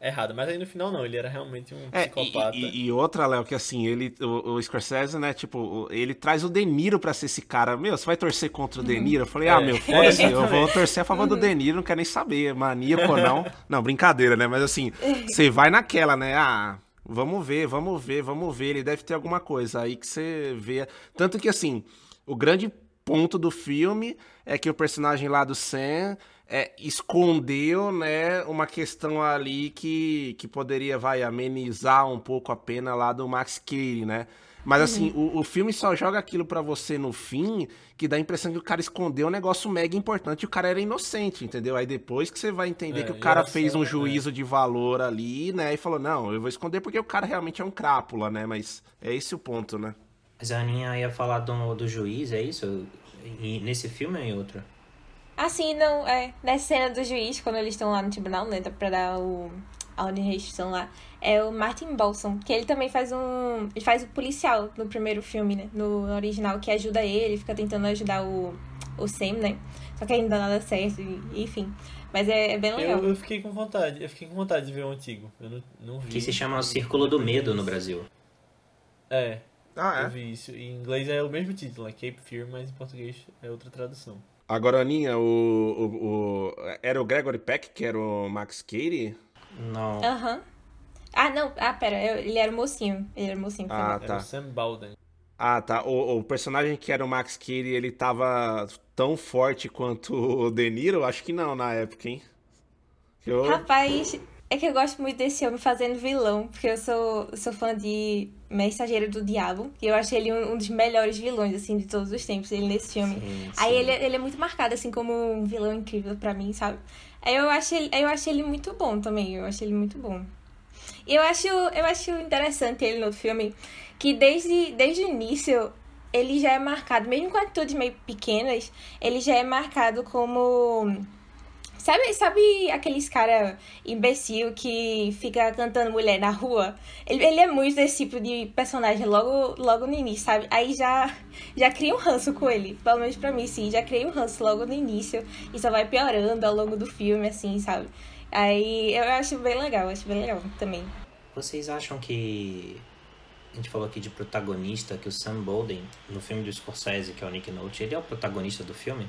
Speaker 1: errado. Mas aí no final não, ele era realmente um é, psicopata.
Speaker 4: E, e, outra, Léo, que assim, ele, o, o Scorsese, né, tipo, ele traz o De Niro pra ser esse cara. Meu, você vai torcer contra o De Niro? Eu falei, ah, é. meu, foda-se, é, eu vou torcer a favor do. De Niro, não quero nem saber, maníaco ou não. Não, brincadeira, né? Mas assim, você vai naquela, né? Ah, vamos ver, vamos ver, vamos ver, ele deve ter alguma coisa aí que você vê. Tanto que assim, o grande ponto do filme é que o personagem lá do Sam é, escondeu, né, uma questão ali que, que poderia, vai, amenizar um pouco a pena lá do Max Cady, né? Mas assim, uhum. o, o filme só joga aquilo para você no fim, que dá a impressão que o cara escondeu um negócio mega importante e o cara era inocente, entendeu? Aí depois que você vai entender é, que o cara fez um é. juízo é. de valor ali, né? E falou, não, eu vou esconder porque o cara realmente é um crápula, né? Mas é esse o ponto, né?
Speaker 5: Mas a Aninha ia falar do, do juiz, é isso? E nesse filme ou em outro?
Speaker 2: Ah, sim, não, é. Nessa cena do juiz, quando eles estão lá no tribunal, né? Pra dar o, a ordem de restrição lá, é o Martin Balsam, que ele também faz um. Ele faz o policial no primeiro filme, né? No original, que ajuda ele, fica tentando ajudar o, o Sam, né? Só que ainda não dá nada certo, enfim. Mas é, é bem legal.
Speaker 1: Eu, eu, fiquei com vontade, eu fiquei com vontade de ver o antigo. Eu não, não vi.
Speaker 5: Que se chama O Círculo do Medo no Brasil.
Speaker 1: É. Ah, é? Eu vi isso. Em inglês é o mesmo título, é Cape Fear, mas em português é outra tradução.
Speaker 4: Agora, Aninha, o, o, o, era o Gregory Peck que era o Max Cady?
Speaker 5: Não.
Speaker 2: Aham. Uhum. Ah, não. Ah, pera. Ele era o mocinho. Ele era o mocinho.
Speaker 1: Ah, tá. Era o Sam Balden.
Speaker 4: Ah, tá. O, o, personagem que era o Max Cady, ele tava tão forte quanto o De Niro? Acho que não na época, hein?
Speaker 2: Eu... Rapaz, é que eu gosto muito desse homem fazendo vilão, porque eu sou, sou fã de Mensageiro do Diabo, e eu acho ele um, um, dos melhores vilões, assim, de todos os tempos, ele nesse filme. Sim, sim. Aí ele, ele é muito marcado, assim, como um vilão incrível para mim, sabe? Aí eu acho, ele, eu acho ele muito bom também, eu acho ele muito bom. E eu acho, eu acho interessante ele no filme, que desde, desde o início ele já é marcado, mesmo com atitudes meio pequenas, ele já é marcado como Sabe, sabe aqueles cara imbecil que fica cantando mulher na rua? Ele, ele é muito desse tipo de personagem logo, logo no início, sabe? Aí já, já cria um ranço com ele. Pelo menos pra mim, sim. Já criei um ranço logo no início. E só vai piorando ao longo do filme, assim, sabe? Aí eu acho bem legal, acho bem legal também.
Speaker 5: Vocês acham que. A gente falou aqui de protagonista, que o Sam Bolden, no filme do Scorsese, que é o Nick Note, ele é o protagonista do filme?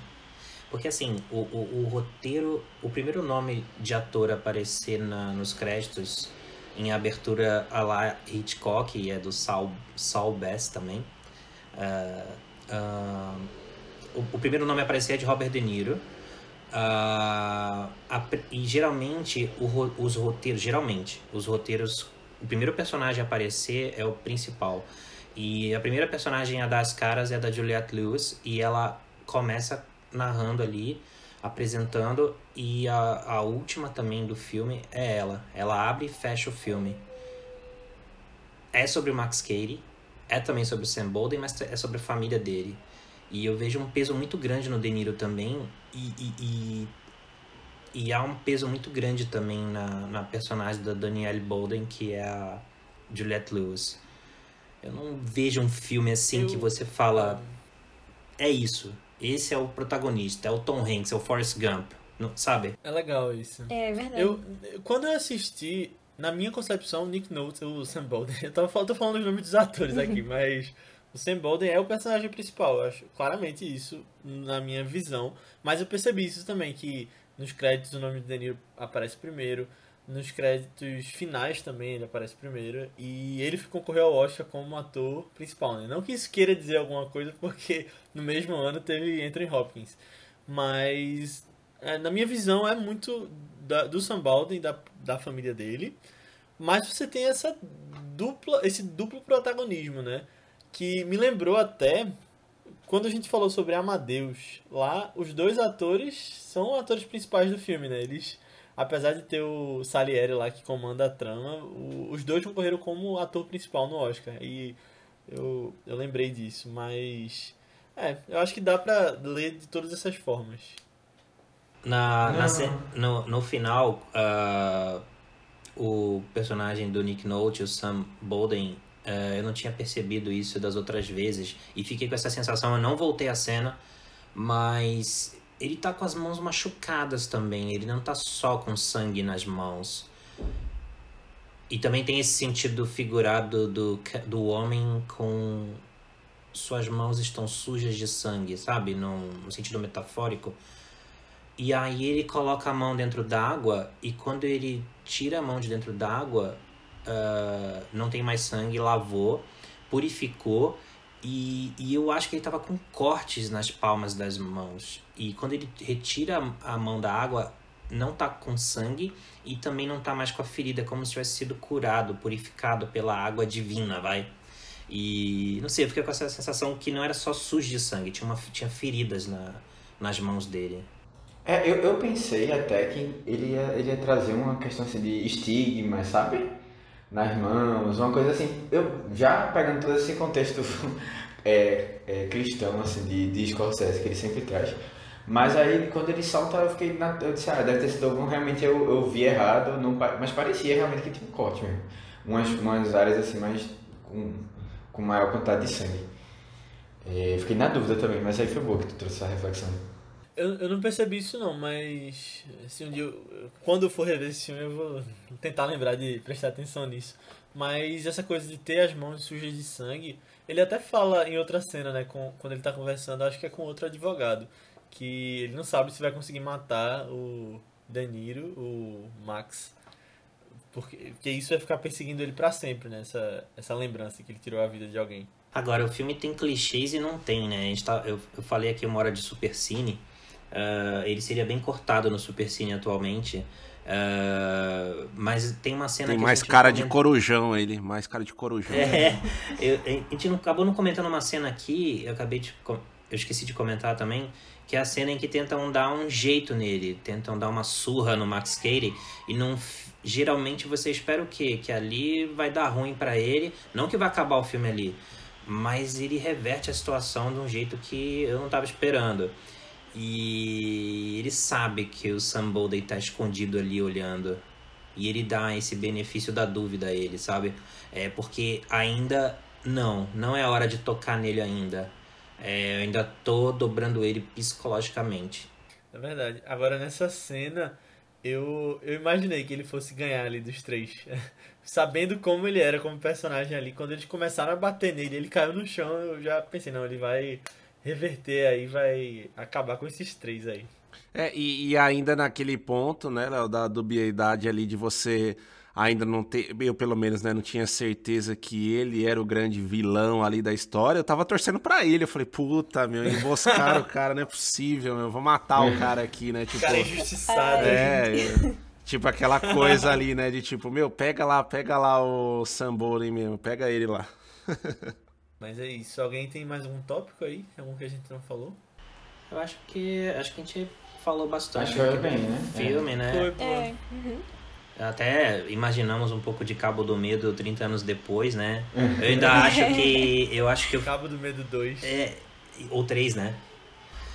Speaker 5: Porque assim, o, o, o, roteiro, o primeiro nome de ator a aparecer na, nos créditos em abertura a la Hitchcock, é do Saul, Saul Bass também. Uh, uh, o, o, primeiro nome a aparecer é de Robert De Niro. Uh, a, e geralmente o, os roteiros, geralmente, os roteiros, o primeiro personagem a aparecer é o principal. E a primeira personagem a dar as caras é da Juliette Lewis e ela começa narrando ali, apresentando, e a, a última também do filme é ela. Ela abre e fecha o filme. É sobre o Max Cady, é também sobre o Sam Bolden, mas é sobre a família dele. E eu vejo um peso muito grande no De Niro também, e, e, e, e há um peso muito grande também na, na personagem da Danielle Bolden, que é a Juliette Lewis. Eu não vejo um filme assim eu... que você fala. É isso. Esse é o protagonista, é o Tom Hanks, é o Forrest Gump, não, sabe?
Speaker 1: É legal isso.
Speaker 2: É, é verdade.
Speaker 1: Eu, quando eu assisti, na minha concepção, Nick Nolte, o Sam Bolden, eu tô, tô falando os nomes dos atores aqui, mas o Sam Bolden é o personagem principal, eu acho claramente isso na minha visão, mas eu percebi isso também, que nos créditos o nome de Deniro aparece primeiro, nos créditos finais também ele aparece primeiro. E ele concorreu ao Oscar como ator principal, né? Não que isso queira dizer alguma coisa, porque no mesmo ano teve Anthony Hopkins. Mas, é, na minha visão, é muito da, do Sam Baldwin, da, da família dele. Mas você tem essa dupla, esse duplo protagonismo, né? Que me lembrou até quando a gente falou sobre Amadeus. Lá, os dois atores são atores principais do filme, né? Eles apesar de ter o Salieri lá que comanda a trama, o, os dois concorreram como ator principal no Oscar. E eu, eu lembrei disso, mas. É, eu acho que dá pra ler de todas essas formas.
Speaker 5: Na, na no, no final, uh, o personagem do Nick Nolte, o Sam Bolden, eu não tinha percebido isso das outras vezes e fiquei com essa sensação. Eu não voltei à cena, mas ele tá com as mãos machucadas também, ele não tá só com sangue nas mãos. E também tem esse sentido figurado do, do homem com suas mãos estão sujas de sangue, sabe? No, no sentido metafórico. E aí ele coloca a mão dentro d'água e quando ele tira a mão de dentro d'água, uh, não tem mais sangue, lavou, purificou E, e eu acho que ele tava com cortes nas palmas das mãos. E quando ele retira a a mão da água, não tá com sangue e também não tá mais com a ferida, como se tivesse sido curado, purificado pela água divina, vai. E não sei, eu fiquei com essa sensação que não era só sujo de sangue, tinha, uma, tinha feridas na, nas mãos dele.
Speaker 3: É, eu, eu pensei até que ele ia, ele ia trazer uma questão assim de estigma, sabe? Nas mãos, uma coisa assim. Eu já pegando todo esse contexto é, é, cristão, assim, de, de Scorsese, que ele sempre traz. Mas aí quando ele solta, eu fiquei na. Eu disse, ah, deve ter sido algum, realmente eu, eu vi errado, não, mas parecia realmente que tinha um corte mesmo. Umas, umas áreas assim mais. com, com maior quantidade de sangue. É, fiquei na dúvida também, mas aí foi boa que tu trouxe essa reflexão.
Speaker 1: Eu, eu não percebi isso não, mas se um dia eu- quando eu for rever esse filme eu vou tentar lembrar de prestar atenção nisso. Mas essa coisa de ter as mãos sujas de sangue, ele até fala em outra cena, né, com, quando ele tá conversando, acho que é com outro advogado, que ele não sabe se vai conseguir matar o Danilo, o Max, porque, porque isso vai ficar perseguindo ele pra sempre, né, essa, essa lembrança que ele tirou a vida de alguém.
Speaker 5: Agora, o filme tem clichês e não tem, né? A gente tá, eu, eu falei aqui uma hora de Supercine. Ah, ele seria bem cortado no Supercine atualmente. ah, mas tem uma cena
Speaker 4: Tem
Speaker 5: que
Speaker 4: mais cara de
Speaker 5: comenta-
Speaker 4: corujão ele, mais cara de corujão.
Speaker 5: É, eu- a gente não, acabou não comentando uma cena aqui, eu acabei de. Eu esqueci de comentar também, que é a cena em que tentam dar um jeito nele, tentam dar uma surra no Max Cady e não. Geralmente você espera o quê? Que ali vai dar ruim pra ele, não que vai acabar o filme ali, mas ele reverte a situação de um jeito que eu não tava esperando. E ele sabe que o Sam Bolden tá escondido ali olhando. E ele dá esse benefício da dúvida a ele, sabe? É porque ainda não, não é hora de tocar nele ainda. É, eu ainda tô dobrando ele psicologicamente.
Speaker 1: É verdade. Agora nessa cena, eu, eu imaginei que ele fosse ganhar ali dos três. Sabendo como ele era como personagem ali, quando eles começaram a bater nele, ele caiu no chão, eu já pensei, não, ele vai reverter aí, vai acabar com esses três aí.
Speaker 4: É, e, e ainda naquele ponto, né, Léo, da dubiedade ali de você ainda não ter, eu pelo menos, né, não tinha certeza que ele era o grande vilão ali da história, eu tava torcendo pra ele, eu falei, puta, meu, emboscaram o cara, não é possível, meu, eu vou matar o cara aqui, né, tipo...
Speaker 1: Cara injustiçado.
Speaker 4: É, é, tipo aquela coisa ali, né, de tipo, meu, pega lá, pega lá o Samboren mesmo, pega ele lá.
Speaker 1: Mas é isso. Alguém tem mais algum tópico aí? Algum que a gente não falou?
Speaker 5: Eu acho que acho que a gente falou bastante
Speaker 3: Acho que foi bem, né?
Speaker 5: filme, né?
Speaker 1: Foi, pô.
Speaker 2: É. uhum.
Speaker 5: Até imaginamos um pouco de Cabo do Medo 30 anos depois, né? Eu ainda acho que eu acho que eu,
Speaker 1: Cabo do Medo 2.
Speaker 5: é, ou três, né?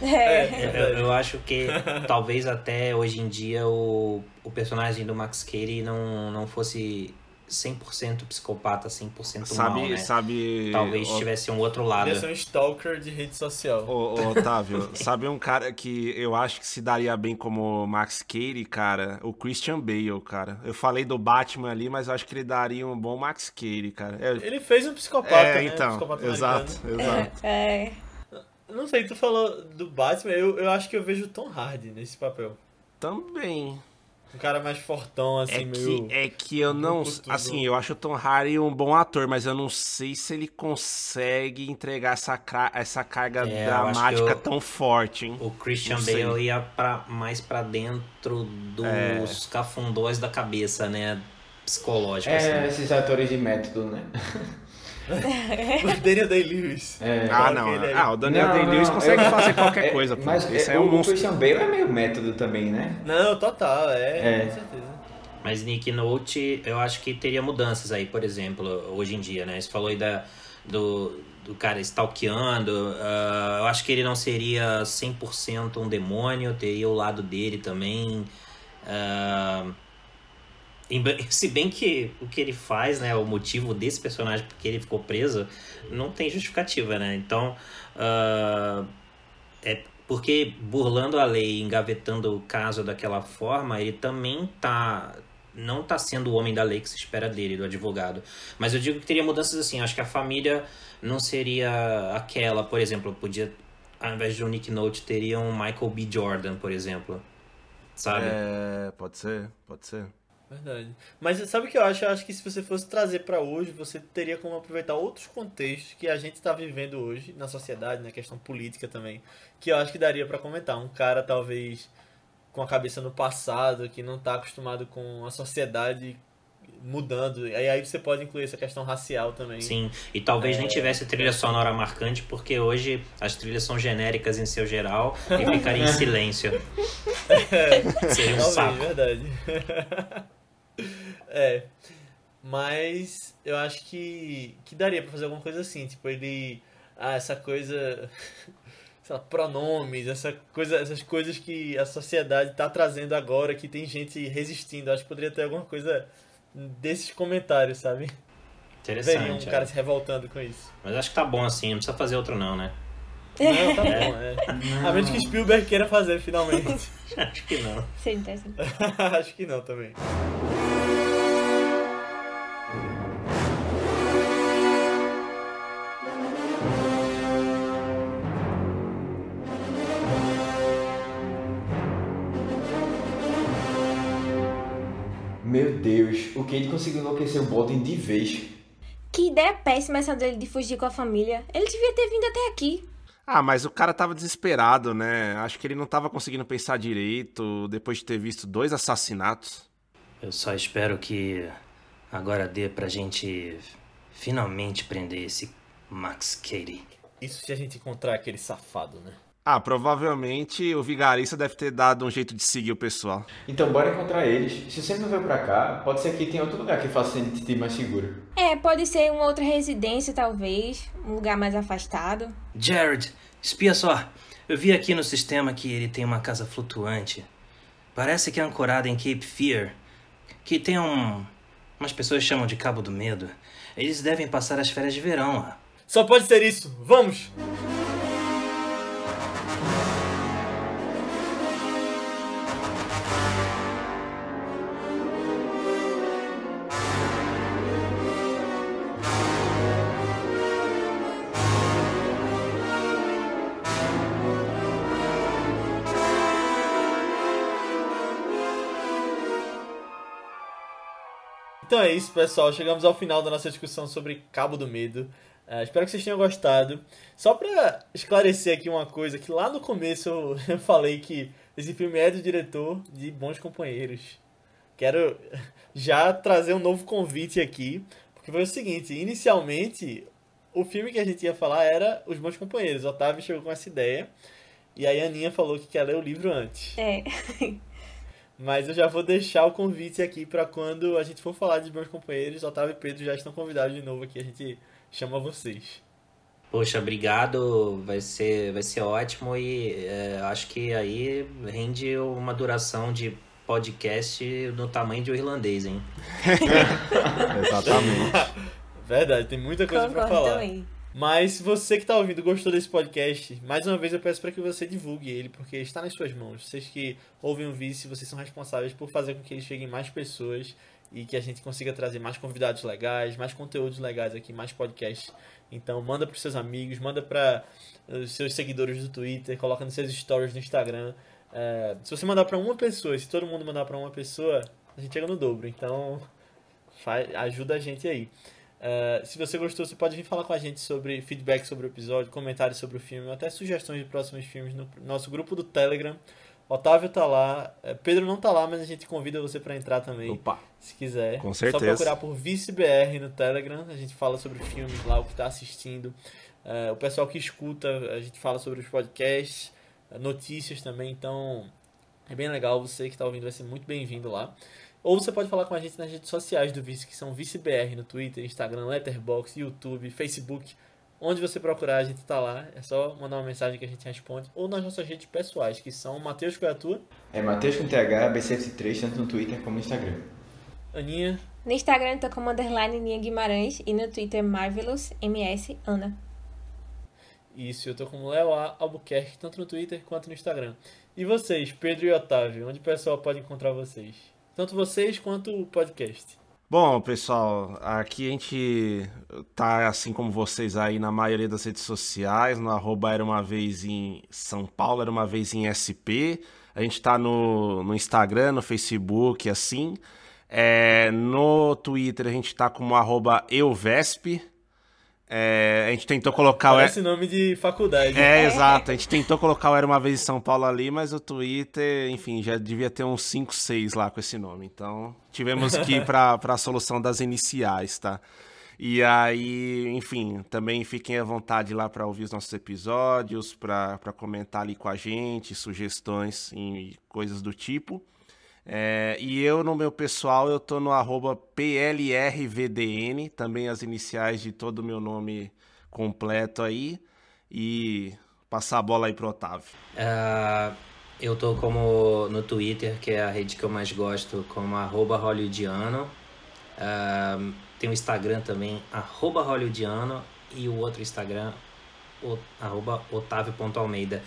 Speaker 2: É.
Speaker 5: Eu, eu acho que talvez até hoje em dia o, o personagem do Max Cady não, não fosse 100% psicopata, 100%
Speaker 4: Sabe,
Speaker 5: mal, né?
Speaker 4: sabe...
Speaker 5: Talvez
Speaker 4: ó,
Speaker 5: tivesse um outro lado.
Speaker 1: Ele ser um stalker de rede social.
Speaker 4: Ô, ô, Otávio, sabe um cara que eu acho que se daria bem como Max Cady, cara? O Christian Bale, cara. Eu falei do Batman ali, mas eu acho que ele daria um bom Max Cady, cara. É,
Speaker 1: Ele fez um psicopata,
Speaker 4: é,
Speaker 1: né?
Speaker 4: então,
Speaker 1: psicopata
Speaker 4: exato,
Speaker 1: americano.
Speaker 4: exato.
Speaker 2: É.
Speaker 1: Não sei, tu falou do Batman, eu, eu acho que eu vejo o Tom Hardy nesse papel.
Speaker 4: Também.
Speaker 1: Um cara mais fortão, assim,
Speaker 4: É
Speaker 1: meio...
Speaker 4: que, é que eu não. Assim, eu acho o Tom Hardy um bom ator, mas eu não sei se ele consegue entregar essa, essa carga
Speaker 5: É,
Speaker 4: dramática
Speaker 5: eu-
Speaker 4: tão forte, hein?
Speaker 5: O Christian
Speaker 4: Não sei.
Speaker 5: Bale ia pra, mais pra dentro dos
Speaker 4: É.
Speaker 5: cafundós da cabeça, né? Psicológico,
Speaker 3: É,
Speaker 5: assim.
Speaker 3: esses atores de método, né?
Speaker 1: O Daniel Day-Lewis.
Speaker 3: É.
Speaker 4: Ah, não.
Speaker 1: ele aí.
Speaker 4: Ah, o Daniel Day-Lewis consegue
Speaker 3: eu-
Speaker 4: fazer qualquer
Speaker 3: É,
Speaker 4: coisa, pô.
Speaker 3: Mas
Speaker 4: Esse
Speaker 3: é,
Speaker 4: é um
Speaker 3: o
Speaker 4: monstro.
Speaker 3: Christian Bale é meio método também, né?
Speaker 1: Não, total, é,
Speaker 3: É.
Speaker 1: com certeza.
Speaker 5: Mas Nick Note, eu acho que teria mudanças aí, por exemplo, hoje em dia, né? Você falou aí da, do, do cara stalkeando. ah, eu acho que ele não seria 100% um demônio, teria o lado dele também. ah, em- se bem que o que ele faz, né, o motivo desse personagem porque ele ficou preso, não tem justificativa, né? Então, ah, é porque burlando a lei, engavetando o caso daquela forma, ele também tá não tá sendo o homem da lei que se espera dele, do advogado. Mas eu digo que teria mudanças assim, acho que a família não seria aquela, por exemplo, podia ao invés de um Nick Note teria um Michael B. Jordan, por exemplo. Sabe?
Speaker 4: É, pode ser, pode ser.
Speaker 1: Verdade. Mas sabe o que eu acho? Eu acho que se você fosse trazer para hoje, você teria como aproveitar outros contextos que a gente está vivendo hoje na sociedade, na questão política também, que eu acho que daria para comentar. Um cara talvez com a cabeça no passado, que não está acostumado com a sociedade mudando. E aí você pode incluir essa questão racial também.
Speaker 5: Sim, e talvez
Speaker 1: É.
Speaker 5: nem tivesse trilha sonora marcante, porque hoje as trilhas são genéricas em seu geral e ficaria em silêncio. Seria um
Speaker 1: Talvez,
Speaker 5: saco.
Speaker 1: verdade. é. Mas eu acho que, que daria pra fazer alguma coisa assim. Tipo, ele. Ah, essa coisa. Sei lá, pronomes, essa coisa, essas coisas que a sociedade tá trazendo agora, que tem gente resistindo. Eu acho que poderia ter alguma coisa desses comentários, sabe? Veria um
Speaker 5: Interessante.
Speaker 1: cara
Speaker 5: é.
Speaker 1: se revoltando com isso.
Speaker 5: Mas acho que tá bom assim, não precisa fazer outro não, né?
Speaker 1: Não, tá bom, é. A menos que Spielberg queira fazer finalmente.
Speaker 5: Acho que não.
Speaker 2: Seria interessante.
Speaker 1: acho que não também.
Speaker 3: O Kate conseguiu enlouquecer o Bolton de vez.
Speaker 2: Que ideia péssima essa dele de fugir com a família. Ele devia ter vindo até aqui.
Speaker 4: Ah, mas o cara tava desesperado, né? Acho que ele não tava conseguindo pensar direito depois de ter visto dois assassinatos.
Speaker 5: Eu só espero que agora dê pra gente finalmente prender esse Max Cady.
Speaker 1: Isso se a gente encontrar aquele safado, né?
Speaker 4: Ah, provavelmente o vigarista deve ter dado um jeito de seguir o pessoal.
Speaker 3: Então bora encontrar eles. Se você não veio pra cá, pode ser que tenha outro lugar que faça gente sentir mais seguro.
Speaker 2: É, pode ser uma outra residência, talvez. Um lugar mais afastado.
Speaker 5: Jared, espia só. Eu vi aqui no sistema que ele tem uma casa flutuante. Parece que é ancorada em Cape Fear. Que tem um. Umas pessoas chamam de Cabo do Medo. Eles devem passar as férias de verão lá.
Speaker 1: Só pode ser isso. Vamos! É isso, pessoal. Chegamos ao final da nossa discussão sobre Cabo do Medo. É, espero que vocês tenham gostado. Só pra esclarecer aqui uma coisa, que lá no começo eu, eu falei que esse filme é do diretor de Bons Companheiros. Quero já trazer um novo convite aqui, porque foi o seguinte, inicialmente o filme que a gente ia falar era Os Bons Companheiros. O Otávio chegou com essa ideia, e aí a Aninha falou que quer ler o livro antes.
Speaker 2: É.
Speaker 1: Mas eu já vou deixar o convite aqui pra quando a gente for falar de Bons Companheiros, Otávio e Pedro já estão convidados de novo aqui, a gente chama vocês.
Speaker 5: Poxa, obrigado. Vai ser, vai ser ótimo e é, acho que aí rende uma duração de podcast no tamanho de um irlandês, hein?
Speaker 4: Exatamente.
Speaker 1: Verdade, tem muita coisa pra
Speaker 2: Concordo
Speaker 1: falar.
Speaker 2: também.
Speaker 1: Mas se você que tá ouvindo gostou desse podcast, mais uma vez eu peço para que você divulgue ele, porque está nas suas mãos. Vocês que ouvem o Vice, vocês são responsáveis por fazer com que ele chegue em mais pessoas e que a gente consiga trazer mais convidados legais, mais conteúdos legais aqui, mais podcasts. Então manda para seus amigos, manda para os seus seguidores do Twitter, coloca nos seus stories no Instagram. É, se você mandar para uma pessoa, se todo mundo mandar para uma pessoa, a gente chega no dobro. Então faz, ajuda a gente aí. Uh, se você gostou, você pode vir falar com a gente sobre feedback sobre o episódio, comentários sobre o filme, ou até sugestões de próximos filmes no nosso grupo do Telegram. Otávio tá lá, eh, Pedro não tá lá, mas a gente convida você para entrar também,
Speaker 4: Opa.
Speaker 1: se quiser.
Speaker 4: Com
Speaker 1: Só
Speaker 4: certeza.
Speaker 1: procurar por ViceBR no Telegram, a gente fala sobre filmes lá, o que tá assistindo. Eh, o pessoal que escuta, a gente fala sobre os podcasts, eh, notícias também, então é bem legal. Você que tá ouvindo vai ser muito bem-vindo lá. Ou você pode falar com a gente nas redes sociais do Vice, que são ViceBR no Twitter, Instagram, Letterboxd, YouTube, Facebook. Onde você procurar, a gente tá lá. É só mandar uma mensagem que a gente responde. Ou nas nossas redes pessoais, que são Matheus qual é a tua?
Speaker 3: É Matheus com TH, BCF3, tanto no Twitter como no Instagram.
Speaker 1: Aninha.
Speaker 2: No Instagram eu tô como underline Ninha Guimarães e no Twitter Marvelous MS Ana.
Speaker 1: Isso, eu tô com o Léo A. Albuquerque, tanto no Twitter quanto no Instagram. E vocês, Pedro e Otávio, onde o pessoal pode encontrar vocês? Tanto vocês quanto o podcast.
Speaker 4: Bom, pessoal, aqui a gente tá assim como vocês aí na maioria das redes sociais, no arroba era uma vez em São Paulo, era uma vez em SP. A gente tá no, no Instagram, no Facebook, assim. É, no Twitter a gente tá como arroba euvesp. É, a gente tentou colocar
Speaker 1: Parece o... nome de faculdade.
Speaker 4: É, exato. A gente tentou colocar o Era Uma Vez em São Paulo ali, mas o Twitter, enfim, já devia ter uns 5, 6 lá com esse nome. Então, tivemos que ir para a solução das iniciais, tá? E aí, enfim, também fiquem à vontade lá para ouvir os nossos episódios, para comentar ali com a gente, sugestões e coisas do tipo. É, e eu, no meu pessoal, eu tô no arroba PLRVDN, também as iniciais de todo o meu nome completo aí. E passar a bola aí pro Otávio.
Speaker 5: Uh, eu tô como no Twitter, que é a rede que eu mais gosto, como arroba hollywoodiano. Uh, tem o Instagram também, arroba hollywoodiano. E o outro Instagram, arroba otávio.almeida.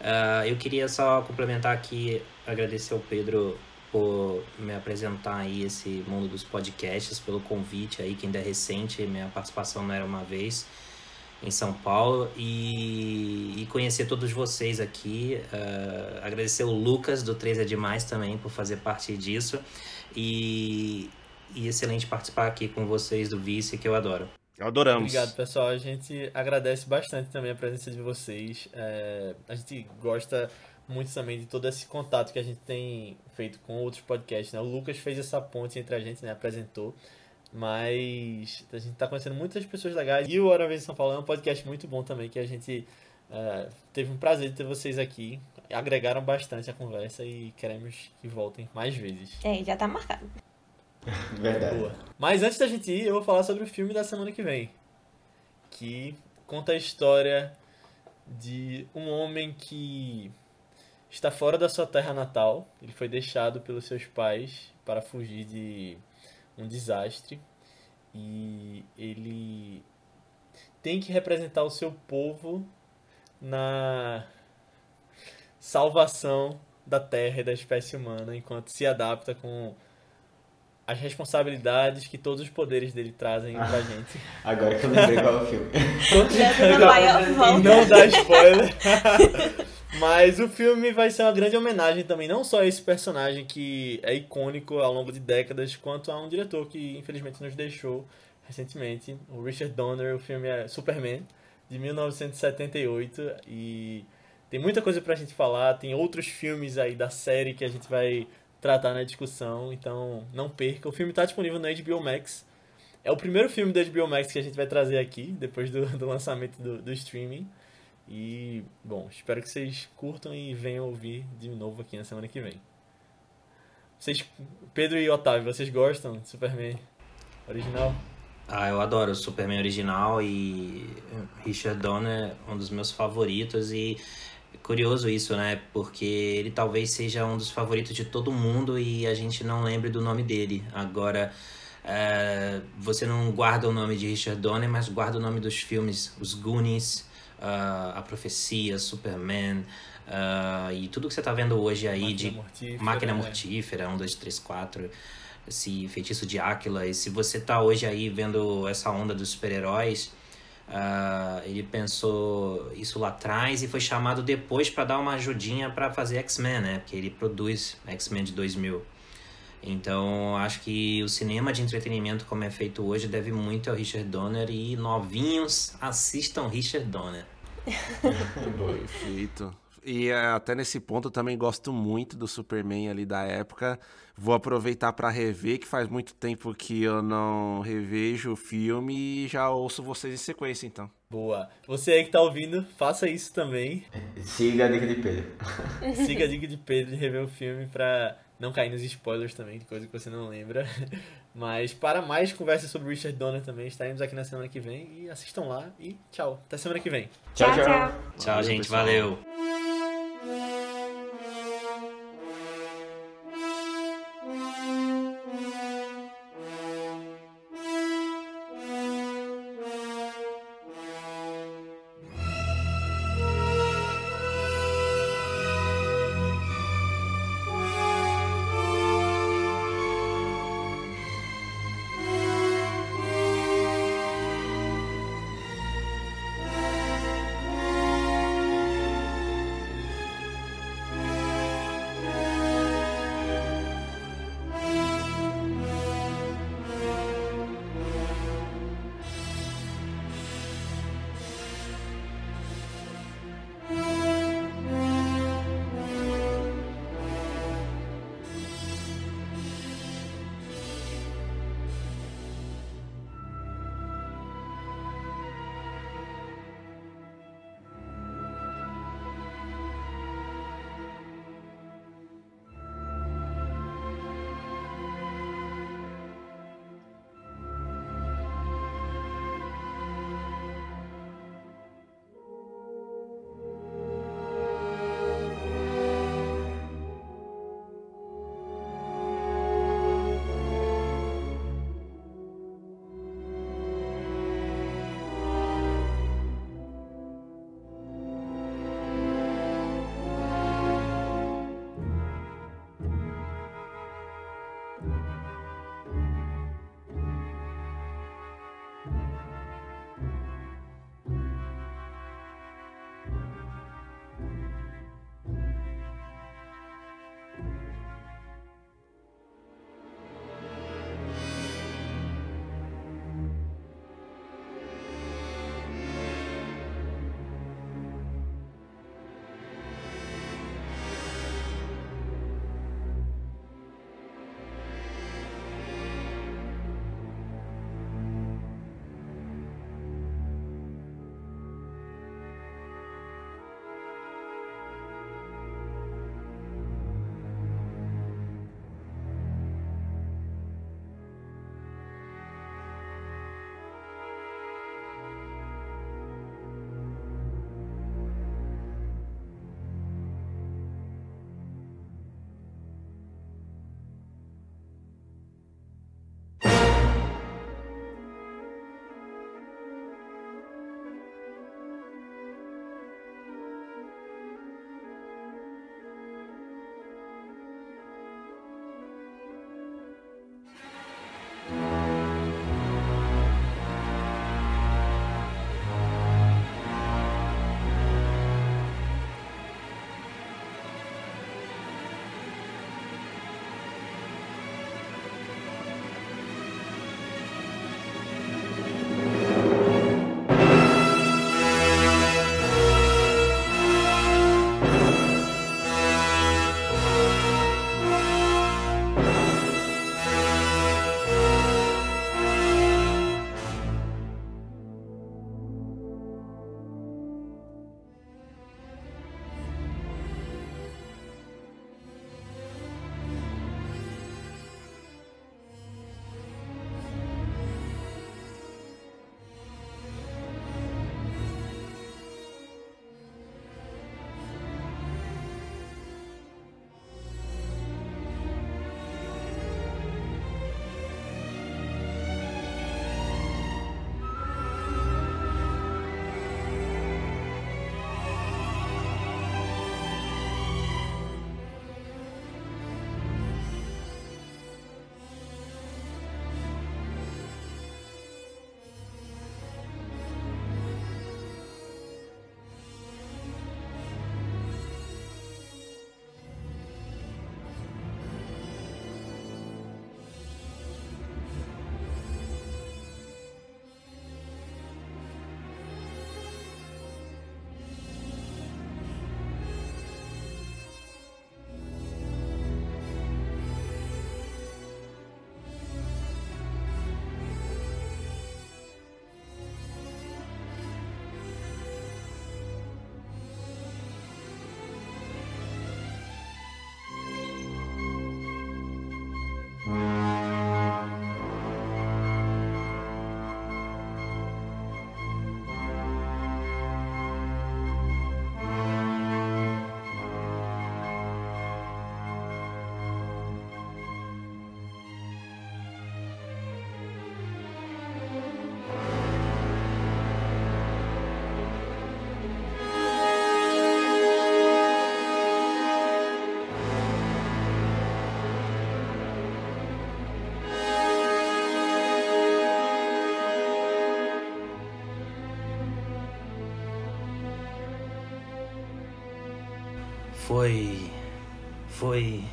Speaker 5: Uh, eu queria só complementar aqui, agradecer ao Pedro por me apresentar aí esse mundo dos podcasts, pelo convite aí, que ainda é recente, minha participação não era uma vez em São Paulo e, e conhecer todos vocês aqui. Uh, agradecer o Lucas do 3 é Demais também por fazer parte disso e, e excelente participar aqui com vocês do Vice, que eu adoro.
Speaker 4: Adoramos.
Speaker 1: Obrigado, pessoal. A gente agradece bastante também a presença de vocês. É, a gente gosta muito também de todo esse contato que a gente tem feito com outros podcasts, né? O Lucas fez essa ponte entre a gente, né? Apresentou. Mas a gente tá conhecendo muitas pessoas legais. E o Hora Vez em São Paulo é um podcast muito bom também, que a gente uh, teve um prazer de ter vocês aqui. Agregaram bastante a conversa e queremos que voltem mais vezes.
Speaker 2: É, já tá marcado.
Speaker 3: Verdade. Boa.
Speaker 1: Mas antes da gente ir, eu vou falar sobre o filme da semana que vem. Que conta a história de um homem que está fora da sua terra natal. Ele foi deixado pelos seus pais para fugir de um desastre e ele tem que representar o seu povo na salvação da terra e da espécie humana enquanto se adapta com as responsabilidades que todos os poderes dele trazem ah, pra gente.
Speaker 3: Agora que eu lembrei qual é o filme.
Speaker 1: não dá spoiler. Mas o filme vai ser uma grande homenagem também, não só a esse personagem que é icônico ao longo de décadas, quanto a um diretor que infelizmente nos deixou recentemente, o Richard Donner. O filme é Superman, de 1978, e tem muita coisa pra gente falar. Tem outros filmes aí da série que a gente vai tratar na discussão, então não perca. O filme está disponível no HBO Max. É o primeiro filme da HBO Max que a gente vai trazer aqui, depois do, do lançamento do, do streaming. E, bom, espero que vocês curtam e venham ouvir de novo aqui na semana que vem. Vocês, Pedro e Otávio, vocês gostam de Superman original?
Speaker 5: Ah, eu adoro o Superman original e Richard Donner é um dos meus favoritos e curioso isso, né? Porque ele talvez seja um dos favoritos de todo mundo e a gente não lembre do nome dele. Agora, é, você não guarda o nome de Richard Donner, mas guarda o nome dos filmes, os Goonies, uh, A Profecia, Superman, uh, e tudo que você está vendo hoje aí Máquina de Mortífera, Máquina né? Mortífera, 1, 2, 3, 4, esse Feitiço de Áquila, e se você está hoje aí vendo essa onda dos super-heróis, uh, ele pensou isso lá atrás e foi chamado depois para dar uma ajudinha para fazer X-Men, né? Porque ele produz X-Men de 2000. Então, acho que o cinema de entretenimento, como é feito hoje, deve muito ao Richard Donner e novinhos assistam Richard Donner.
Speaker 4: Perfeito. E é, até nesse ponto eu também gosto muito do Superman ali da época. Vou aproveitar para rever, que faz muito tempo que eu não revejo o filme e já ouço vocês em sequência, então.
Speaker 1: Boa. Você aí que tá ouvindo, faça isso também.
Speaker 3: Siga a dica de Pedro.
Speaker 1: Siga a dica de Pedro de rever o filme pra não cair nos spoilers também, de coisa que você não lembra. Mas para mais conversas sobre Richard Donner também, estaremos aqui na semana que vem e assistam lá e tchau. Até semana que vem.
Speaker 3: Tchau, tchau.
Speaker 5: Tchau, tchau gente. Pessoal. Valeu. Foi. Foi.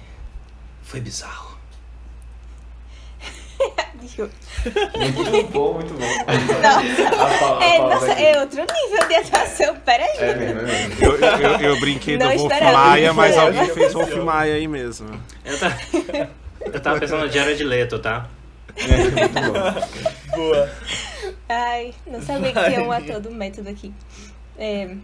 Speaker 5: Foi bizarro.
Speaker 3: Muito bom, muito bom.
Speaker 2: Não.
Speaker 3: A Paula- a
Speaker 2: É, nossa, é outro nível de atuação. Peraí.
Speaker 3: É é.
Speaker 4: Eu, eu, eu brinquei
Speaker 2: Não
Speaker 4: do Wolf Maia, mas
Speaker 2: esperava.
Speaker 4: alguém fez Wolf Maia aí mesmo.
Speaker 5: Eu, tá... eu tava pensando no Jared Leto, tá?
Speaker 3: Muito bom.
Speaker 1: Boa.
Speaker 2: Ai, não sabia que tinha um ator do método aqui. É,